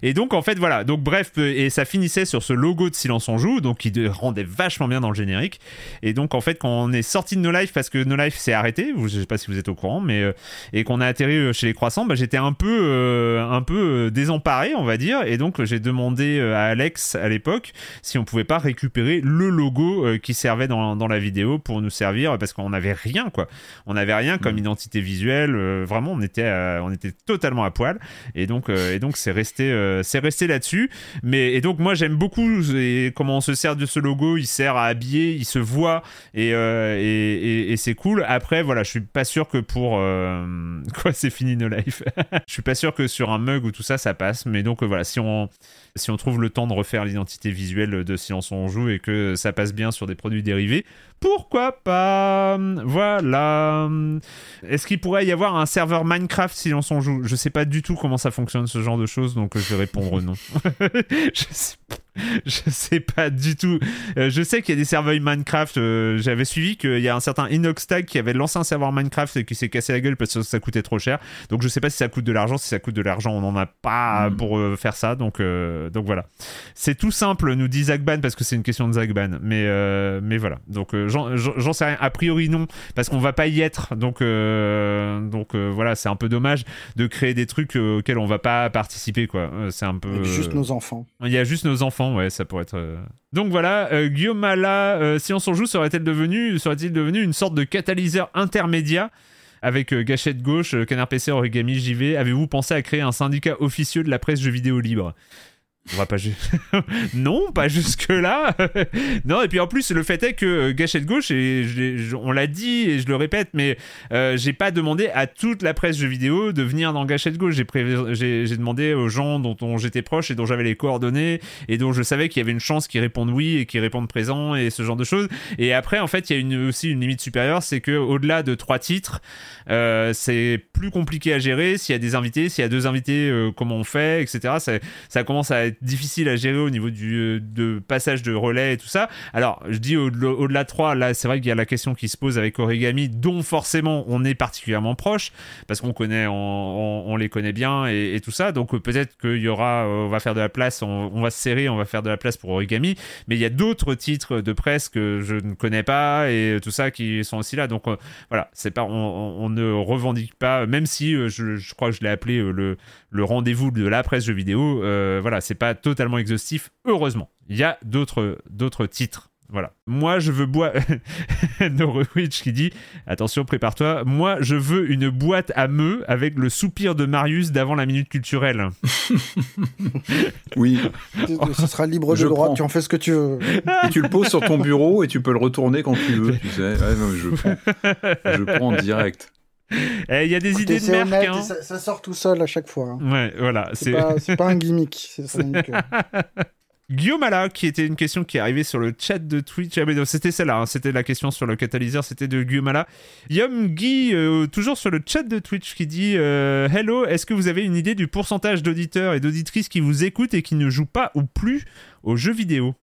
Et donc, en fait, voilà. Donc, bref, euh, et ça finissait sur ce logo de Silence on joue, donc de- rendait vachement bien dans le générique. Et donc, en fait, quand on est sorti de No Life, parce que No Life s'est arrêté, je sais pas si vous êtes au courant, mais euh, et qu'on a atterri chez les croissants, bah, j'étais un peu, un peu désemparé, on va dire. Et donc, j'ai demandé à Alex à l'époque si on pouvait pas récupérer le logo euh, qui servait dans, dans la vidéo pour nous servir parce qu'on n'avait rien quoi. On n'avait rien comme identité visuelle euh, vraiment on était euh, on était totalement à poil. Et donc et donc c'est resté c'est resté là-dessus. Mais et donc moi j'aime beaucoup et comment on se sert de ce logo. Il sert à habiller il se voit et et, et- et c'est cool. Après voilà je suis pas sûr que pour quoi c'est fini no life. Je suis pas sûr que sur un mug ou tout ça ça passe. Mais donc voilà si on si on trouve le temps de refaire l'identité visuelle de Silence on joue et que ça passe bien sur des produits dérivés, pourquoi pas? Voilà. Est-ce qu'il pourrait y avoir un serveur Minecraft Silence on joue? Je sais pas du tout comment ça fonctionne ce genre de choses, donc je vais répondre non. je sais je sais pas du tout. Euh, je sais qu'il y a des serveurs Minecraft. euh, J'avais suivi qu'il y a un certain Inoxtag qui avait lancé un serveur Minecraft et qui s'est cassé la gueule parce que ça coûtait trop cher. Donc je sais pas si ça coûte de l'argent. Si ça coûte de l'argent, on n'en a pas Mm. pour euh, faire ça. Donc, euh, donc voilà. C'est tout simple, nous dit Zagban, parce que c'est une question de Zagban. Mais, euh, mais voilà. Donc euh, j'en sais rien. A priori, non, parce qu'on va pas y être. Donc, euh, donc euh, voilà, c'est un peu dommage de créer des trucs euh, auxquels on va pas participer. quoi. C'est un peu. Juste nos enfants. il y a juste nos enfants, ouais, ça pourrait être. Donc voilà, Guillaume Mala, si on s'en joue, serait-elle devenu, serait-il devenu une sorte de catalyseur intermédiaire avec euh, Gâchette Gauche, euh, Canard PC, Origami, JV Avez-vous pensé à créer un syndicat officieux de la presse jeux vidéo libre? On va pas non pas jusque là non et puis en plus le fait est que euh, Gâchette Gauche et on l'a dit et je le répète mais euh, j'ai pas demandé à toute la presse jeux vidéo de venir dans Gâchette Gauche. J'ai demandé aux gens dont, j'étais proche et dont j'avais les coordonnées et dont je savais qu'il y avait une chance qu'ils répondent oui et qu'ils répondent présent et ce genre de choses. Et après en fait il y a aussi une limite supérieure c'est que au-delà de trois titres euh, c'est plus compliqué à gérer s'il y a des invités s'il y a deux invités comment on fait etc ça, ça commence à être difficile à gérer au niveau du euh, passage de relais et tout ça. Alors je dis au- au-delà de trois là c'est vrai qu'il y a la question qui se pose avec Origami dont forcément on est particulièrement proche parce qu'on connaît on, les connaît bien et, tout ça. Donc euh, peut-être qu'il y aura euh, on va faire de la place on, va se serrer on va faire de la place pour Origami. Mais il y a d'autres titres de presse que je ne connais pas et tout ça qui sont aussi là. Donc voilà c'est pas on, ne revendique pas même si je, crois que je l'ai appelé le, le rendez-vous de la presse jeux vidéo voilà c'est pas totalement exhaustif heureusement il y a d'autres d'autres titres voilà. Moi, je veux boire. Norwich qui dit Attention, prépare-toi. Moi, je veux une boîte à meux avec le soupir de Marius d'avant la minute culturelle. Oui, Ce sera libre de Je droit, prends. tu en fais ce que tu veux. et tu le poses sur ton bureau et tu peux le retourner quand tu veux, tu sais. Ouais, non, je prends, je prends en direct. Eh, Il y a des Écoutez, idées de merc. honnête, hein. ça, ça sort tout seul à chaque fois. hein. Ouais, voilà. C'est pas, un gimmick. Guillaume Ala, qui était une question qui est arrivée sur le chat de Twitch. Ah, mais c'était celle-là, hein, c'était la question sur le catalyseur, c'était de Guillaume Ala. Yom Guy, euh, toujours sur le chat de Twitch, qui dit euh, Hello, est-ce que vous avez une idée du pourcentage d'auditeurs et d'auditrices qui vous écoutent et qui ne jouent pas ou plus aux jeux vidéo?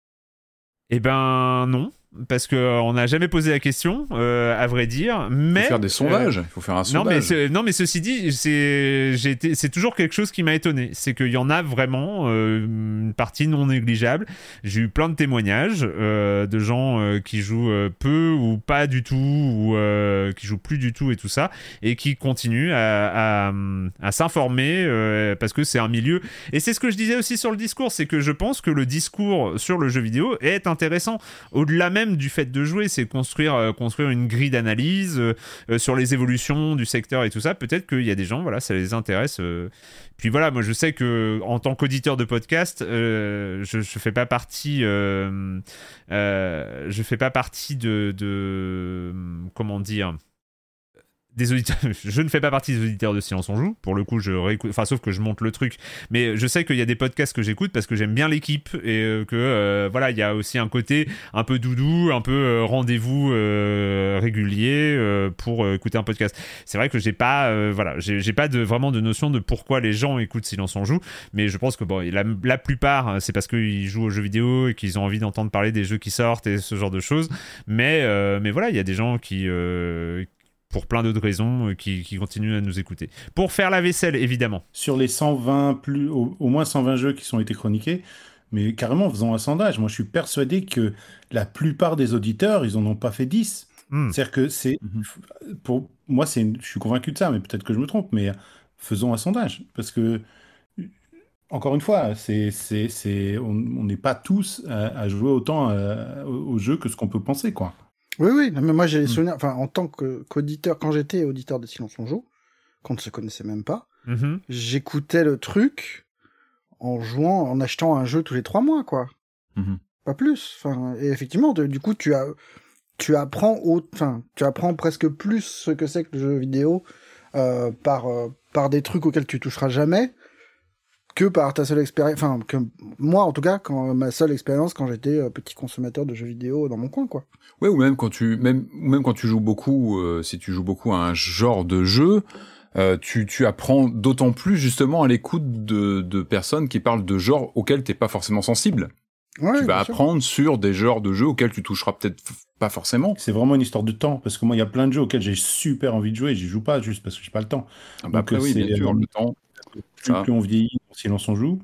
Eh ben non. Parce que euh, on n'a jamais posé la question, euh, à vrai dire. Mais Il faut faire des sondages. Il faut faire un non mais, sondage. non mais ceci dit, c'est toujours quelque chose qui m'a étonné. C'est qu'il y en a vraiment euh, une partie non négligeable. J'ai eu plein de témoignages euh, de gens euh, qui jouent euh, peu ou pas du tout ou euh, qui jouent plus du tout et tout ça et qui continuent à, à, à s'informer euh, parce que c'est un milieu. Et c'est ce que je disais aussi sur le discours, c'est que je pense que le discours sur le jeu vidéo est intéressant au-delà même du fait de jouer, c'est construire euh, construire une grille d'analyse euh, euh, sur les évolutions du secteur et tout ça. Peut-être qu'il y a des gens, voilà, ça les intéresse. Puis voilà, moi je sais que en tant qu'auditeur de podcast, je, je fais pas partie, je fais pas partie de, de comment dire auditeurs, je ne fais pas partie des auditeurs de Silence on joue. Pour le coup, je réécoute, enfin, sauf que je monte le truc. Mais je sais qu'il y a des podcasts que j'écoute parce que j'aime bien l'équipe et euh, que euh, voilà, il y a aussi un côté un peu doudou, un peu euh, rendez-vous régulier pour écouter un podcast. C'est vrai que j'ai pas, voilà, j'ai pas de vraiment de notion de pourquoi les gens écoutent Silence on joue. Mais je pense que bon, la, la plupart, euh, c'est parce qu'ils jouent aux jeux vidéo et qu'ils ont envie d'entendre parler des jeux qui sortent et ce genre de choses. Mais mais voilà, il y a des gens qui pour plein d'autres raisons, euh, qui, qui continuent à nous écouter. Pour faire la vaisselle, évidemment. Sur les 120, plus, au, au moins 120 jeux qui sont été chroniqués, mais carrément, faisons un sondage. Moi, je suis persuadé que la plupart des auditeurs, ils en ont pas fait 10. Hmm. C'est-à-dire que c'est. Pour moi, c'est une- je suis convaincu de ça, mais peut-être que je me trompe, mais faisons un sondage. Parce que, encore une fois, c'est, c'est, c'est, on n'est pas tous à, à jouer autant euh, au, au jeu que ce qu'on peut penser, quoi. Oui, oui, non, mais moi j'ai les souvenirs, enfin, en tant qu'auditeur, quand j'étais auditeur de Silence on joue, qu'on ne se connaissait même pas, Mhm. j'écoutais le truc en jouant, en achetant un jeu tous les trois mois, quoi. Mhm. Pas plus. Enfin, et effectivement, du coup, tu as, tu apprends au, enfin, tu apprends presque plus ce que c'est que le jeu vidéo euh, par, euh, par des trucs auxquels tu toucheras jamais que par ta seule expérience. Enfin, que moi, en tout cas, quand ma seule expérience quand j'étais euh, petit consommateur de jeux vidéo dans mon coin, quoi. Ouais, ou même quand tu même ou même quand tu joues beaucoup, euh, si tu joues beaucoup à un genre de jeu, euh, tu tu apprends d'autant plus justement à l'écoute de de personnes qui parlent de genres auxquels t'es pas forcément sensible. Ouais, tu vas sûr. apprendre sur des genres de jeux auxquels tu toucheras peut-être pas forcément. C'est vraiment une histoire de temps, parce que moi, il y a plein de jeux auxquels j'ai super envie de jouer, et j'y joue pas juste parce que j'ai pas le temps. Ah bah Donc, après oui, c'est, bien sûr, le temps. Plus on vieillit, silence on joue,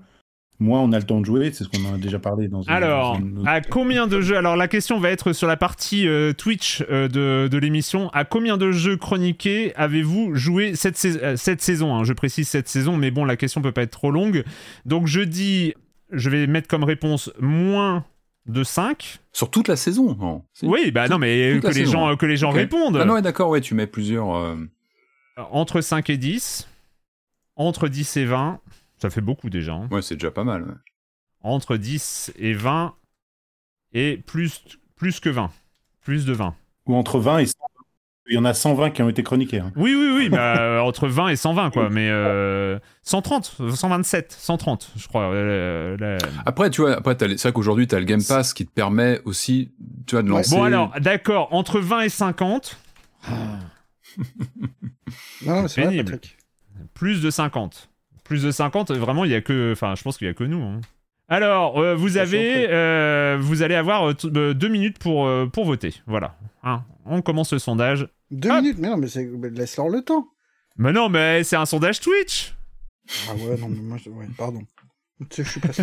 moins on a le temps de jouer, c'est ce qu'on en a déjà parlé dans une- Alors, dans une autre- à combien de jeux Alors, la question va être sur la partie euh, Twitch euh, de, de l'émission. À combien de jeux chroniqués avez-vous joué cette, sais- euh, cette saison hein? Je précise cette saison, mais bon, la question peut pas être trop longue. Donc, je dis, je vais mettre comme réponse moins de 5. Sur toute la saison. non? Oui, bah non, mais toute que les, saison. gens, que les gens répondent. Ah non, ouais, d'accord, ouais, tu mets plusieurs. euh, Entre 5 et 10. Entre 10 et 20. Ça fait beaucoup déjà. hein. Ouais, c'est déjà pas mal. ouais. Entre 10 et 20. Et plus, plus que 20. Plus de 20. Ou entre 20 et 100. Il y en a 120 qui ont été chroniqués. hein. Oui, oui, oui, bah, euh, entre 20 et 120, quoi. Mais euh, 130, 127, 130, je crois. euh, la- Après, tu vois, après, c'est vrai qu'aujourd'hui, t'as le Game Pass qui te permet aussi, tu vois, de lancer. Bon, alors, d'accord, entre 20 et 50, Non, non, mais c'est vrai, Pénible. Patrick. plus de 50. Plus de 50, vraiment, il y a que. Enfin, je pense qu'il y a que nous. hein. Alors, euh, vous avez. euh, vous allez avoir euh, deux minutes pour, euh, pour voter. Voilà. Hein, on commence le sondage. Deux Hop. minutes, mais non, mais, laisse-leur le temps. Mais non, mais c'est un sondage Twitch Ah ouais, non, mais moi, je... ouais, pardon. Tu sais, je suis pressé.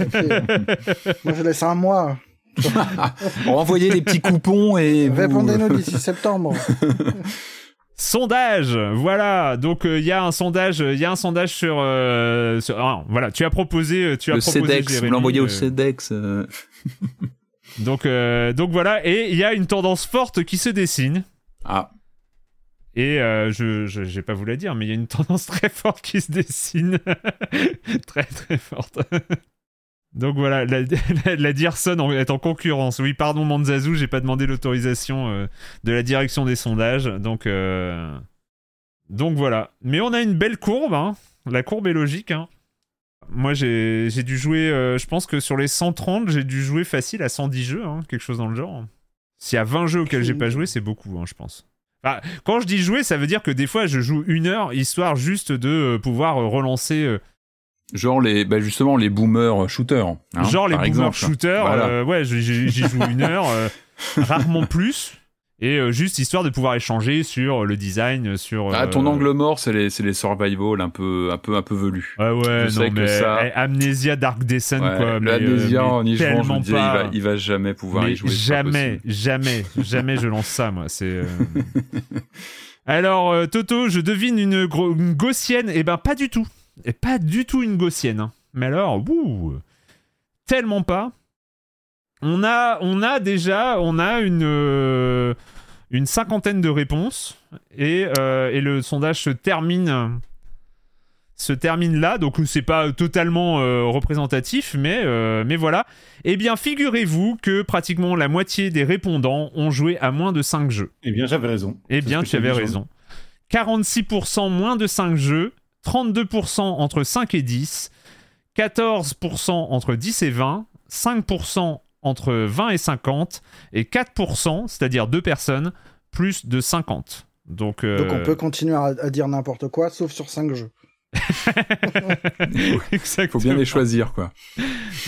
moi, je laisse un mois. Envoyez les petits coupons et. Répondez-nous d'ici septembre. Sondage, voilà. Donc euh, il y a un sondage, il y a un sondage sur, euh, sur- ah, voilà. Tu as proposé, euh, tu as Le proposé CEDEX, vous l'envoyez au CEDEX. donc donc voilà. Et il y a une tendance forte qui se dessine. Ah, Et euh, je, je j'ai pas vous la dire, mais il y a une tendance très forte qui se dessine, très très forte. Donc voilà, la, la, est en concurrence. Oui, pardon Manzazou, j'ai pas demandé l'autorisation euh, de la direction des sondages. Donc, euh, donc voilà. Mais on a une belle courbe. hein. La courbe est logique. hein. Moi, j'ai dû jouer, euh, je pense que sur les 130, j'ai dû jouer facile à 110 jeux, hein, quelque chose dans le genre. S'il y a 20 jeux auxquels j'ai pas joué, c'est beaucoup, hein, je pense. Quand je dis jouer, ça veut dire que des fois, je joue une heure, histoire juste de pouvoir relancer... euh, Genre les, bah justement les boomers shooters. hein, Genre les boomers exemple. shooters, Voilà. euh, ouais, j'y joue une heure, euh, rarement plus. Et euh, juste histoire de pouvoir échanger sur le design, sur. Ah, ton euh, angle mort, c'est les, les survival un peu, un peu, un peu velus. Ouais, ouais, Je non, sais que ça- eh, Amnesia Dark Descent, Ouais, quoi. mais, euh, Amnesia en y jouant, je me disais, il va, il va jamais pouvoir Mais y jouer. jamais, jamais, jamais je lance ça, moi. C'est. euh, Alors, euh, Toto, je devine une, une gaussienne. Eh ben, pas du tout. Et pas du tout une gaussienne. hein. Mais alors, ouh, tellement pas. On a, on a déjà, on a une, euh, une cinquantaine de réponses et, euh, et le sondage se termine, se termine là. Donc c'est pas totalement euh, représentatif, mais, mais voilà. Eh bien, figurez-vous que pratiquement la moitié des répondants ont joué à moins de 5 jeux. Eh bien, j'avais raison. Eh bien, tu avais raison. 46% moins de 5 jeux, 32% entre 5 et 10, 14% entre 10 et 20, 5% entre 20 et 50, et 4%, c'est-à-dire deux personnes, plus de 50. Donc, euh, Donc on peut continuer à, à dire n'importe quoi, sauf sur 5 jeux. Exactement. Faut bien les choisir, quoi.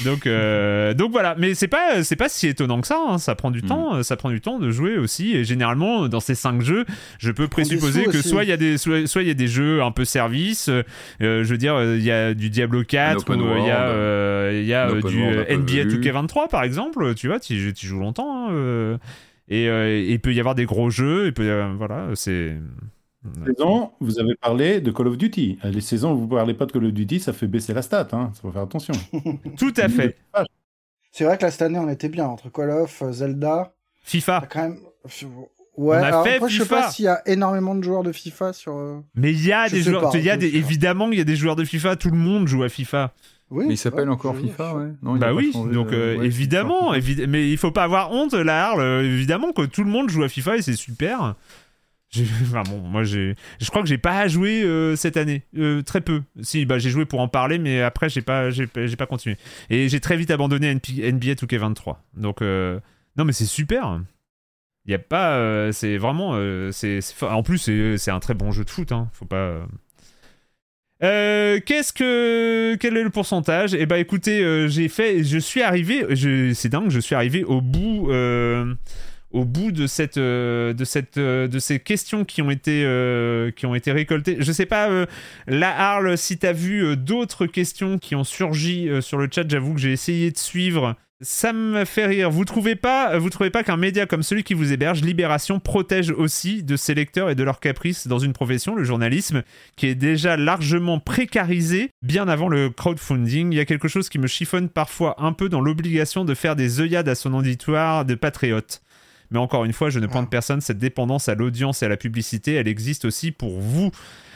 Donc, euh, donc voilà, mais c'est pas c'est pas si étonnant que ça. hein. Ça prend du Mm. temps, ça prend du temps de jouer aussi. Et généralement, dans ces cinq jeux, je peux présupposer que aussi. soit il y a des soit soit il y a des jeux un peu service. euh, je veux dire, il y a du Diablo 4 open ou euh, il y a euh, il y euh, du world NBA velu. 2K23 par exemple. Tu vois, tu tu joues longtemps. hein, euh, et euh, il peut y avoir des gros jeux. Il peut y avoir- voilà, c'est Saison, vous avez parlé de Call of Duty. Euh, Les saisons où vous parlez pas de Call of Duty, ça fait baisser la stat. Hein. Ça faut faire attention. tout à fait. C'est vrai que là, cette année, on était bien entre Call of, euh, Zelda. FIFA. Quand même. Ouais, On a alors fait après, je sais FIFA. pas s'il y a énormément de joueurs de FIFA sur. euh, Mais il y a Je des joueurs, pas, y a je des, évidemment il y a des joueurs de FIFA. Tout le monde joue à FIFA. Oui, Mais il s'appelle encore FIFA, je- ouais. Non, il a bah oui, changé, donc euh, ouais, évidemment, FIFA. évi- mais il faut pas avoir honte, la Arle, euh, évidemment que tout le monde joue à FIFA et c'est super. Enfin bon, moi je crois que j'ai pas joué euh, cette année, Euh, très peu. Si, bah j'ai joué pour en parler, mais après j'ai pas, continué. Et j'ai très vite abandonné NBA 2K23. Donc euh, non, mais c'est super. Il y a pas, euh, c'est vraiment, en plus c'est, un très bon jeu de foot. Hein, faut pas. qu'est-ce que quel est le pourcentage? Eh ben écoutez, j'ai fait, je suis arrivé, c'est dingue, je suis arrivé au bout, au bout de cette, euh, de cette, euh, de ces questions qui ont été, euh, qui ont été récoltées. Je sais pas, la Arle, si t'as vu d'autres questions qui ont surgi sur le chat, j'avoue que j'ai essayé de suivre. Ça me fait rire. Vous trouvez pas, vous trouvez pas qu'un média comme celui qui vous héberge, Libération, protège aussi de ses lecteurs et de leurs caprices dans une profession, le journalisme, qui est déjà largement précarisé bien avant le crowdfunding? Il y a quelque chose qui me chiffonne parfois un peu dans l'obligation de faire des œillades à son auditoire de patriote. Mais encore une fois, je ne pointe personne, cette dépendance à l'audience et à la publicité, elle existe aussi pour vous.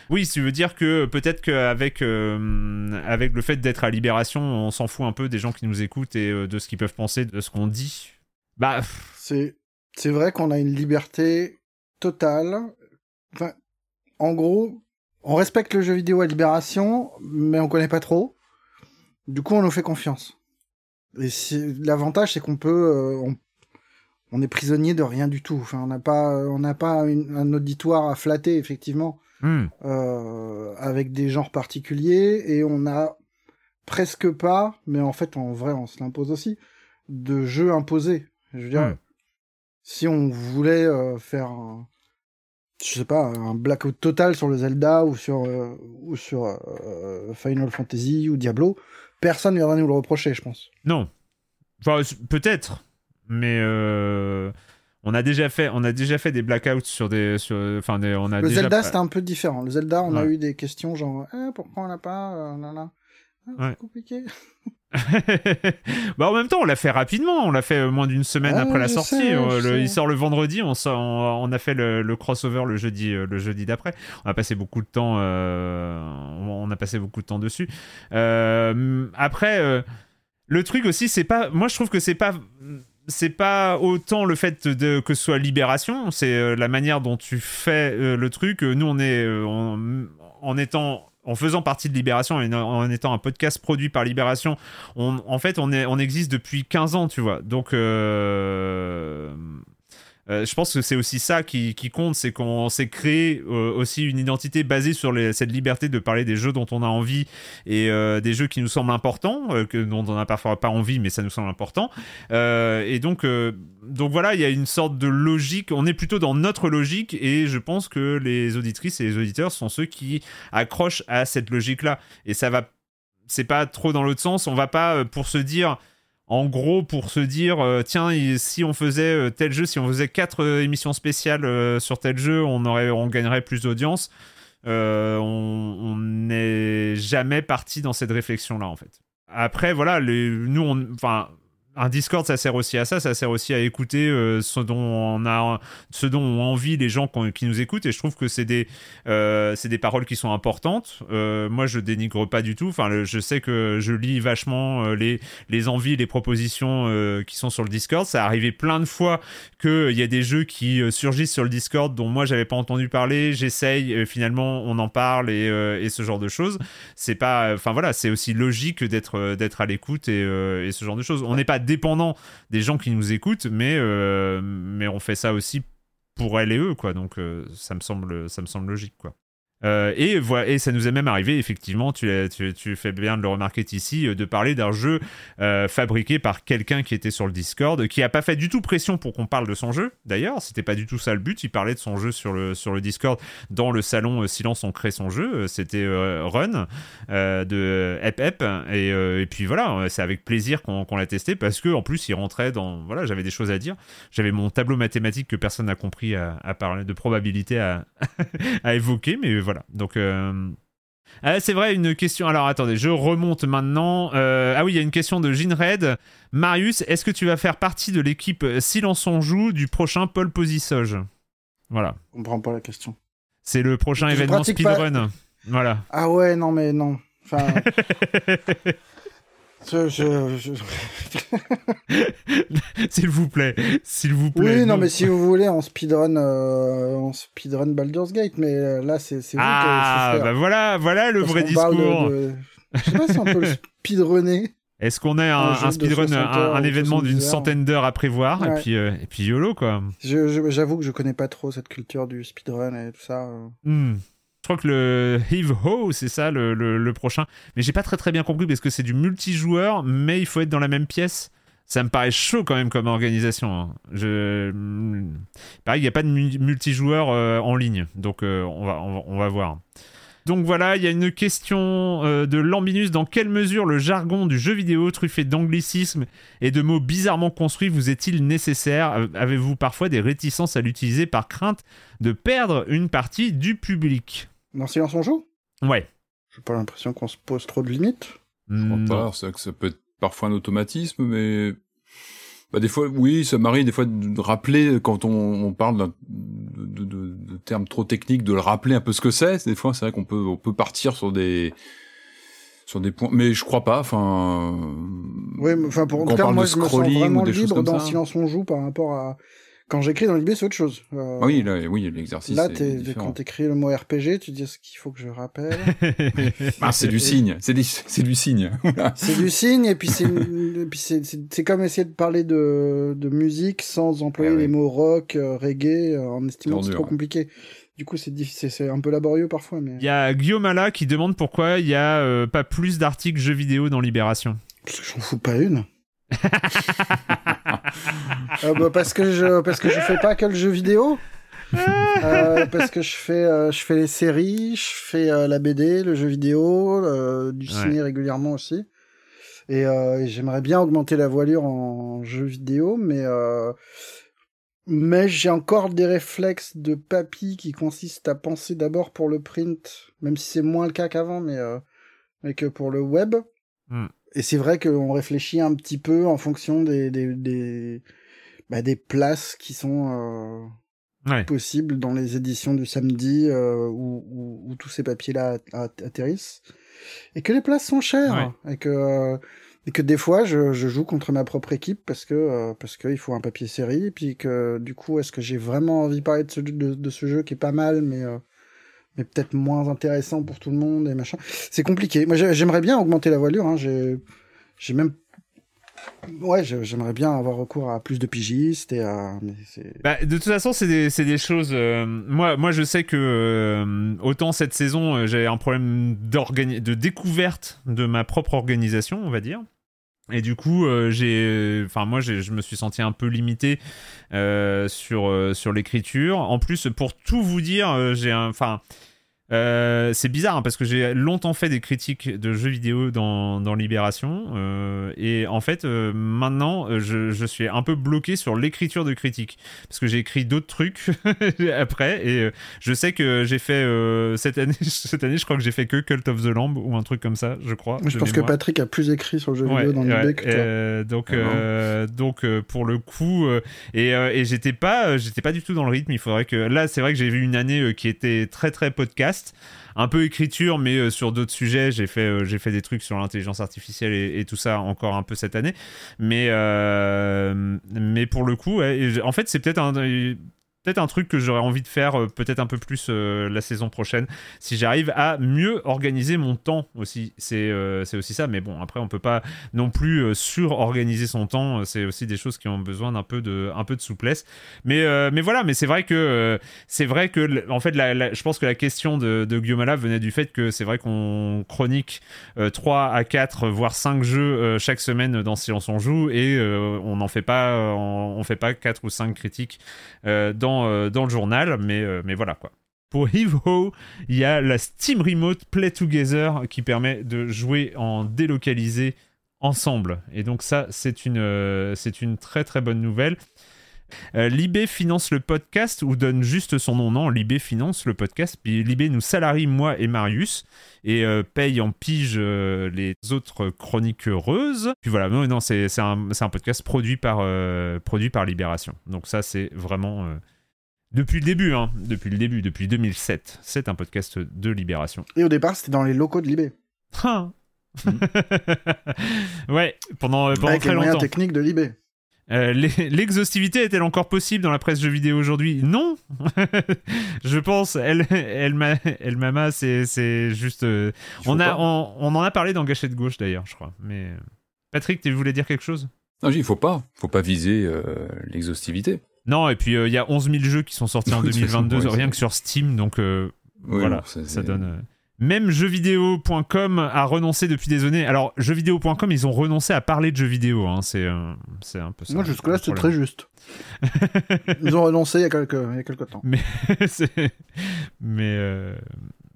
Oui, ça veut dire que peut-être qu'avec euh, avec le fait d'être à Libération, on s'en fout un peu des gens qui nous écoutent et euh, de ce qu'ils peuvent penser de ce qu'on dit. Bah, C'est c'est vrai qu'on a une liberté totale. Enfin, en gros, on respecte le jeu vidéo à Libération, mais on connaît pas trop. Du coup, on nous fait confiance. Et l'avantage, c'est qu'on peut, euh, on, on est prisonnier de rien du tout. Enfin, on n'a pas, on n'a pas une- un auditoire à flatter, effectivement, hmm. euh, avec des genres particuliers, et on a presque pas, mais en fait, en vrai, on se l'impose aussi, de jeux imposés. Je veux dire, Hmm. si on voulait euh, faire un, je sais pas, un blackout total sur le Zelda ou sur, euh, ou sur Final Fantasy ou Diablo, personne ne viendrait nous le reprocher, je pense. non. Enfin, peut-être, mais euh, on a déjà fait, on a déjà fait des blackouts sur des, sur, enfin, des- on a le déjà. Zelda, c'était un peu différent. Le Zelda, on a eu des questions genre, Eh, pourquoi on l'a pas, euh, nan, nan? Ah, Ouais. Compliqué. bah en même temps, on l'a fait rapidement. On l'a fait euh, moins d'une semaine Ah, après la sortie. sais, Euh, le- il sort le vendredi. On, sort- on, on a fait le, le crossover le jeudi, le jeudi d'après. On a passé beaucoup de temps. euh, on a passé beaucoup de temps dessus. Après, le truc aussi, c'est pas. Moi, je trouve que c'est pas. C'est pas autant le fait de, que ce soit Libération, c'est euh, la manière dont tu fais euh, le truc. Nous, on est euh, en, étant, en faisant partie de Libération et en, étant un podcast produit par Libération, on, en fait, on, on existe depuis 15 ans, tu vois. Donc, euh, je pense que c'est aussi ça qui, compte, c'est qu'on s'est créé euh, aussi une identité basée sur cette liberté de parler des jeux dont on a envie et euh, des jeux qui nous semblent importants, que, dont on n'a parfois pas envie, mais ça nous semble important. et donc, donc voilà, il y a une sorte de logique. On est plutôt dans notre logique et je pense que les auditrices et les auditeurs sont ceux qui accrochent à cette logique-là. Et ça va, c'est pas trop dans l'autre sens. On va pas pour se dire en gros pour se dire euh, tiens si on faisait euh, tel jeu si on faisait quatre euh, émissions spéciales sur tel jeu on aurait on gagnerait plus d'audience. On n'est jamais parti dans cette réflexion là en fait. Après voilà nous on enfin un Discord, ça sert aussi à ça, ça sert aussi à écouter euh, ce dont on a, ce dont ont envie les gens qui nous écoutent. Et je trouve que c'est des, euh, c'est des paroles qui sont importantes. Euh, moi, je dénigre pas du tout. Enfin, je sais que je lis vachement les, les envies, les propositions qui sont sur le Discord. Ça arrivé plein de fois qu'il y a des jeux qui surgissent sur le Discord dont moi j'avais pas entendu parler. J'essaye, finalement, on en parle et, et, ce genre de choses. C'est pas, enfin voilà, c'est aussi logique d'être, d'être à l'écoute et, et ce genre de choses. On n'est pas dépendant des gens qui nous écoutent, mais, euh, mais on fait ça aussi pour elle et eux, quoi. Donc euh, ça, me semble, ça me semble logique, quoi. Euh, et, voilà, et ça nous est même arrivé, effectivement, tu, tu, fais bien de le remarquer ici, euh, de parler d'un jeu euh, fabriqué par quelqu'un qui était sur le Discord, qui a pas fait du tout pression pour qu'on parle de son jeu, d'ailleurs, c'était pas du tout ça le but, il parlait de son jeu sur le, sur le Discord, dans le salon Silence on crée son jeu, c'était Run de Ep Ep, et, et puis voilà, c'est avec plaisir qu'on l'a testé, parce que en plus il rentrait dans, voilà, j'avais des choses à dire, j'avais mon tableau mathématique que personne n'a compris à, parler, de probabilité à, à évoquer, mais voilà. Donc. Euh, ah, c'est vrai, une question. Alors attendez, je remonte maintenant. Euh, ah oui, il y a une question de Red. Marius, est-ce que tu vas faire partie de l'équipe Silence on joue du prochain Paul Posisoge Voilà. On comprend pas la question. C'est le prochain événement speedrun. Voilà. Ah ouais, non mais non. Enfin. s'il vous plaît, s'il vous plaît. Oui, non, mais si vous voulez, on speedrun, euh, on speedrun Baldur's Gate, mais euh, là, c'est vous Ah, bah voilà, voilà le vrai discours. Je sais pas si on peut le speedrunner. Est-ce qu'on a un, speedrun, un, événement d'une centaine d'heures à prévoir, et puis euh, et puis YOLO quoi. J'avoue que je connais pas trop cette culture du speedrun et tout ça. Hmm. Je crois que le Heave Ho, c'est ça le, prochain. Mais j'ai pas très très bien compris parce que c'est du multijoueur, mais il faut être dans la même pièce. Ça me paraît chaud quand même comme organisation. Hein. Je... Pareil, il n'y a pas de multijoueur euh, en ligne. Donc euh, on, va, on, va, voir. Donc voilà, il y a une question euh, de Lambinus. Dans quelle mesure le jargon du jeu vidéo truffé d'anglicisme et de mots bizarrement construits vous est-il nécessaire? Avez-vous parfois des réticences à l'utiliser par crainte de perdre une partie du public? Dans Silence on joue? Ouais. J'ai pas l'impression qu'on se pose trop de limites. Je crois pas, c'est que ça peut être parfois un automatisme, mais bah, des fois, oui, ça m'arrive des fois de rappeler quand on, on parle de, de, de, termes trop techniques, de le rappeler un peu ce que c'est. Des fois, c'est vrai qu'on peut, on peut partir sur des sur des points, mais je crois pas. Enfin, oui, enfin pour en tout cas, moi, je me sens vraiment libre dans Silence on joue par rapport à quand j'écris dans l'IB, c'est autre chose. Euh, oui, là, oui, l'exercice. Là, quand t'écris le mot RPG, tu dis ce qu'il faut que je rappelle. ah, c'est du signe. C'est du, c'est du signe. c'est du signe, et puis c'est, comme essayer de parler de, de musique sans employer ah les mots rock, euh, reggae, euh, en estimant que c'est trop compliqué. Du coup, c'est c'est un peu laborieux parfois. Mais... Il y a Guillaume Ala qui demande pourquoi il y a pas plus d'articles jeux vidéo dans Libération. Parce que j'en fous pas une. Euh, bah, parce que je parce que je fais pas que le jeu vidéo. euh, parce que je fais euh, je fais les séries, je fais euh, la BD, le jeu vidéo, du ciné régulièrement aussi. Et, et j'aimerais bien augmenter la voilure en jeu vidéo, mais mais j'ai encore des réflexes de papy qui consistent à penser d'abord pour le print, même si c'est moins le cas qu'avant, mais mais que pour le web. Hmm. Et c'est vrai qu'on réfléchit un petit peu en fonction des, des, des, bah, des places qui sont euh, possibles dans les éditions du samedi euh, où, où, où, tous ces papiers-là atterrissent. Et que les places sont chères. Et que. et que des fois, je, je, joue contre ma propre équipe parce que euh, parce qu'il faut un papier série, et puis que du coup, est-ce que j'ai vraiment envie de parler de ce, de, de ce jeu qui est pas mal, mais euh, mais peut-être moins intéressant pour tout le monde et machin. C'est compliqué. Moi, j'aimerais bien augmenter la voilure. Hein. J'ai, même Ouais, j'aimerais bien avoir recours à plus de pigistes et à. Bah, de toute façon, c'est des, des choses. euh, moi, moi, je sais que euh, autant cette saison, euh, j'ai un problème de découverte de ma propre organisation, on va dire. Et du coup, j'ai, enfin moi, je me suis senti un peu limité sur sur l'écriture. En plus, pour tout vous dire, j'ai enfin. Euh, c'est bizarre hein, parce que j'ai longtemps fait des critiques de jeux vidéo dans, dans Libération euh, et en fait euh, maintenant euh, je, je suis un peu bloqué sur l'écriture de critiques parce que j'ai écrit d'autres trucs après et euh, je sais que j'ai fait euh, cette année cette année je crois que j'ai fait que Cult of the Lamb ou un truc comme ça je crois Je pense que. Patrick a plus écrit sur le jeu Ouais, vidéo dans ouais, l'idée que toi. euh, donc, Ah euh, donc euh, pour le coup, euh, et, euh, et j'étais pas, j'étais pas du tout dans le rythme. Il faudrait que là, c'est vrai que j'ai vu une année euh, qui était très très podcast, un peu écriture, mais euh, sur d'autres sujets. J'ai fait, euh, j'ai fait des trucs sur l'intelligence artificielle et, tout ça encore un peu cette année. Mais, euh, mais pour le coup, en fait, c'est peut-être un peut-être un truc que j'aurais envie de faire euh, peut-être un peu plus euh, la saison prochaine si j'arrive à mieux organiser mon temps aussi. C'est euh, aussi ça mais bon après on peut pas non plus sur-organiser son temps. C'est aussi des choses qui ont besoin d'un peu de un peu de souplesse. Mais mais voilà mais c'est vrai que c'est vrai que en fait la- je pense que la question de, Guillaume Alla venait du fait que c'est vrai qu'on chronique euh, 3 à 4 voire 5 jeux chaque semaine dans Silence on joue et on n'en fait pas on, on fait pas 4 ou 5 critiques euh, euh, dans le journal, mais, euh, mais voilà quoi. Pour Evo, il y a la Steam Remote Play Together qui permet de jouer en délocalisé ensemble. Et donc ça, c'est une, euh, c'est une très très bonne nouvelle. Libé finance le podcast ou donne juste son nom Non, Libé finance le podcast. Libé nous salarie, moi et Marius, et paye en pige les autres chroniques heureuses. Puis voilà, non, non c'est un, un podcast produit par, produit par Libération. Donc ça, c'est vraiment... euh, depuis le début, hein, depuis le début, depuis 2007, c'est un podcast de Libération. Et au départ, c'était dans les locaux de Libé. Ah. ouais, pendant, pendant avec très les moyens longtemps. techniques de Libé. Euh, l'e- L'exhaustivité est-elle encore possible dans la presse jeux vidéo aujourd'hui? Non Je pense, elle, elle, m'a- elle mama, c'est c'est juste. euh, on, a, on, on en a parlé dans Gâchette Gauche d'ailleurs, je crois. Mais euh, Patrick, tu voulais dire quelque chose? Non, il faut pas, faut pas viser euh, l'exhaustivité. Non, et puis euh, il y a 11 000 jeux qui sont sortis en Oui, c'est- 2022, ouais, rien c'est- que sur Steam, donc euh, Oui, voilà, bon, c'est- ça c'est- donne. euh, Même jeuxvideo.com a renoncé depuis des années. Alors, jeuxvideo.com, ils ont renoncé à parler de jeux vidéo. hein, C'est euh, c'est un peu ça. Moi, jusque-là, problème. très juste. Ils ont renoncé il y a quelques, il y a quelques temps. C'est- mais euh,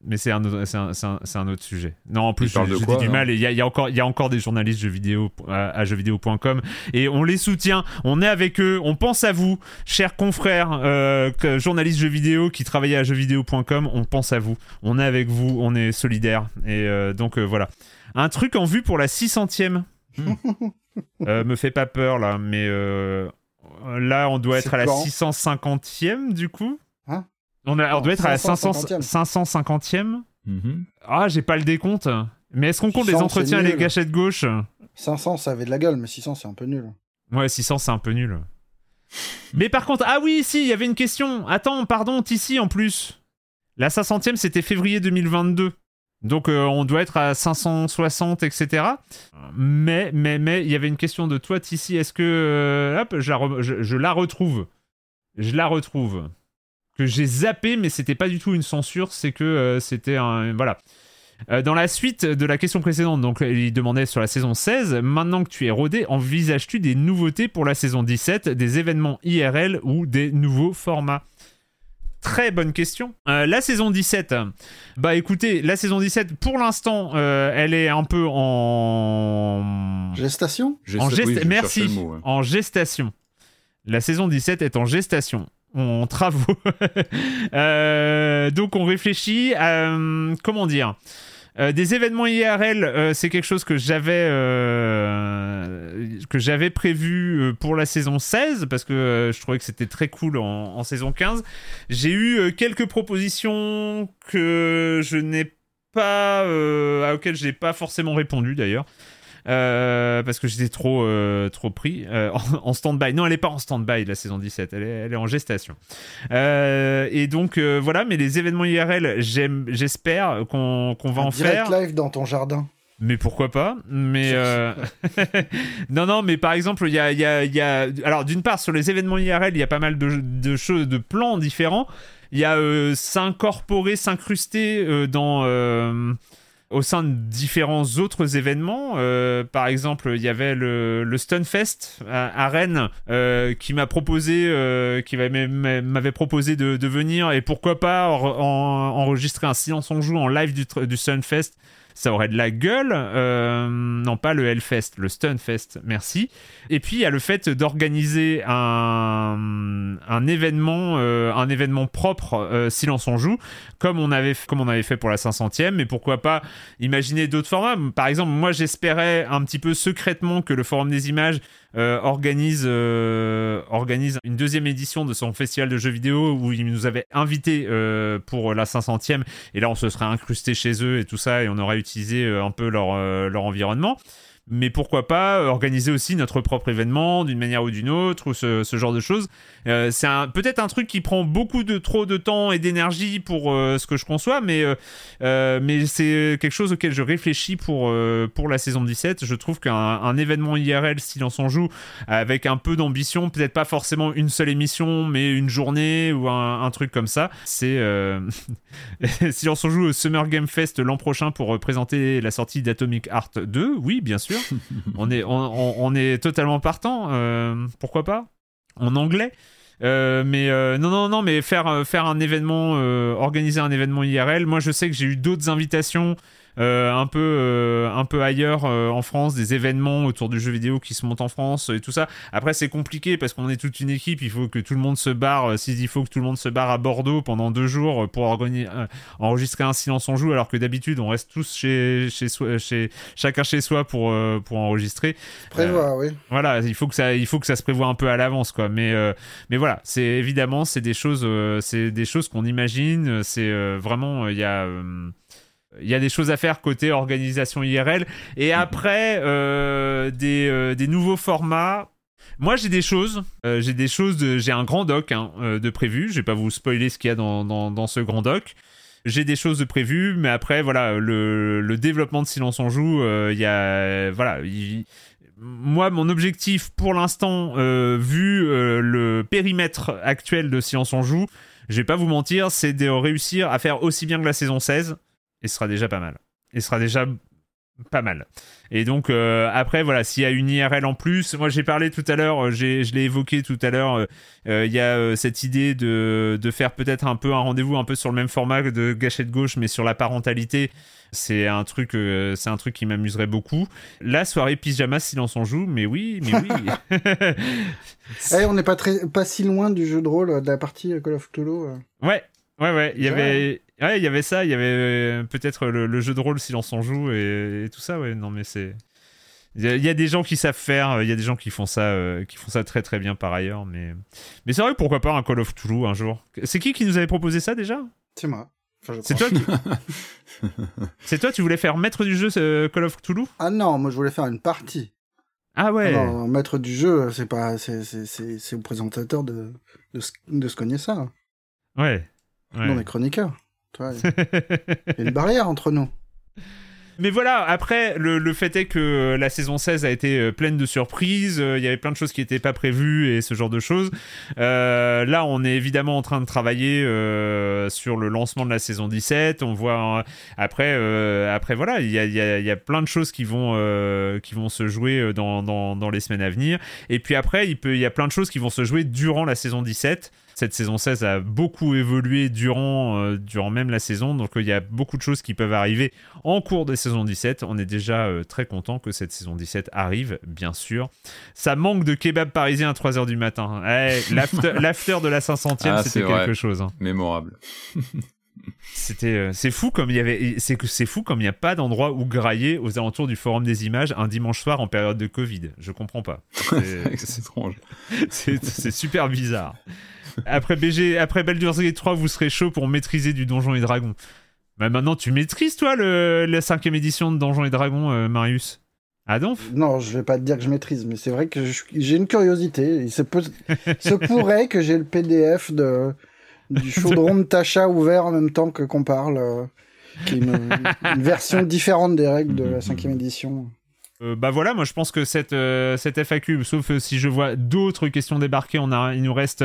mais c'est un, autre- c'est un, c'est un- autre sujet. Non, en plus, dis du mal. et Il y y, a encore- il y a encore des journalistes jeux vidéo à, à jeuxvideo.com et on les soutient. On est avec eux. On pense à vous, chers confrères euh, journalistes jeux vidéo qui travaillent à jeuxvideo.com. On pense à vous. On est avec vous. On est solidaires. Et euh, donc euh, voilà. Un truc en vue pour la 600e. Euh, me fait pas peur là, mais euh, là on doit être à la quand? 650e du coup. Hein? On, a- on Non, doit être à la 500 550e. 550e. Mhm. Ah, j'ai pas le décompte. Mais est-ce qu'on compte les 600, entretiens et les gâchettes gauche 500, ça avait de la gueule, mais 600, c'est un peu nul. Ouais, 600, c'est un peu nul. Mais par contre, ah oui, si, il y avait une question. Attends, pardon, Tissi en plus. La 500e, c'était février 2022. Donc euh, on doit être à 560, etc. Mais, mais, mais, il y avait une question de toi, Tissi. Est-ce que... euh, hop, je la, re- je- je la retrouve. Je la retrouve. Que j'ai zappé, mais c'était pas du tout une censure. C'est que euh, c'était un... Voilà. Euh, dans la suite de la question précédente, donc il demandait sur la saison 16, maintenant que tu es rodé, envisages-tu des nouveautés pour la saison 17, des événements IRL ou des nouveaux formats? Très bonne question. Euh, la saison 17, bah écoutez, la saison 17, pour l'instant, euh, elle est un peu en... Gestation? Oui, Merci, mot, en gestation. La saison 17 est en gestation. En travaux. Euh, donc on réfléchit à... euh, comment dire Euh, des événements IRL, c'est quelque chose que j'avais que j'avais prévu pour la saison 16 parce que je trouvais que c'était très cool en, saison 15. J'ai eu quelques propositions que je n'ai pas auxquelles je n'ai pas forcément répondu d'ailleurs. Euh, parce que j'étais trop euh, trop pris euh, en, en stand-by. Non, elle est pas en stand-by la saison 17, elle est, elle est en gestation. Et donc voilà, mais les événements IRL, j'espère qu'on qu'on va Un en direct faire. live dans ton jardin. Mais pourquoi pas? Mais euh, non, non, mais par exemple, il y a, y a, y a... alors d'une part sur les événements IRL, il y a pas mal de, de choses, de plans différents. Il y a euh, s'incorporer, s'incruster euh, dans au sein de différents autres événements. Euh, par exemple, il y avait le, le Stunfest à, Rennes euh, qui m'a proposé, euh, qui m'avait proposé de, de venir et pourquoi pas en- en- enregistrer un silence on joue en live du, du Stunfest. Ça aurait de la gueule. Euh, non, pas le Hellfest, le Stunfest, merci. Et puis, il y a le fait d'organiser un, un événement, euh, un événement propre, euh, Silence on joue, comme on avait, comme on avait fait pour la 500e. Mais pourquoi pas imaginer d'autres formats Par exemple, moi, j'espérais un petit peu secrètement que le Forum des images organise, euh, organise une deuxième édition de son festival de jeux vidéo où ils nous avaient invités euh, pour la 500e. Et là, on se serait incrusté chez eux et tout ça, et on aurait utilisé euh, un peu leur, euh, leur environnement. Mais pourquoi pas euh, organiser aussi notre propre événement d'une manière ou d'une autre, ou ce, genre de choses. Euh, c'est peut-être un truc qui prend beaucoup de trop de temps et d'énergie pour euh, ce que je conçois, mais, mais c'est quelque chose auquel je réfléchis pour, pour la saison 17. Je trouve qu'un un événement IRL, Silence on joue, avec un peu d'ambition, peut-être pas forcément une seule émission, mais une journée ou un, truc comme ça, c'est... Silence on joue au Summer Game Fest l'an prochain pour présenter la sortie d'Atomic Heart 2, oui, bien sûr. on, est, on, est totalement partant, euh, pourquoi pas? En anglais Euh, mais euh, non, non, non, mais faire, faire un événement, organiser un événement IRL. Moi, je sais que j'ai eu d'autres invitations un peu, euh, un peu ailleurs euh, en France, des événements autour du jeu vidéo qui se montent en France et tout ça. Après, c'est compliqué parce qu'on est toute une équipe. Il faut que tout le monde se barre. euh, S'il faut que tout le monde se barre à Bordeaux pendant deux jours pour organiser, euh, enregistrer un silence on joue, alors que d'habitude on reste tous chez, chez, soi, chez chacun chez soi pour, euh, pour enregistrer. Prévoit, oui. Voilà, il faut que ça, il faut que ça se prévoit un peu à l'avance, quoi. Mais, euh, mais voilà, c'est évidemment, c'est des choses, euh, c'est des choses qu'on imagine. C'est euh, vraiment, il y a. il y a des choses à faire côté organisation IRL. Et après, euh, des, euh, des nouveaux formats. Moi, j'ai des choses. euh, j'ai des choses. De, j'ai un grand doc hein, euh, de prévu. Je vais pas vous spoiler ce qu'il y a dans, dans, dans ce grand doc. J'ai des choses de prévues, mais après, voilà, le, le développement de Silence on joue, euh, il y a, voilà, il- moi, mon objectif pour l'instant, euh, vu euh, le périmètre actuel de Silence on joue, je vais pas vous mentir, c'est de réussir à faire aussi bien que la saison 16, et ce sera déjà pas mal. Et ce sera déjà pas mal. Et donc euh, après voilà, s'il y a une IRL en plus, moi j'ai parlé tout à l'heure, euh, je l'ai évoqué tout à l'heure, euh, euh, il y a cette idée de, de faire peut-être un peu un rendez-vous un peu sur le même format que de Gâchette Gauche, mais sur la parentalité. C'est un truc, euh, c'est un truc qui m'amuserait beaucoup. La soirée pyjama silence on joue, mais oui, mais oui. Eh, on n'est pas très, pas si loin du jeu de rôle de la partie Call of Cthulhu. Ouais, ouais, ouais. Il y avait, ouais, il y avait ça. Il y avait euh, peut-être le, le jeu de rôle Silence on joue et, et tout ça. Ouais, non, mais c'est. Il y, a, il y a des gens qui savent faire. euh, Il y a des gens qui font ça, euh, qui font ça très très bien par ailleurs. Mais, mais c'est vrai. Pourquoi pas un Call of Toulouse un jour. C'est qui qui nous avait proposé ça déjà? C'est moi. Enfin, C'est toi qui. c'est toi. Tu voulais faire maître du jeu ce Call of Toulouse? Ah non, moi je voulais faire une partie. Ah ouais. Non, maître du jeu, c'est pas, c'est, au présentateur de, de, se- de se cogner ça. Ouais. ouais. Nous, on est chroniqueurs. Il y a une barrière entre nous. Mais voilà, après, le, le fait est que la saison 16 a été euh, pleine de surprises, euh, il y avait plein de choses qui n'étaient pas prévues et ce genre de choses. Euh, là, on est évidemment en train de travailler euh, sur le lancement de la saison 17. On voit euh, après, euh, après voilà, il y a, il y, a, il y a plein de choses qui vont, euh, qui vont se jouer euh, dans, dans, dans les semaines à venir. Et puis après, il, peut, il y a plein de choses qui vont se jouer durant la saison 17 cette saison 16 a beaucoup évolué durant, euh, durant même la saison, donc euh, il y a beaucoup de choses qui peuvent arriver en cours de saison 17. On est déjà euh, très content que cette saison 17 arrive, bien sûr. Ça manque de kebab parisien à 3h du matin. Eh, L'after de la 500e, Ah, c'était vrai. quelque chose. hein. Mémorable. C'était, c'est fou comme il y avait, c'est que c'est fou comme il n'y a pas d'endroit où grailler aux alentours du Forum des Images un dimanche soir en période de Covid. Je comprends pas. C'est- étrange. c'est super bizarre. Après BG, après Baldur's Gate 3, vous serez chaud pour maîtriser du Donjon et Dragon. Bah maintenant, tu maîtrises toi le, la cinquième édition de Donjon et Dragon, euh, Marius? Ah donc Non, je vais pas te dire que je maîtrise, mais c'est vrai que j'ai une curiosité. Il se, peut, se pourrait que j'ai le PDF de, du chaudron de Tacha ouvert en même temps que qu'on parle. euh. qui est une, une version différente des règles de la cinquième édition. Euh, bah voilà, moi je pense que cette, euh, cette FAQ, sauf si je vois d'autres questions débarquer, on a, il nous reste,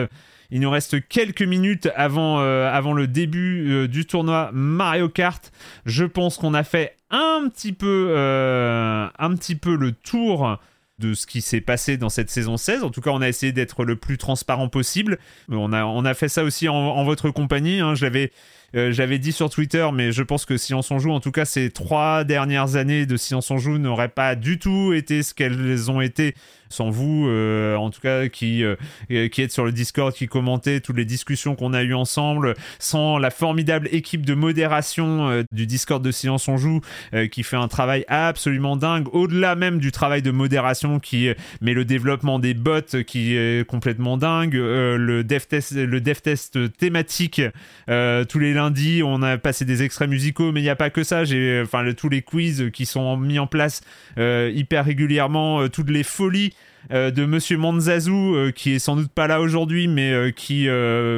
il nous reste quelques minutes avant, euh, le début euh, du tournoi Mario Kart. Je pense qu'on a fait un petit peu, euh, un petit peu le tour de ce qui s'est passé dans cette saison 16. En tout cas, on a essayé d'être le plus transparent possible. On a, on a fait ça aussi en, votre compagnie. Hein. J'avais dit sur Twitter, mais je pense que Silence on joue, en tout cas ces trois dernières années de Silence on joue n'auraient pas du tout été ce qu'elles ont été sans vous, euh, en tout cas qui, euh, qui êtes sur le Discord, qui commentez toutes les discussions qu'on a eues ensemble, sans la formidable équipe de modération euh, du Discord de Silence on joue, euh, qui fait un travail absolument dingue, au-delà même du travail de modération qui met le développement des bots qui est complètement dingue, le dev test, le dev test thématique tous les lundis, on a passé des extraits musicaux, mais il n'y a pas que ça. J'ai, enfin, tous les quiz qui sont mis en place euh, hyper régulièrement, toutes les folies. Euh, de Monsieur Manzazou euh, qui est sans doute pas là aujourd'hui mais euh, qui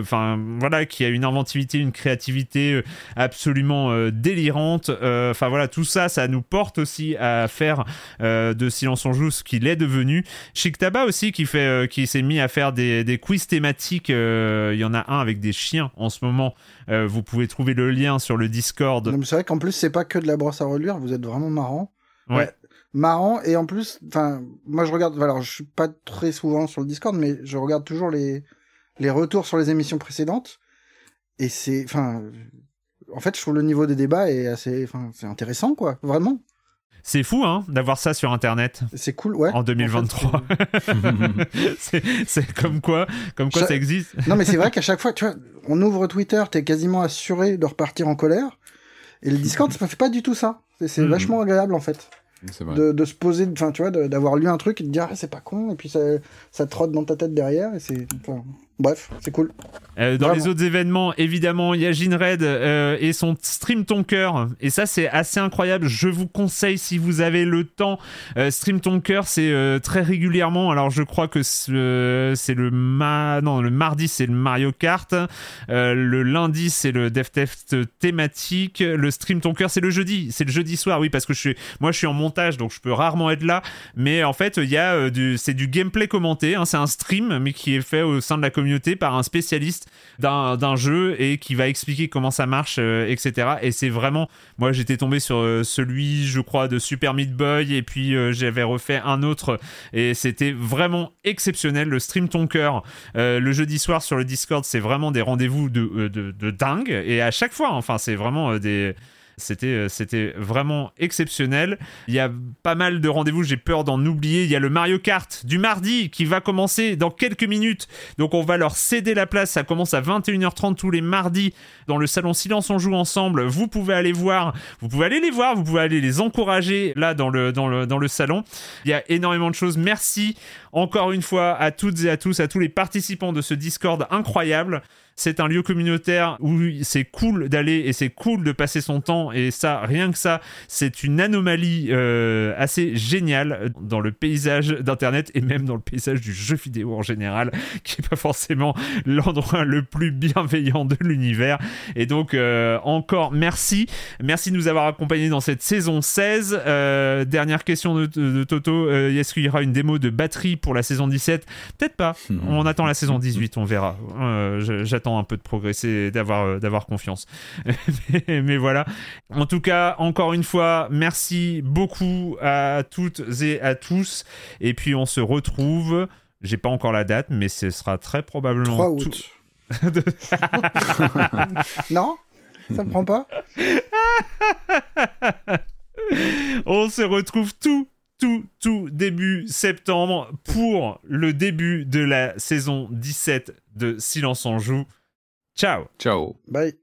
enfin voilà qui a une inventivité une créativité absolument délirante enfin voilà tout ça ça nous porte aussi à faire de Silence on joue ce qu'il est devenu Chic Tabac aussi qui fait qui s'est mis à faire des, des quiz thématiques il y en a un avec des chiens en ce moment vous pouvez trouver le lien sur le Discord C'est vrai qu'en plus, c'est pas que de la brosse à reluire, vous êtes vraiment marrant. Ouais. Marrant, et en plus, enfin, moi je regarde, alors je suis pas très souvent sur le Discord, mais je regarde toujours les, les retours sur les émissions précédentes. Et c'est, enfin, en fait, je trouve le niveau des débats est assez, enfin, c'est intéressant, quoi, vraiment. c'est fou hein d'avoir ça sur internet C'est cool, ouais. en 2023 c'est c'est comme quoi comme quoi Ça- ça existe Non, mais c'est vrai qu'à chaque fois, tu vois, on ouvre Twitter, t'es quasiment assuré de repartir en colère. Et le Discord, ça fait pas du tout ça. C'est Mhm. vachement agréable, en fait. De, se poser, enfin tu vois, d'avoir lu un truc et de dire ah, c'est pas con, et puis ça, ça trotte dans ta tête derrière, et c'est. Bref, c'est cool. Euh, dans Vraiment. les autres événements, évidemment, il y a Ginred euh, et son Stream Ton Cœur. Et ça, c'est assez incroyable. Je vous conseille, si vous avez le temps, euh, Stream Ton Cœur, c'est euh, très régulièrement. Alors, je crois que c'est le, ma... non, le mardi, c'est le Mario Kart. Le lundi, c'est le Dev Test thématique. Le Stream Ton Cœur, c'est le jeudi. C'est le jeudi soir, oui, parce que je suis, moi, je suis en montage, donc je peux rarement être là. Mais en fait, il y a du, c'est du gameplay commenté. hein. c'est un stream, mais qui est fait au sein de la communauté par un spécialiste d'un jeu et qui va expliquer comment ça marche, euh, etc. Et c'est vraiment, moi, j'étais tombé sur euh, celui, je crois, de Super Meat Boy, et puis euh, j'avais refait un autre, et c'était vraiment exceptionnel. Le stream ton cœur, le jeudi soir sur le Discord, c'est vraiment des rendez-vous de, de, de dingue. Et à chaque fois, enfin, c'est vraiment des. C'était, euh, c'était vraiment exceptionnel. Il y a pas mal de rendez-vous, j'ai peur d'en oublier. Il y a le Mario Kart du mardi qui va commencer dans quelques minutes. Donc on va leur céder la place. Ça commence à 21h30 tous les mardis dans le salon Silence on joue ensemble. Vous pouvez aller voir, vous pouvez aller les voir, vous pouvez aller les encourager là dans le, dans le, dans le salon. Il y a énormément de choses. Merci encore une fois à toutes et à tous, à tous les participants de ce Discord incroyable. C'est un lieu communautaire où c'est cool d'aller et c'est cool de passer son temps et ça, rien que ça, c'est une anomalie euh, assez géniale dans le paysage d'Internet et même dans le paysage du jeu vidéo en général, qui est pas forcément l'endroit le plus bienveillant de l'univers. Et donc, euh, encore merci. Merci de nous avoir accompagnés dans cette saison 16. Euh, dernière question de, de- Toto. Est-ce qu'il y aura une démo de batterie pour la saison 17 Peut-être pas. On attend la saison 18, on verra. Euh, J'attends un peu de progresser et d'avoir euh, d'avoir confiance. mais, mais voilà. En tout cas, encore une fois, merci beaucoup à toutes et à tous. Et puis on se retrouve. J'ai pas encore la date, mais ce sera très probablement 3 tout- août. non? Ça me prend pas? On se retrouve tout, tout, tout début septembre pour le début de la saison 17 de Silence en joue. Ciao Ciao. Bye.